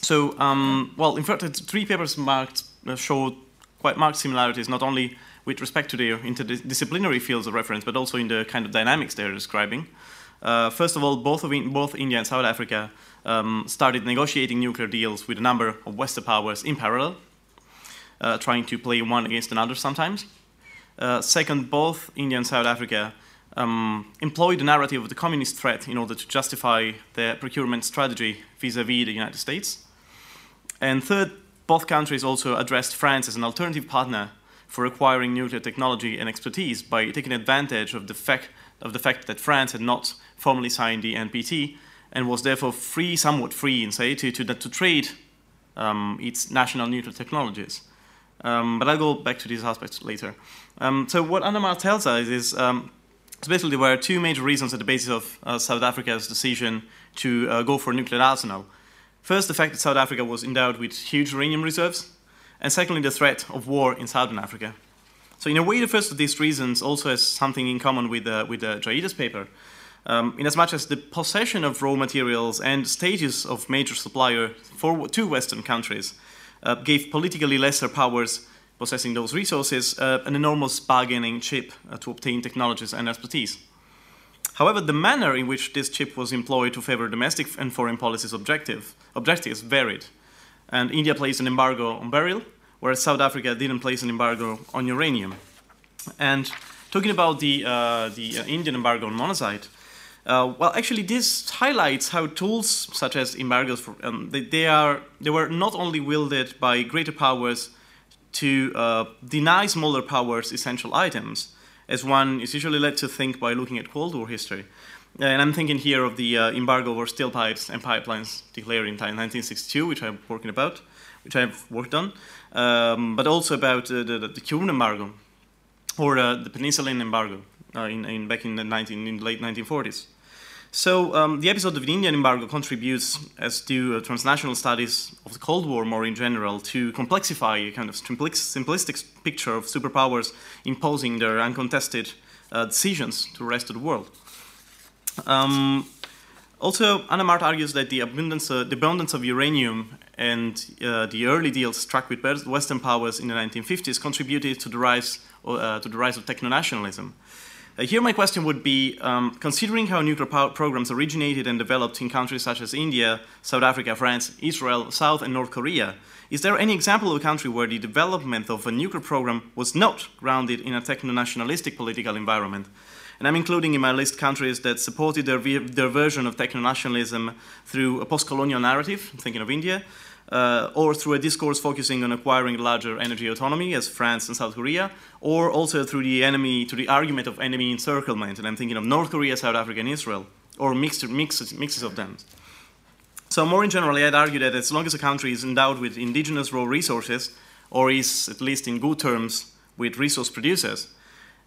so, um, well, in fact, three papers marked uh, showed quite marked similarities, not only with respect to the interdisciplinary fields of reference, but also in the kind of dynamics they're describing. Uh, first of all, both, of in, both India and South Africa um, started negotiating nuclear deals with a number of Western powers in parallel, uh, trying to play one against another sometimes. Uh, second, both India and South Africa um, employ the narrative of the communist threat in order to justify their procurement strategy vis-a-vis the United States. And third, both countries also addressed France as an alternative partner for acquiring nuclear technology and expertise by taking advantage of the fact, of the fact that France had not formally signed the NPT and was therefore free, somewhat free in say, to, to, to trade um, its national nuclear technologies. Um, but I'll go back to these aspects later. Um, so what Anna-Mart tells us is um, so basically there were two major reasons at the basis of uh, South Africa's decision to uh, go for a nuclear arsenal. First, the fact that South Africa was endowed with huge uranium reserves, and secondly, the threat of war in southern Africa. So, in a way, the first of these reasons also has something in common with, uh, with the Jayita's paper, um, in as much as the possession of raw materials and status of major supplier for two Western countries uh, gave politically lesser powers possessing those resources uh, an enormous bargaining chip uh, to obtain technologies and expertise. However, the manner in which this chip was employed to favor domestic and foreign policies objective, objectives varied. And India placed an embargo on beryl, whereas South Africa didn't place an embargo on uranium. And talking about the, uh, the uh, Indian embargo on monazite, uh, well, actually, this highlights how tools such as embargoes, for, um, they, they, are, they were not only wielded by greater powers to uh, deny smaller powers essential items, as one is usually led to think by looking at Cold War history. And I'm thinking here of the uh, embargo over steel pipes and pipelines declared in 1962, which I'm working about, which I've worked on, um, but also about uh, the, the, Cuban embargo or uh, the Peninsulan embargo uh, in, in, back in the, 19, in the late 1940s. So um, the episode of the Indian embargo contributes, as do uh, transnational studies of the Cold War more in general, to complexify a kind of simplistic picture of superpowers imposing their uncontested uh, decisions to the rest of the world. Um, also, Anna-Mart argues that the abundance, uh, the abundance of uranium and uh, the early deals struck with Western powers in the 1950s contributed to the rise, uh, to the rise of techno-nationalism. Uh, here, my question would be um, considering how nuclear power programs originated and developed in countries such as India, South Africa, France, Israel, South and North Korea, is there any example of a country where the development of a nuclear program was not grounded in a techno nationalistic political environment? And I'm including in my list countries that supported their, their version of techno nationalism through a post colonial narrative, I'm thinking of India, uh, or through a discourse focusing on acquiring larger energy autonomy, as France and South Korea, or also through the enemy, to the argument of enemy encirclement, and I'm thinking of North Korea, South Africa, and Israel, or mixed, mixes, mixes of them. So more in general, I'd argue that as long as a country is endowed with indigenous raw resources, or is at least in good terms with resource producers,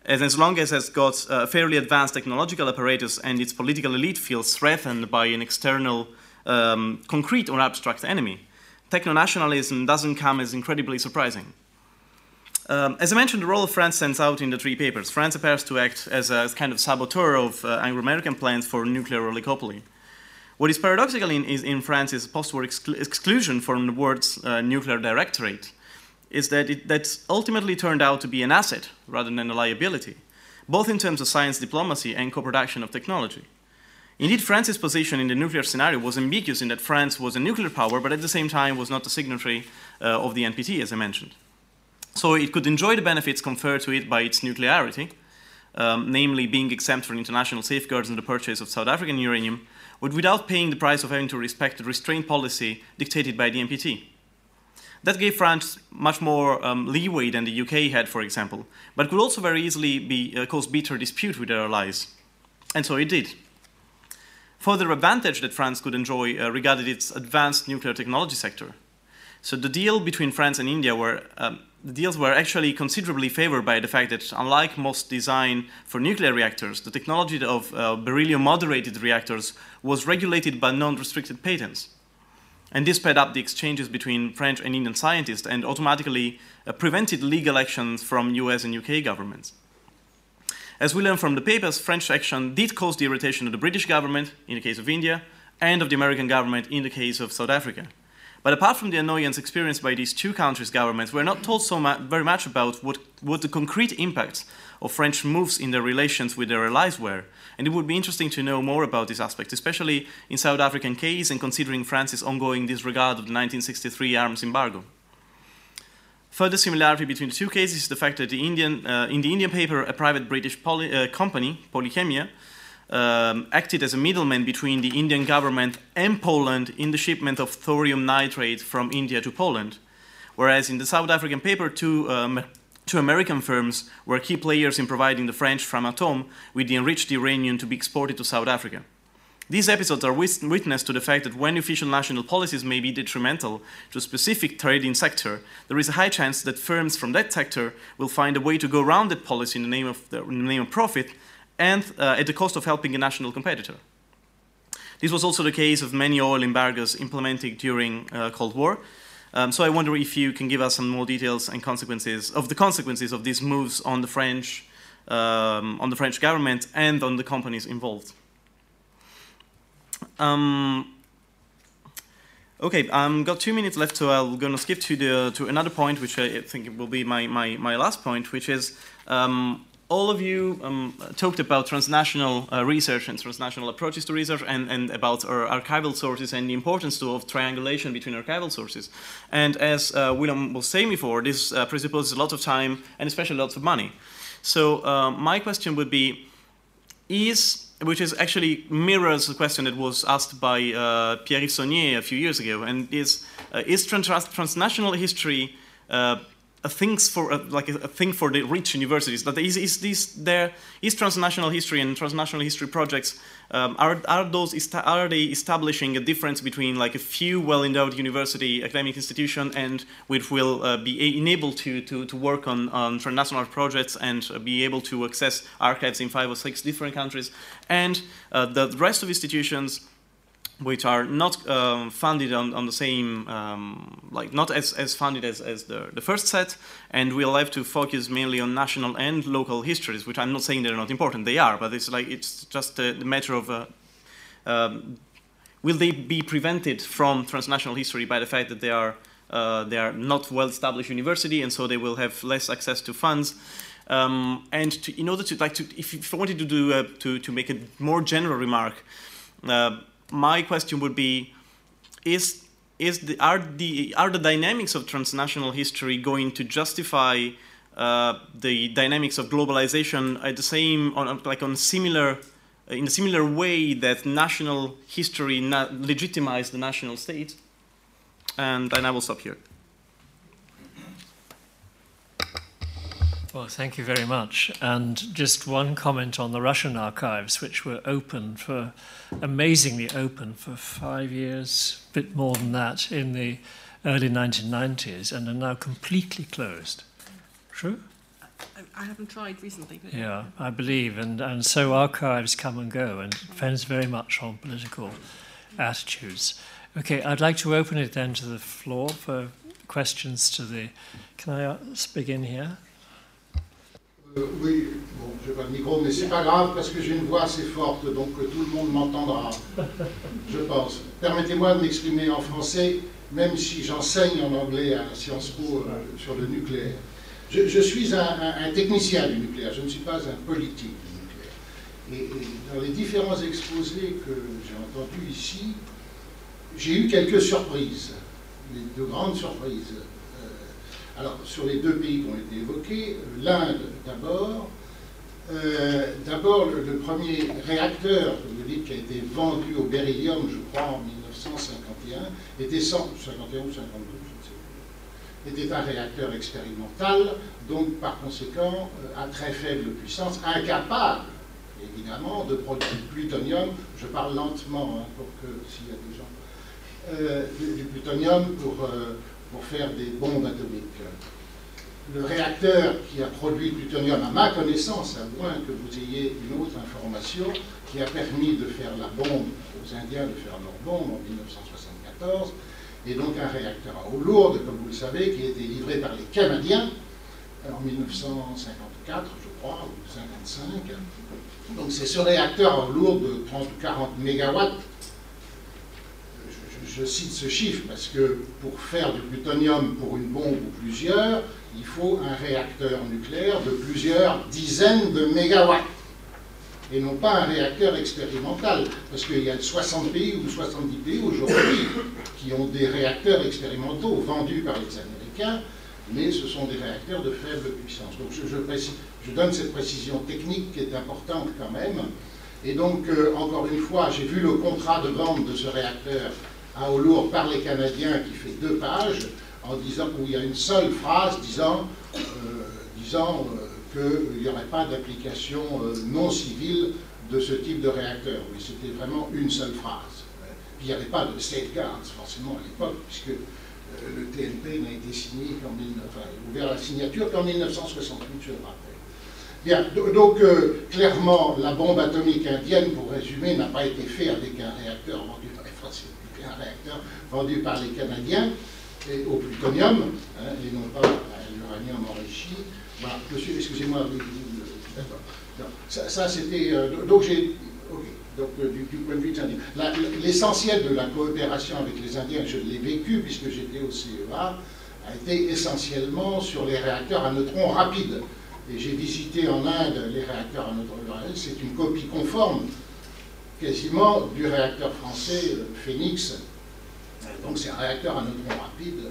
and as long as it has got a fairly advanced technological apparatus and its political elite feels threatened by an external, um, concrete or abstract enemy, techno-nationalism doesn't come as incredibly surprising. Um, as I mentioned, the role of France stands out in the three papers. France appears to act as a kind of saboteur of uh, Anglo-American plans for nuclear oligopoly. What is paradoxical in, is in France is post-war exclu exclusion from the words uh, nuclear directorate, is that it that's ultimately turned out to be an asset rather than a liability, both in terms of science diplomacy and co-production of technology. Indeed, France's position in the nuclear scenario was ambiguous in that France was a nuclear power, but at the same time was not a signatory uh, of the NPT, as I mentioned. So it could enjoy the benefits conferred to it by its nuclearity, um, namely being exempt from international safeguards in the purchase of South African uranium, but without paying the price of having to respect the restraint policy dictated by the NPT. That gave France much more um, leeway than the UK had, for example, but could also very easily be, uh, cause bitter dispute with their allies. And so it did. Further advantage that France could enjoy uh, regarded its advanced nuclear technology sector. So the deal between France and India were um, the deals were actually considerably favored by the fact that, unlike most design for nuclear reactors, the technology of uh, beryllium moderated reactors was regulated by non restricted patents. And this sped up the exchanges between French and Indian scientists and automatically uh, prevented legal actions from US and UK governments. As we learn from the papers, French action did cause the irritation of the British government, in the case of India, and of the American government, in the case of South Africa. But apart from the annoyance experienced by these two countries' governments, we're not told so mu very much about what, what the concrete impacts of French moves in their relations with their allies were. And it would be interesting to know more about this aspect, especially in South African case and considering France's ongoing disregard of the 1963 arms embargo. Further similarity between the two cases is the fact that the Indian, uh, in the Indian paper, a private British poly, uh, company, Polychemia, um, acted as a middleman between the Indian government and Poland in the shipment of thorium nitrate from India to Poland. Whereas in the South African paper, two, um, two American firms were key players in providing the French Framatome with the enriched uranium to be exported to South Africa. These episodes are witness to the fact that when official national policies may be detrimental to a specific trading sector, there is a high chance that firms from that sector will find a way to go around that policy in the name of, the name of profit and uh, at the cost of helping a national competitor. This was also the case of many oil embargoes implemented during uh, Cold War. Um, so I wonder if you can give us some more details and consequences of the consequences of these moves on the French, um, on the French government and on the companies involved. Um, okay, I've got two minutes left, so I'm going to skip to the to another point, which I think will be my my, my last point, which is um, all of you um, talked about transnational uh, research and transnational approaches to research and, and about archival sources and the importance to, of triangulation between archival sources. And as uh, William was saying before, this uh, presupposes a lot of time and especially lots of money. So uh, my question would be, is which is actually mirrors a question that was asked by uh, Pierre Saunier a few years ago, and is uh, is trans transnational history uh, a things for like a, a, thing for the rich universities. That is, is this there is transnational history and transnational history projects um, are are those are they establishing a difference between like a few well-endowed university academic institution and which will uh, be enabled to, to to work on on transnational projects and uh, be able to access archives in five or six different countries, and uh, the rest of institutions which are not um, funded on, on, the same, um, like not as, as funded as, as the, the first set, and we'll have to focus mainly on national and local histories, which I'm not saying they're not important, they are, but it's like it's just a, the matter of uh, um, will they be prevented from transnational history by the fact that they are uh, they are not well established university, and so they will have less access to funds. Um, and to, in order to like to, if, if I wanted to do uh, to to make a more general remark uh, my question would be is is the, are the are the dynamics of transnational history going to justify uh, the dynamics of globalization at the same on like on similar in a similar way that national history na- legitimized the national state and then I will stop here. Well, thank you very much. And just one comment on the Russian archives, which were open for, amazingly open for five years, a bit more than that, in the early 1990s, and are now completely closed. True? I haven't tried recently. But yeah, I believe. And, and so archives come and go, and it depends very much on political attitudes. Okay, I'd like to open it then to the floor for questions to the. Can I uh, begin here? Euh, oui, bon, je n'ai pas de micro, mais c'est pas grave parce que j'ai une voix assez forte, donc tout le monde m'entendra, je pense. Permettez-moi de m'exprimer en français, même si j'enseigne en anglais à Sciences Po euh, sur le nucléaire. Je, suis un, technicien du nucléaire, je ne suis pas un politique du nucléaire. Et, et dans les différents exposés que j'ai entendus ici, j'ai eu quelques surprises, de grandes surprises. Alors, sur les deux pays qui ont été évoqués, l'Inde d'abord. Euh, d'abord, le, premier réacteur, comme vous dites, qui a été vendu au beryllium, je crois, en 1951, était 151 ou 52, je ne sais plus, était un réacteur expérimental, donc par conséquent euh, à très faible puissance, incapable, évidemment, de produire du plutonium. Je parle lentement hein, pour que, s'il y a des gens, euh, du, plutonium pour euh, pour faire des bombes atomiques. Le réacteur qui a produit le plutonium, à ma connaissance, à moins que vous ayez une autre information, qui a permis de faire la bombe aux Indiens de faire leur bombe en 1974, est donc un réacteur à eau lourde, comme vous le savez, qui a été livré par les Canadiens en 1954, je crois, ou 1955. Donc c'est ce réacteur à eau lourde de 30 ou 40 mégawatts je cite ce chiffre parce que pour faire du plutonium pour une bombe ou plusieurs, il faut un réacteur nucléaire de plusieurs dizaines de mégawatts et non pas un réacteur expérimental, parce qu'il y a 60 pays ou 70 pays aujourd'hui qui ont des réacteurs expérimentaux vendus par les Américains, mais ce sont des réacteurs de faible puissance. Donc je, donne cette précision technique qui est importante quand même. Et donc, euh, encore une fois, j'ai vu le contrat de vente de ce réacteur à eau lourde par les Canadiens qui fait deux pages, en disant où il y a une seule phrase disant, euh, disant euh, qu'il n'y aurait pas d'application euh, non civile de ce type de réacteur. Oui, c'était vraiment une seule phrase. il n'y avait pas de safeguards, forcément, à l'époque, puisque le TNP n'a été signé qu'en enfin, ouvert la signature qu'en 1968, je le rappelle. Bien, donc clairement, la bombe atomique indienne, pour résumer, n'a pas été faite avec un réacteur vendu un réacteur vendu par les Canadiens au plutonium, hein, et non pas à l'uranium enrichi. Monsieur, excusez-moi, ça, ça c'était. Euh, donc j'ai. donc euh, du, point de vue des Indiens. L'essentiel de la coopération avec les Indiens, je l'ai vécu puisque j'étais au CEA, a été essentiellement sur les réacteurs à neutrons rapides. Et j'ai visité en Inde les réacteurs à neutrons rapides. C'est une copie conforme quasiment du réacteur français euh, Phoenix. Donc c'est un réacteur à neutrons rapides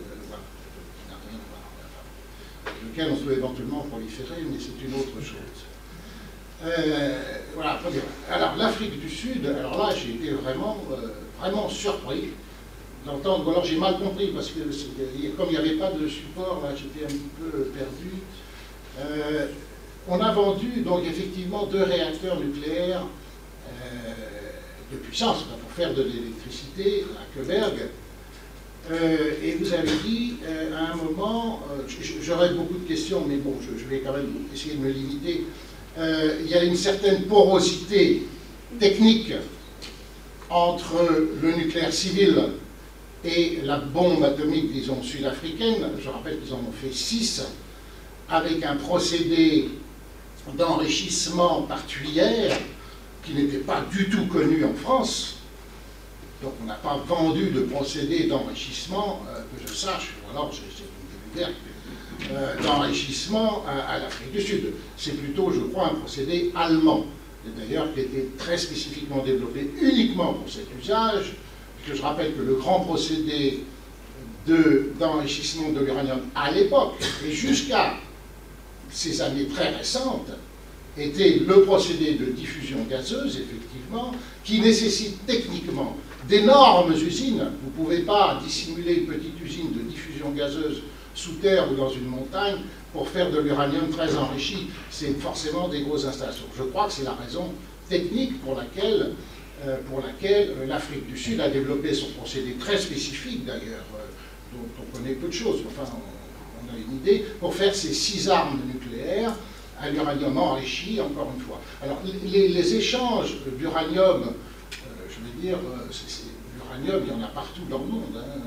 lequel on peut éventuellement proliférer, mais c'est une autre chose. Euh, voilà, Alors, l'Afrique du Sud, alors là, j'ai été vraiment, euh, vraiment surpris d'entendre, alors j'ai mal compris, parce que comme il n'y avait pas de support, là, j'étais un petit peu perdu. Euh, on a vendu, donc, effectivement, deux réacteurs nucléaires de puissance pour faire de l'électricité à Queberg. et vous avez dit, à un moment, j'aurais beaucoup de questions, mais bon, je, vais quand même essayer de me limiter. Euh, il y a une certaine porosité technique entre le nucléaire civil et la bombe atomique, disons, sud-africaine. Je rappelle qu'ils en ont fait six, avec un procédé d'enrichissement par tuyère qui n'était pas du tout connu en France. Donc on n'a pas vendu de procédé d'enrichissement, euh, que je sache, alors c'est une euh, d'enrichissement à, l'Afrique du Sud. C'est plutôt, je crois, un procédé allemand, d'ailleurs qui était très spécifiquement développé uniquement pour cet usage, que je rappelle que le grand procédé d'enrichissement de, l'uranium à l'époque, et jusqu'à ces années très récentes, était le procédé de diffusion gazeuse, effectivement, qui nécessite techniquement d'énormes usines. Vous ne pouvez pas dissimuler une petite usine de diffusion gazeuse sous terre ou dans une montagne pour faire de l'uranium très enrichi. C'est forcément des grosses installations. Je crois que c'est la raison technique pour laquelle, euh, pour laquelle euh, l'Afrique du Sud a développé son procédé très spécifique d'ailleurs, euh, dont on connaît peu de choses, enfin on, a une idée, pour faire ces six armes nucléaires à l'uranium enrichi, encore une fois. Alors les, échanges d'uranium, je veux dire, l'uranium, il y en a partout dans le monde. Hein,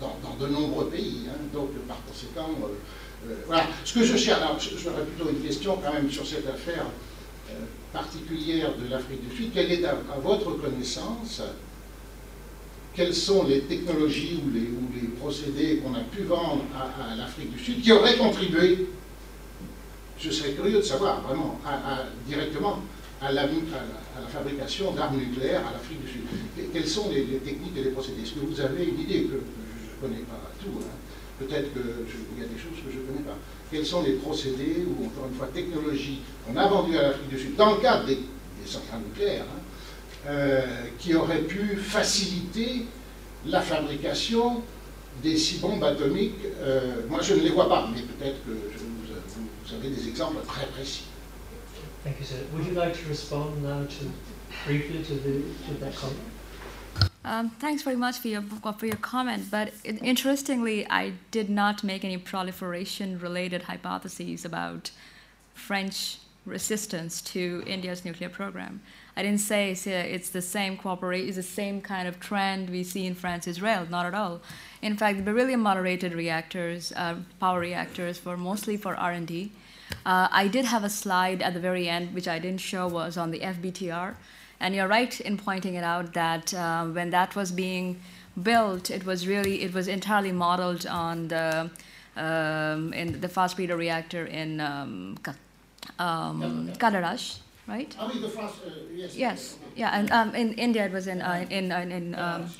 dans, de nombreux pays. Hein. donc, par conséquent, euh, euh, voilà. Ce que je cherche, alors j'aurais plutôt une question quand même sur cette affaire euh, particulière de l'Afrique du Sud. Quelle est, à, votre connaissance, quelles sont les technologies ou les procédés qu'on a pu vendre à, l'Afrique du Sud qui auraient contribué Je serais curieux de savoir, vraiment, directement à la, fabrication d'armes nucléaires à l'Afrique du Sud. Quelles sont les, techniques et les procédés? Est-ce que vous avez une idée que, je ne connais pas tout. Hein? Peut-être qu'il y a des choses que je ne connais pas. Quels sont les procédés ou, encore une fois, technologies qu'on a vendues à l'Afrique du Sud dans le cadre des, centrales nucléaires, hein, euh, qui auraient pu faciliter la fabrication des six bombes atomiques euh, Moi, je ne les vois pas, mais peut-être que vous, vous, avez des exemples très précis. Thank you, sir. Would you like to respond now to briefly to, the, to that comment? Um, thanks very much for your for your comment. But it, interestingly, I did not make any proliferation-related hypotheses about French resistance to India's nuclear program. I didn't say it's the same cooperation, it's the same kind of trend we see in France, Israel. Not at all. In fact, the beryllium moderated reactors, uh, power reactors, were mostly for R&D. Uh, I did have a slide at the very end, which I didn't show, was on the FBTR. And you're right in pointing it out that uh, when that was being built, it was really it was entirely modeled on the um, in the fast breeder reactor in um, um, Cadarache, right? I mean the fast, uh, yes. Yes, yeah, and um, in India it was in uh, in in. in um,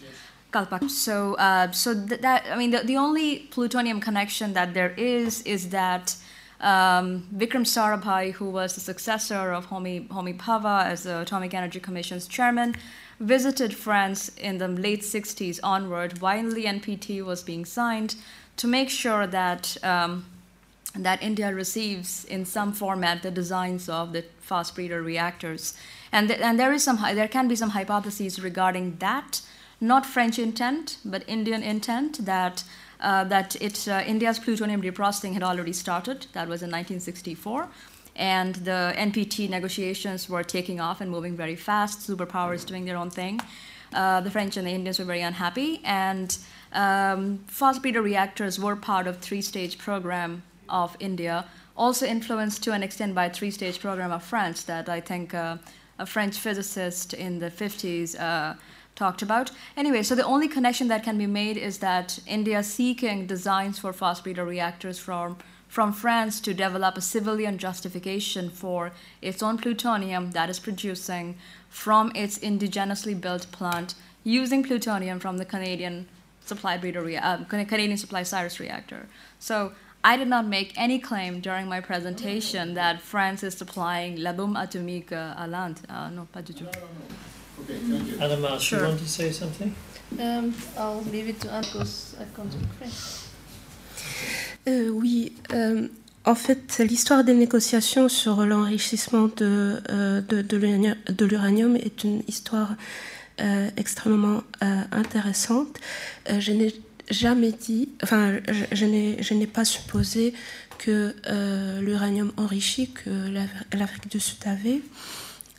Kalpak. So, uh, so th- that I mean, the, the only plutonium connection that there is is that um, Vikram Sarabhai, who was the successor of Homi, Homi Bhabha as the Atomic Energy Commission's chairman, visited France in the late 60s onward while the NPT was being signed to make sure that um, that India receives in some format the designs of the fast breeder reactors. And, th- and there, is some, there can be some hypotheses regarding that, not French intent, but Indian intent, that, uh, that it, uh, India's plutonium reprocessing had already started. That was in 1964. And the NPT negotiations were taking off and moving very fast, superpowers doing their own thing. Uh, the French and the Indians were very unhappy, and um, fast breeder reactors were part of three-stage program of India, also influenced to an extent by three-stage program of France that I think uh, a French physicist in the 50s uh, talked about. Anyway, so the only connection that can be made is that India seeking designs for fast breeder reactors from from France to develop a civilian justification for its own plutonium that is producing from its indigenously built plant using plutonium from the Canadian supply breeder uh, Canadian supply CIRUS reactor. So I did not make any claim during my presentation that France is supplying la bombe atomique à l'Inde. Uh, non, pas du tout. Okay, thank you. Adama, Sure. you want to say something? Um, I'll leave it to Anne because I can't speak French. Euh, oui, euh, en fait, l'histoire des négociations sur l'enrichissement de, euh, de, de l'uranium est une histoire euh, extrêmement euh, intéressante. Euh, je n'ai jamais dit, enfin, je, je n'ai, je n'ai pas supposé que euh, l'uranium enrichi que l'Af- l'Afrique du Sud avait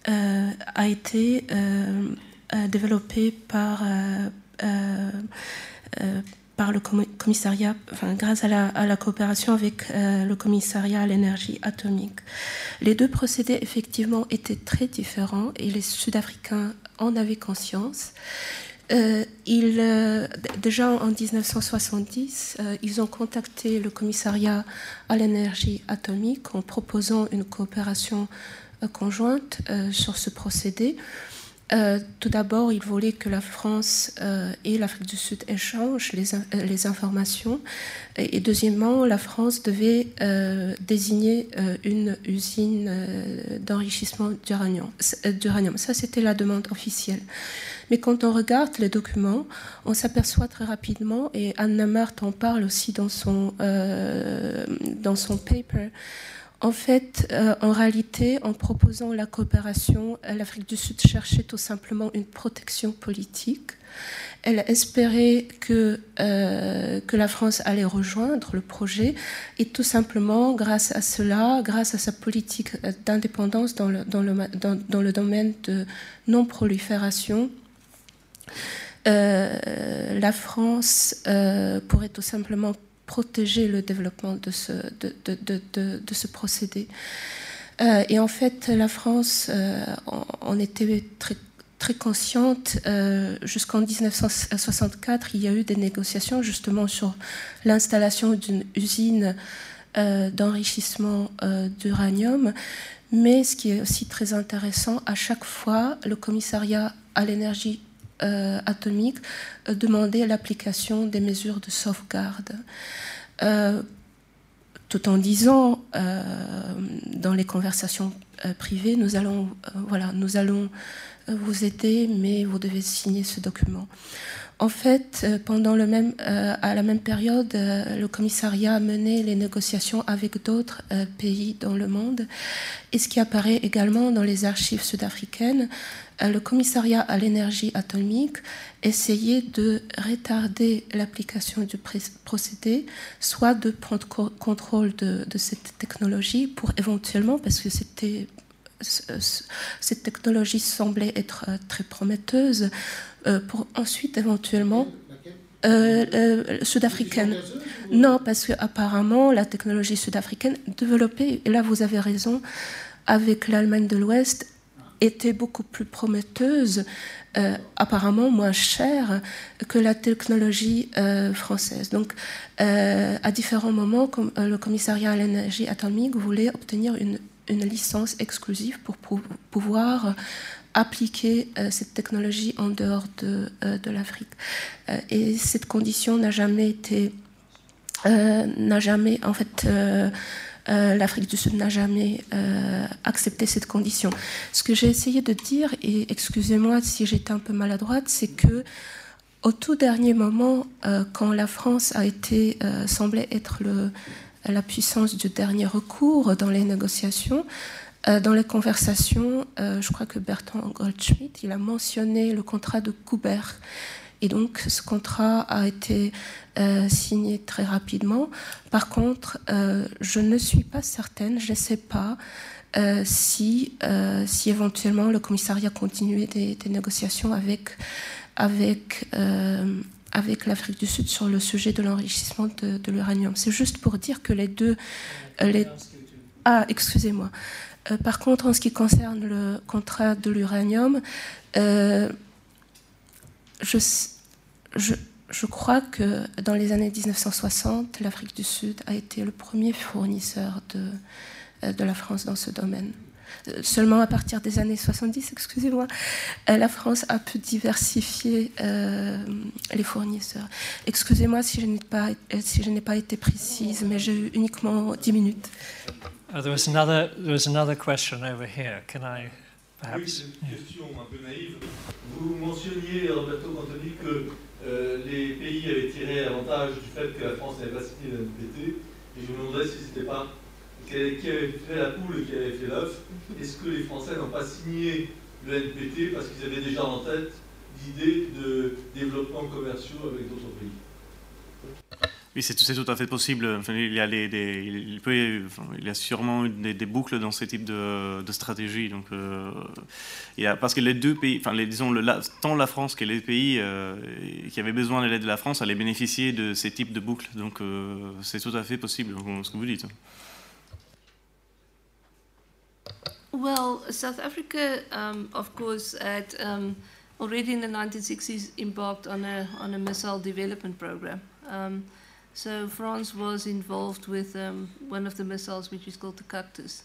euh, a été euh, euh, développé par, par le commi- commissariat, grâce à la, coopération avec le commissariat à l'énergie atomique. Les deux procédés, effectivement, étaient très différents et les Sud-Africains en avaient conscience. Euh, déjà en 1970, euh, ils ont contacté le commissariat à l'énergie atomique en proposant une coopération conjointe euh, sur ce procédé. Euh, tout d'abord, ils voulaient que la France euh, et l'Afrique du Sud échangent les, in- euh, les informations. Et, deuxièmement, la France devait euh, désigner euh, une usine euh, d'enrichissement d'uranium. Euh. Ça, c'était la demande officielle. Mais quand on regarde les documents, on s'aperçoit très rapidement, et Anna Marth en parle aussi dans son, euh, dans son paper, en fait, euh, en réalité, en proposant la coopération, euh, l'Afrique du Sud cherchait tout simplement une protection politique. Elle espérait que, euh, que la France allait rejoindre le projet et tout simplement, grâce à cela, grâce à sa politique d'indépendance dans le, dans, le, dans, le domaine de non-prolifération, la France pourrait tout simplement protéger le développement de ce, procédé. Euh, et en fait, la France euh, en, en était très, consciente. Euh, Jusqu'en 1964, il y a eu des négociations justement sur l'installation d'une usine euh, d'enrichissement d'uranium. Mais ce qui est aussi très intéressant, à chaque fois, le commissariat à l'énergie atomique euh, demandait l'application des mesures de sauvegarde. Euh, tout en disant euh, dans les conversations euh, privées, nous allons, euh, euh, vous aider, mais vous devez signer ce document. En fait, euh, pendant le même, euh, à la même période, euh, le commissariat a mené les négociations avec d'autres pays dans le monde. Et ce qui apparaît également dans les archives sud-africaines, le commissariat à l'énergie atomique essayait de retarder l'application du procédé, soit de prendre co- contrôle de, cette technologie pour éventuellement, parce que c'était cette technologie semblait être euh, très prometteuse, euh, pour ensuite éventuellement euh, euh, sud-africaine. Non, parce que apparemment la technologie sud-africaine développée, et là vous avez raison, avec l'Allemagne de l'Ouest, était beaucoup plus prometteuse, euh, apparemment moins chère que la technologie française. Donc, à différents moments, comme, le commissariat à l'énergie atomique voulait obtenir une, une licence exclusive pour pou- pouvoir appliquer euh, cette technologie en dehors de, euh, de l'Afrique. Euh, et cette condition n'a jamais été, euh, n'a jamais, en fait, euh, euh, l'Afrique du Sud n'a jamais euh, accepté cette condition. Ce que j'ai essayé de dire, et excusez-moi si j'étais un peu maladroite, c'est que au tout dernier moment, euh, quand la France a été, euh, semblait être le, la puissance du dernier recours dans les négociations. dans les conversations, je crois que Bertrand Goldschmidt, il a mentionné le contrat de Coubert. Et donc, ce contrat a été signé très rapidement. Par contre, je ne suis pas certaine, je ne sais pas euh, si, euh, si éventuellement le commissariat continuait des, négociations avec, avec, euh, avec l'Afrique du Sud sur le sujet de l'enrichissement de, l'uranium. C'est juste pour dire que les deux... Les... Ah, excusez-moi. par contre, en ce qui concerne le contrat de l'uranium, je, je, je crois que dans les années 1960, l'Afrique du Sud a été le premier fournisseur de, euh, de la France dans ce domaine. Euh, seulement à partir des années 70, excusez-moi, euh, la France a pu diversifier les fournisseurs. Excusez-moi si je n'ai pas, si je n'ai pas été précise, mais j'ai eu uniquement 10 minutes. Uh, there, was another, there was another question over here. Can I perhaps... Oui, une question un peu naïve. Vous mentionniez, Roberto Cantoni, que les pays avaient tiré avantage du fait que la France n'avait pas signé l'NPT. Et je me demandais si ce n'était pas qui avait fait la poule et qui avait fait l'œuf, est-ce que les Français n'ont pas signé le NPT parce qu'ils avaient déjà en tête l'idée de développement commerciaux avec d'autres pays? Oui, c'est tout à fait possible. il, y a sûrement des, des, boucles dans ce type de, de stratégie. Donc, euh, parce que les deux pays, disons, tant la France que les pays euh, qui avaient besoin de l'aide de la France allaient bénéficier de ces types de boucles. Donc, euh, c'est tout à fait possible, ce que vous dites. Well, South Africa, um, of course, had um, already in the 1960s embarked on a on a missile development program. Um, so France was involved with um, one of the missiles, which is called the Cactus.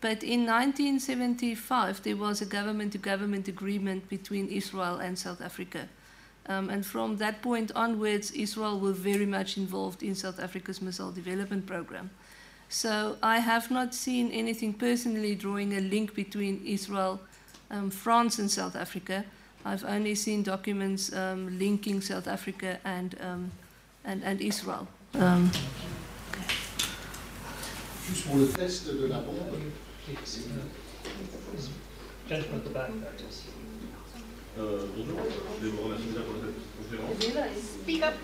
But in 1975, there was a government-to-government agreement between Israel and South Africa. Um, and from that point onwards, Israel were very much involved in South Africa's missile development program. So I have not seen anything personally drawing a link between Israel, um, France, and South Africa. I've only seen documents um, linking South Africa and, um, and, and Israel. Um, Juste pour le test de la bombe. Gentleman at the back. Euh, bonjour, je vais vous remercier pour cette conférence. Speak up.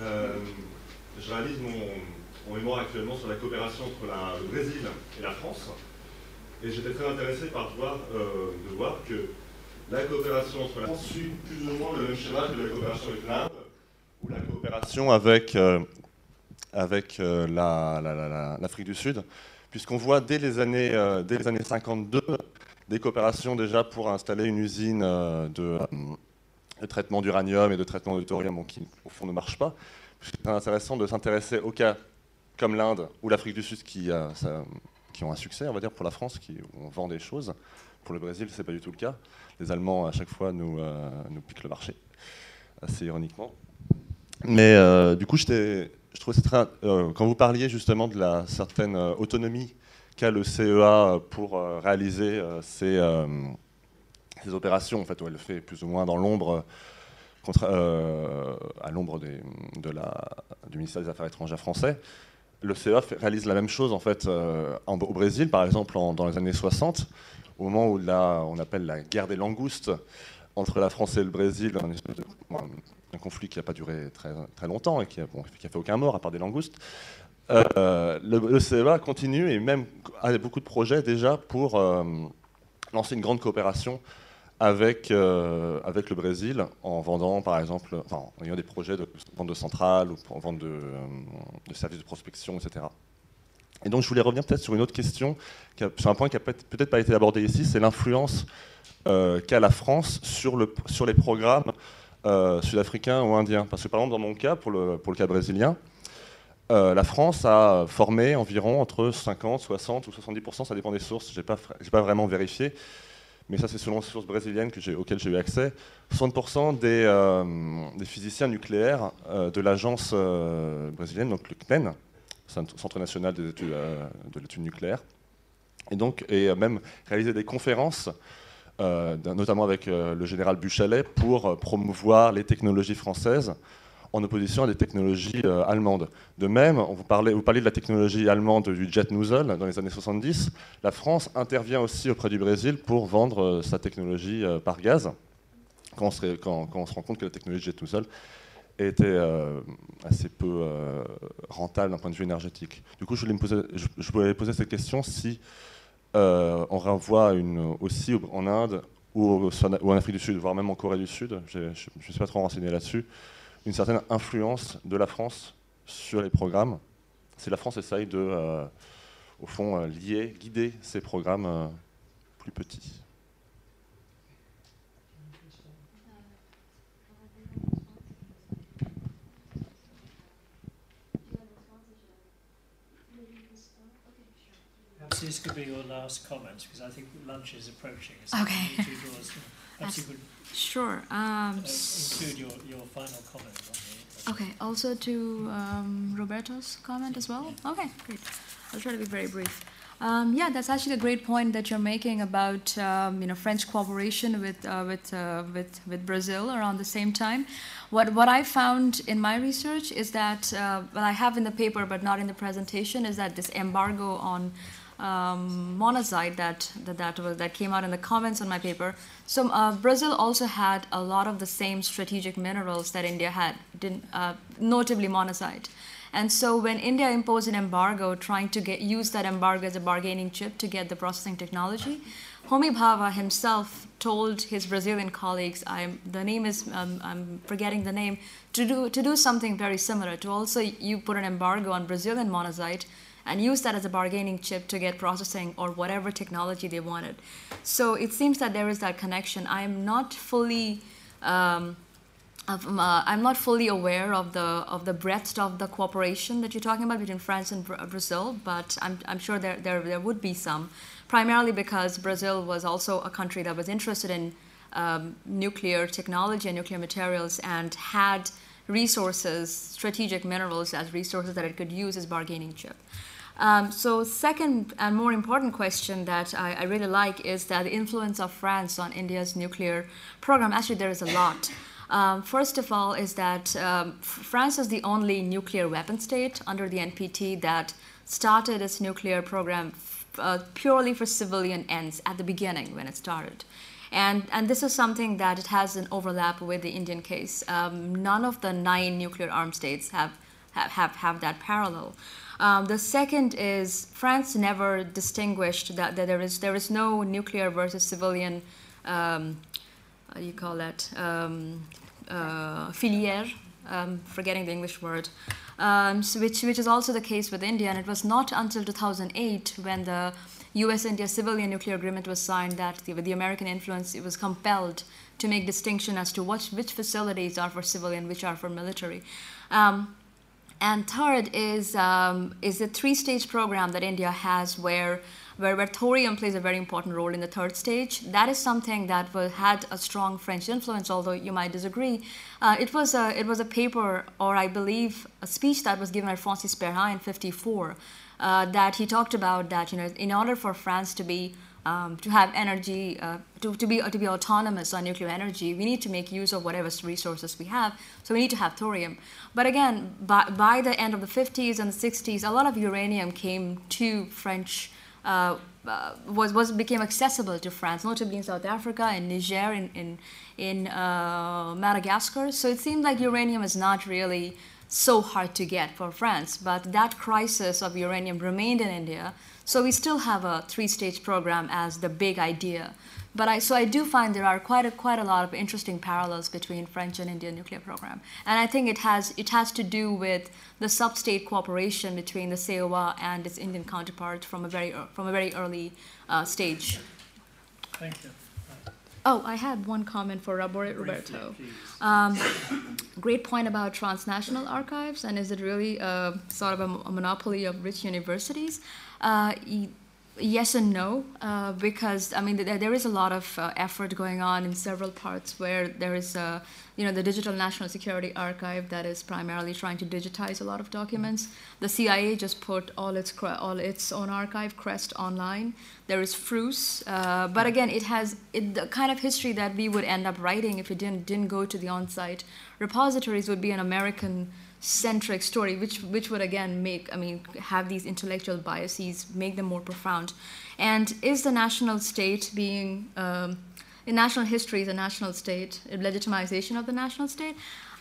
Euh, je réalise mon, mémoire actuellement sur la coopération entre la, le Brésil et la France. Et j'étais très intéressé par voir, euh, de voir que la coopération entre la France suit plus ou moins le même schéma que la coopération avec l'Inde, ou la coopération avec, euh, avec l'Afrique la, du Sud, puisqu'on voit dès les, années, dès les années 52 des coopérations déjà pour installer une usine de de traitement d'uranium et de traitement de thorium qui, au fond, ne marchent pas. C'est intéressant de s'intéresser aux cas comme l'Inde ou l'Afrique du Sud qui, qui, ont un succès, on va dire, pour la France, qui on vend des choses. Pour le Brésil, ce n'est pas du tout le cas. Les Allemands, à chaque fois, nous, euh, piquent le marché, assez ironiquement. Mais euh, du coup, je trouvais c'est très. Euh, quand vous parliez justement de la certaine autonomie qu'a le CEA pour réaliser ces ces opérations, en fait, où elle le fait plus ou moins dans l'ombre, euh, à l'ombre du ministère des Affaires étrangères français. Le CEA réalise la même chose en fait euh, au Brésil, par exemple dans les années 60, au moment où là, on appelle la guerre des langoustes entre la France et le Brésil, un, conflit qui n'a pas duré très, très longtemps et qui n'a fait aucun mort à part des langoustes. Euh, le, CEA continue et même a beaucoup de projets déjà pour lancer une grande coopération avec, euh, avec le Brésil en vendant, par exemple, en ayant des projets de vente de centrales ou en vente de, euh, de, services de prospection, etc. Et donc, je voulais revenir peut-être sur une autre question, sur un point qui n'a peut-être pas été abordé ici, c'est l'influence euh, qu'a la France sur, le, sur les programmes sud-africains ou indiens. Parce que, par exemple, dans mon cas, pour le, pour le cas brésilien, la France a formé environ entre 50, 60 ou 70%, ça dépend des sources, je n'ai pas, pas vraiment vérifié, mais ça c'est selon les sources brésiliennes que auxquelles j'ai eu accès, 60% des, euh, des, physiciens nucléaires euh, de l'agence euh, brésilienne, donc le CNEN, Centre national de l'étude nucléaire, et donc et même réaliser des conférences notamment avec le général Buchalet, pour promouvoir les technologies françaises en opposition à des technologies euh, allemandes. De même, vous parlez, vous parlez de la technologie allemande du jet nozzle dans les années 70. La France intervient aussi auprès du Brésil pour vendre euh, sa technologie euh, par gaz, quand on, se, on, rend compte que la technologie jet nozzle était assez peu rentable d'un point de vue énergétique. Du coup, je voulais, poser, cette question si on renvoie une, aussi en Inde ou, en Afrique du Sud, voire même en Corée du Sud, je ne suis pas trop renseigné là-dessus, une certaine influence de la France sur les programmes. Si la France essaye de, euh, au fond, euh, lier, guider ces programmes euh, plus petits. This could be your last comment because I think lunch is approaching. Okay. Perhaps you could Sure. Um, include your, your final comment Okay, also to um, Roberto's comment as well? Okay, great. I'll try to be very brief. Um, yeah, that's actually a great point that you're making about um, you know French cooperation with uh, with, uh, with with Brazil around the same time. What what I found in my research is that uh, what I have in the paper but not in the presentation is that this embargo on um, monazite that that that, was, that came out in the comments on my paper. So uh, Brazil also had a lot of the same strategic minerals that India had, uh, notably monazite. And so when India imposed an embargo, trying to get use that embargo as a bargaining chip to get the processing technology, Homi Bhabha himself told his Brazilian colleagues, I'm, the name is, um, I'm forgetting the name, to do, to do something very similar, to also you put an embargo on Brazilian monazite and use that as a bargaining chip to get processing or whatever technology they wanted. So it seems that there is that connection. I am not fully. Um, uh, I'm not fully aware of the of the breadth of the cooperation that you're talking about between France and Brazil, but I'm, I'm sure there, there there would be some, primarily because Brazil was also a country that was interested in um, nuclear technology and nuclear materials and had resources, strategic minerals as resources that it could use as bargaining chip. Um, so second and more important question that I, I, really like is that the influence of France on India's nuclear program. Actually, there is a lot. Um, first of all, is that um, France is the only nuclear weapon state under the NPT that started its nuclear program uh, purely for civilian ends at the beginning when it started. And, and this is something that it has an overlap with the Indian case. Um, none of the nine nuclear armed states have, have, have, have that parallel. Um, the second is France never distinguished that, that there is there is no nuclear versus civilian. Um, you call that? Um, uh, filière. Um, forgetting the English word. Um, so which which is also the case with India, and it was not until 2008 when the U.S.-India civilian nuclear agreement was signed that the, with the American influence, it was compelled to make distinction as to what, which facilities are for civilian, which are for military. Um, and third is, um, is a three-stage program that India has where, where, where thorium plays a very important role in the third stage. That is something that was, had a strong French influence, although you might disagree. Uh, it, was a, it was a paper, or I believe a speech that was given by Francis Perrin in 54, uh, that he talked about that, you know, in order for France to be um, to have energy, uh, to, to, be, to be autonomous on nuclear energy, we need to make use of whatever resources we have. So we need to have thorium. But again, by, by the end of the 50s and the 60s, a lot of uranium came to French, uh, uh, was, was became accessible to France, notably in South Africa, in Niger, in, in, in uh, Madagascar. So it seemed like uranium is not really so hard to get for France. But that crisis of uranium remained in India. So we still have a three-stage program as the big idea. But I, so I do find there are quite a, quite a lot of interesting parallels between French and Indian nuclear program. And I think it has, it has to do with the sub-state cooperation between the CEA and its Indian counterpart from a very, from a very early uh, stage. Thank you. Oh, I had one comment for Roberto. Um, great point about transnational archives, and is it really a, sort of a, a monopoly of rich universities? Uh, yes and no, uh, because I mean there, is a lot of uh, effort going on in several parts where there is a, you know, the Digital National Security Archive that is primarily trying to digitize a lot of documents. The CIA just put all its all its own archive, CREST, online. There is FRUS, uh, but again, it has it, the kind of history that we would end up writing if it didn't didn't go to the on-site repositories would be an American centric story, which which would again make I mean have these intellectual biases, make them more profound. And is the national state being um, in national history the national state legitimization of the national state?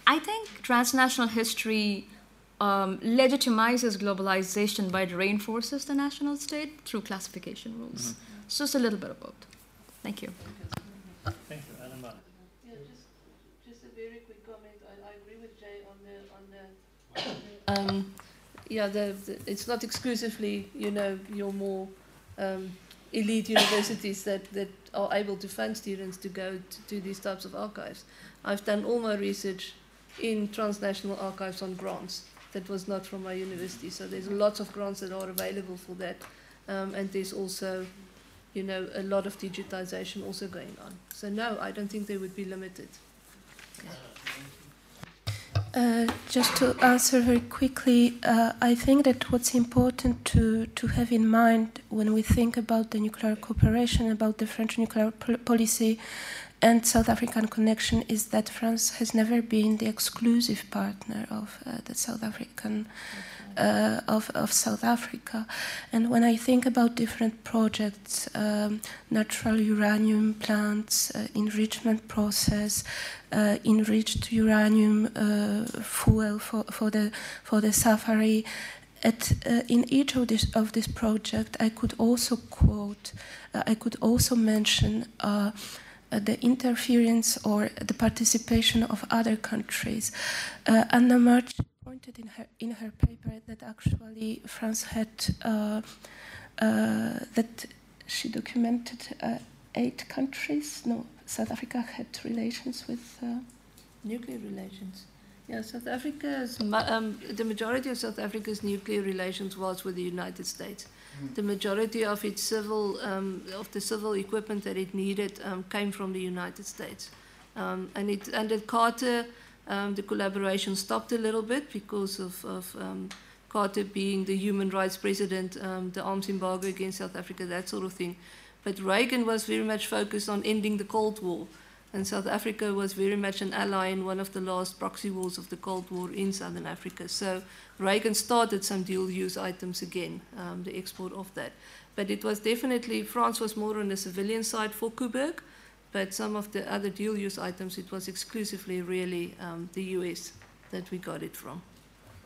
I think transnational history um, legitimizes globalization, but it reinforces the national state through classification rules. Mm-hmm. So it's a little bit of both. Thank you. Thank you. Um, yeah, the, the, it's not exclusively, you know, your more um, elite universities that, that are able to fund students to go to, to these types of archives. I've done all my research in transnational archives on grants. That was not from my university, so there's lots of grants that are available for that, um, and there's also, you know, a lot of digitization also going on. So no, I don't think they would be limited. Okay. Uh, just to answer very quickly, uh, I think that what's important to, to have in mind when we think about the nuclear cooperation, about the French nuclear policy and South African connection, is that France has never been the exclusive partner of uh, the South African. Uh, of, of South Africa. And when I think about different projects, um, natural uranium plants, uh, enrichment process, uh, enriched uranium uh, fuel for, for, the, for the SAFARI. At, uh, in each of this of this project, I could also quote, uh, I could also mention uh, the interference or the participation of other countries. Uh, Anna-Mart pointed in her in her paper that actually France had that she documented eight countries, no, South Africa had relations with uh, nuclear relations. Yeah, South Africa's um, the majority of South Africa's nuclear relations was with the United States. Mm. The majority of its civil um, of the civil equipment that it needed um, came from the United States, um, and it under Carter um, the collaboration stopped a little bit because of, of um, Carter being the human rights president, the arms embargo against South Africa, that sort of thing. But Reagan was very much focused on ending the Cold War. And South Africa was very much an ally in one of the last proxy wars of the Cold War in Southern Africa. So Reagan started some dual use items again, um, the export of that. But it was definitely, France was more on the civilian side for Koeberg, but some of the other dual use items, it was exclusively really um, the US that we got it from.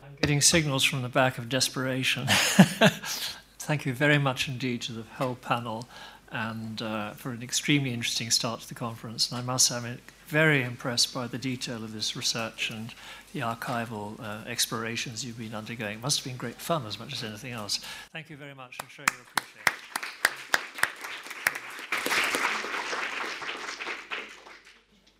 I'm getting signals from the back of desperation. (laughs) Thank you very much indeed to the whole panel and uh, for an extremely interesting start to the conference. And I must say, I'm very impressed by the detail of this research and the archival uh, explorations you've been undergoing. It must have been great fun as much as anything else. Thank you very much. I'm sure you'll appreciate it.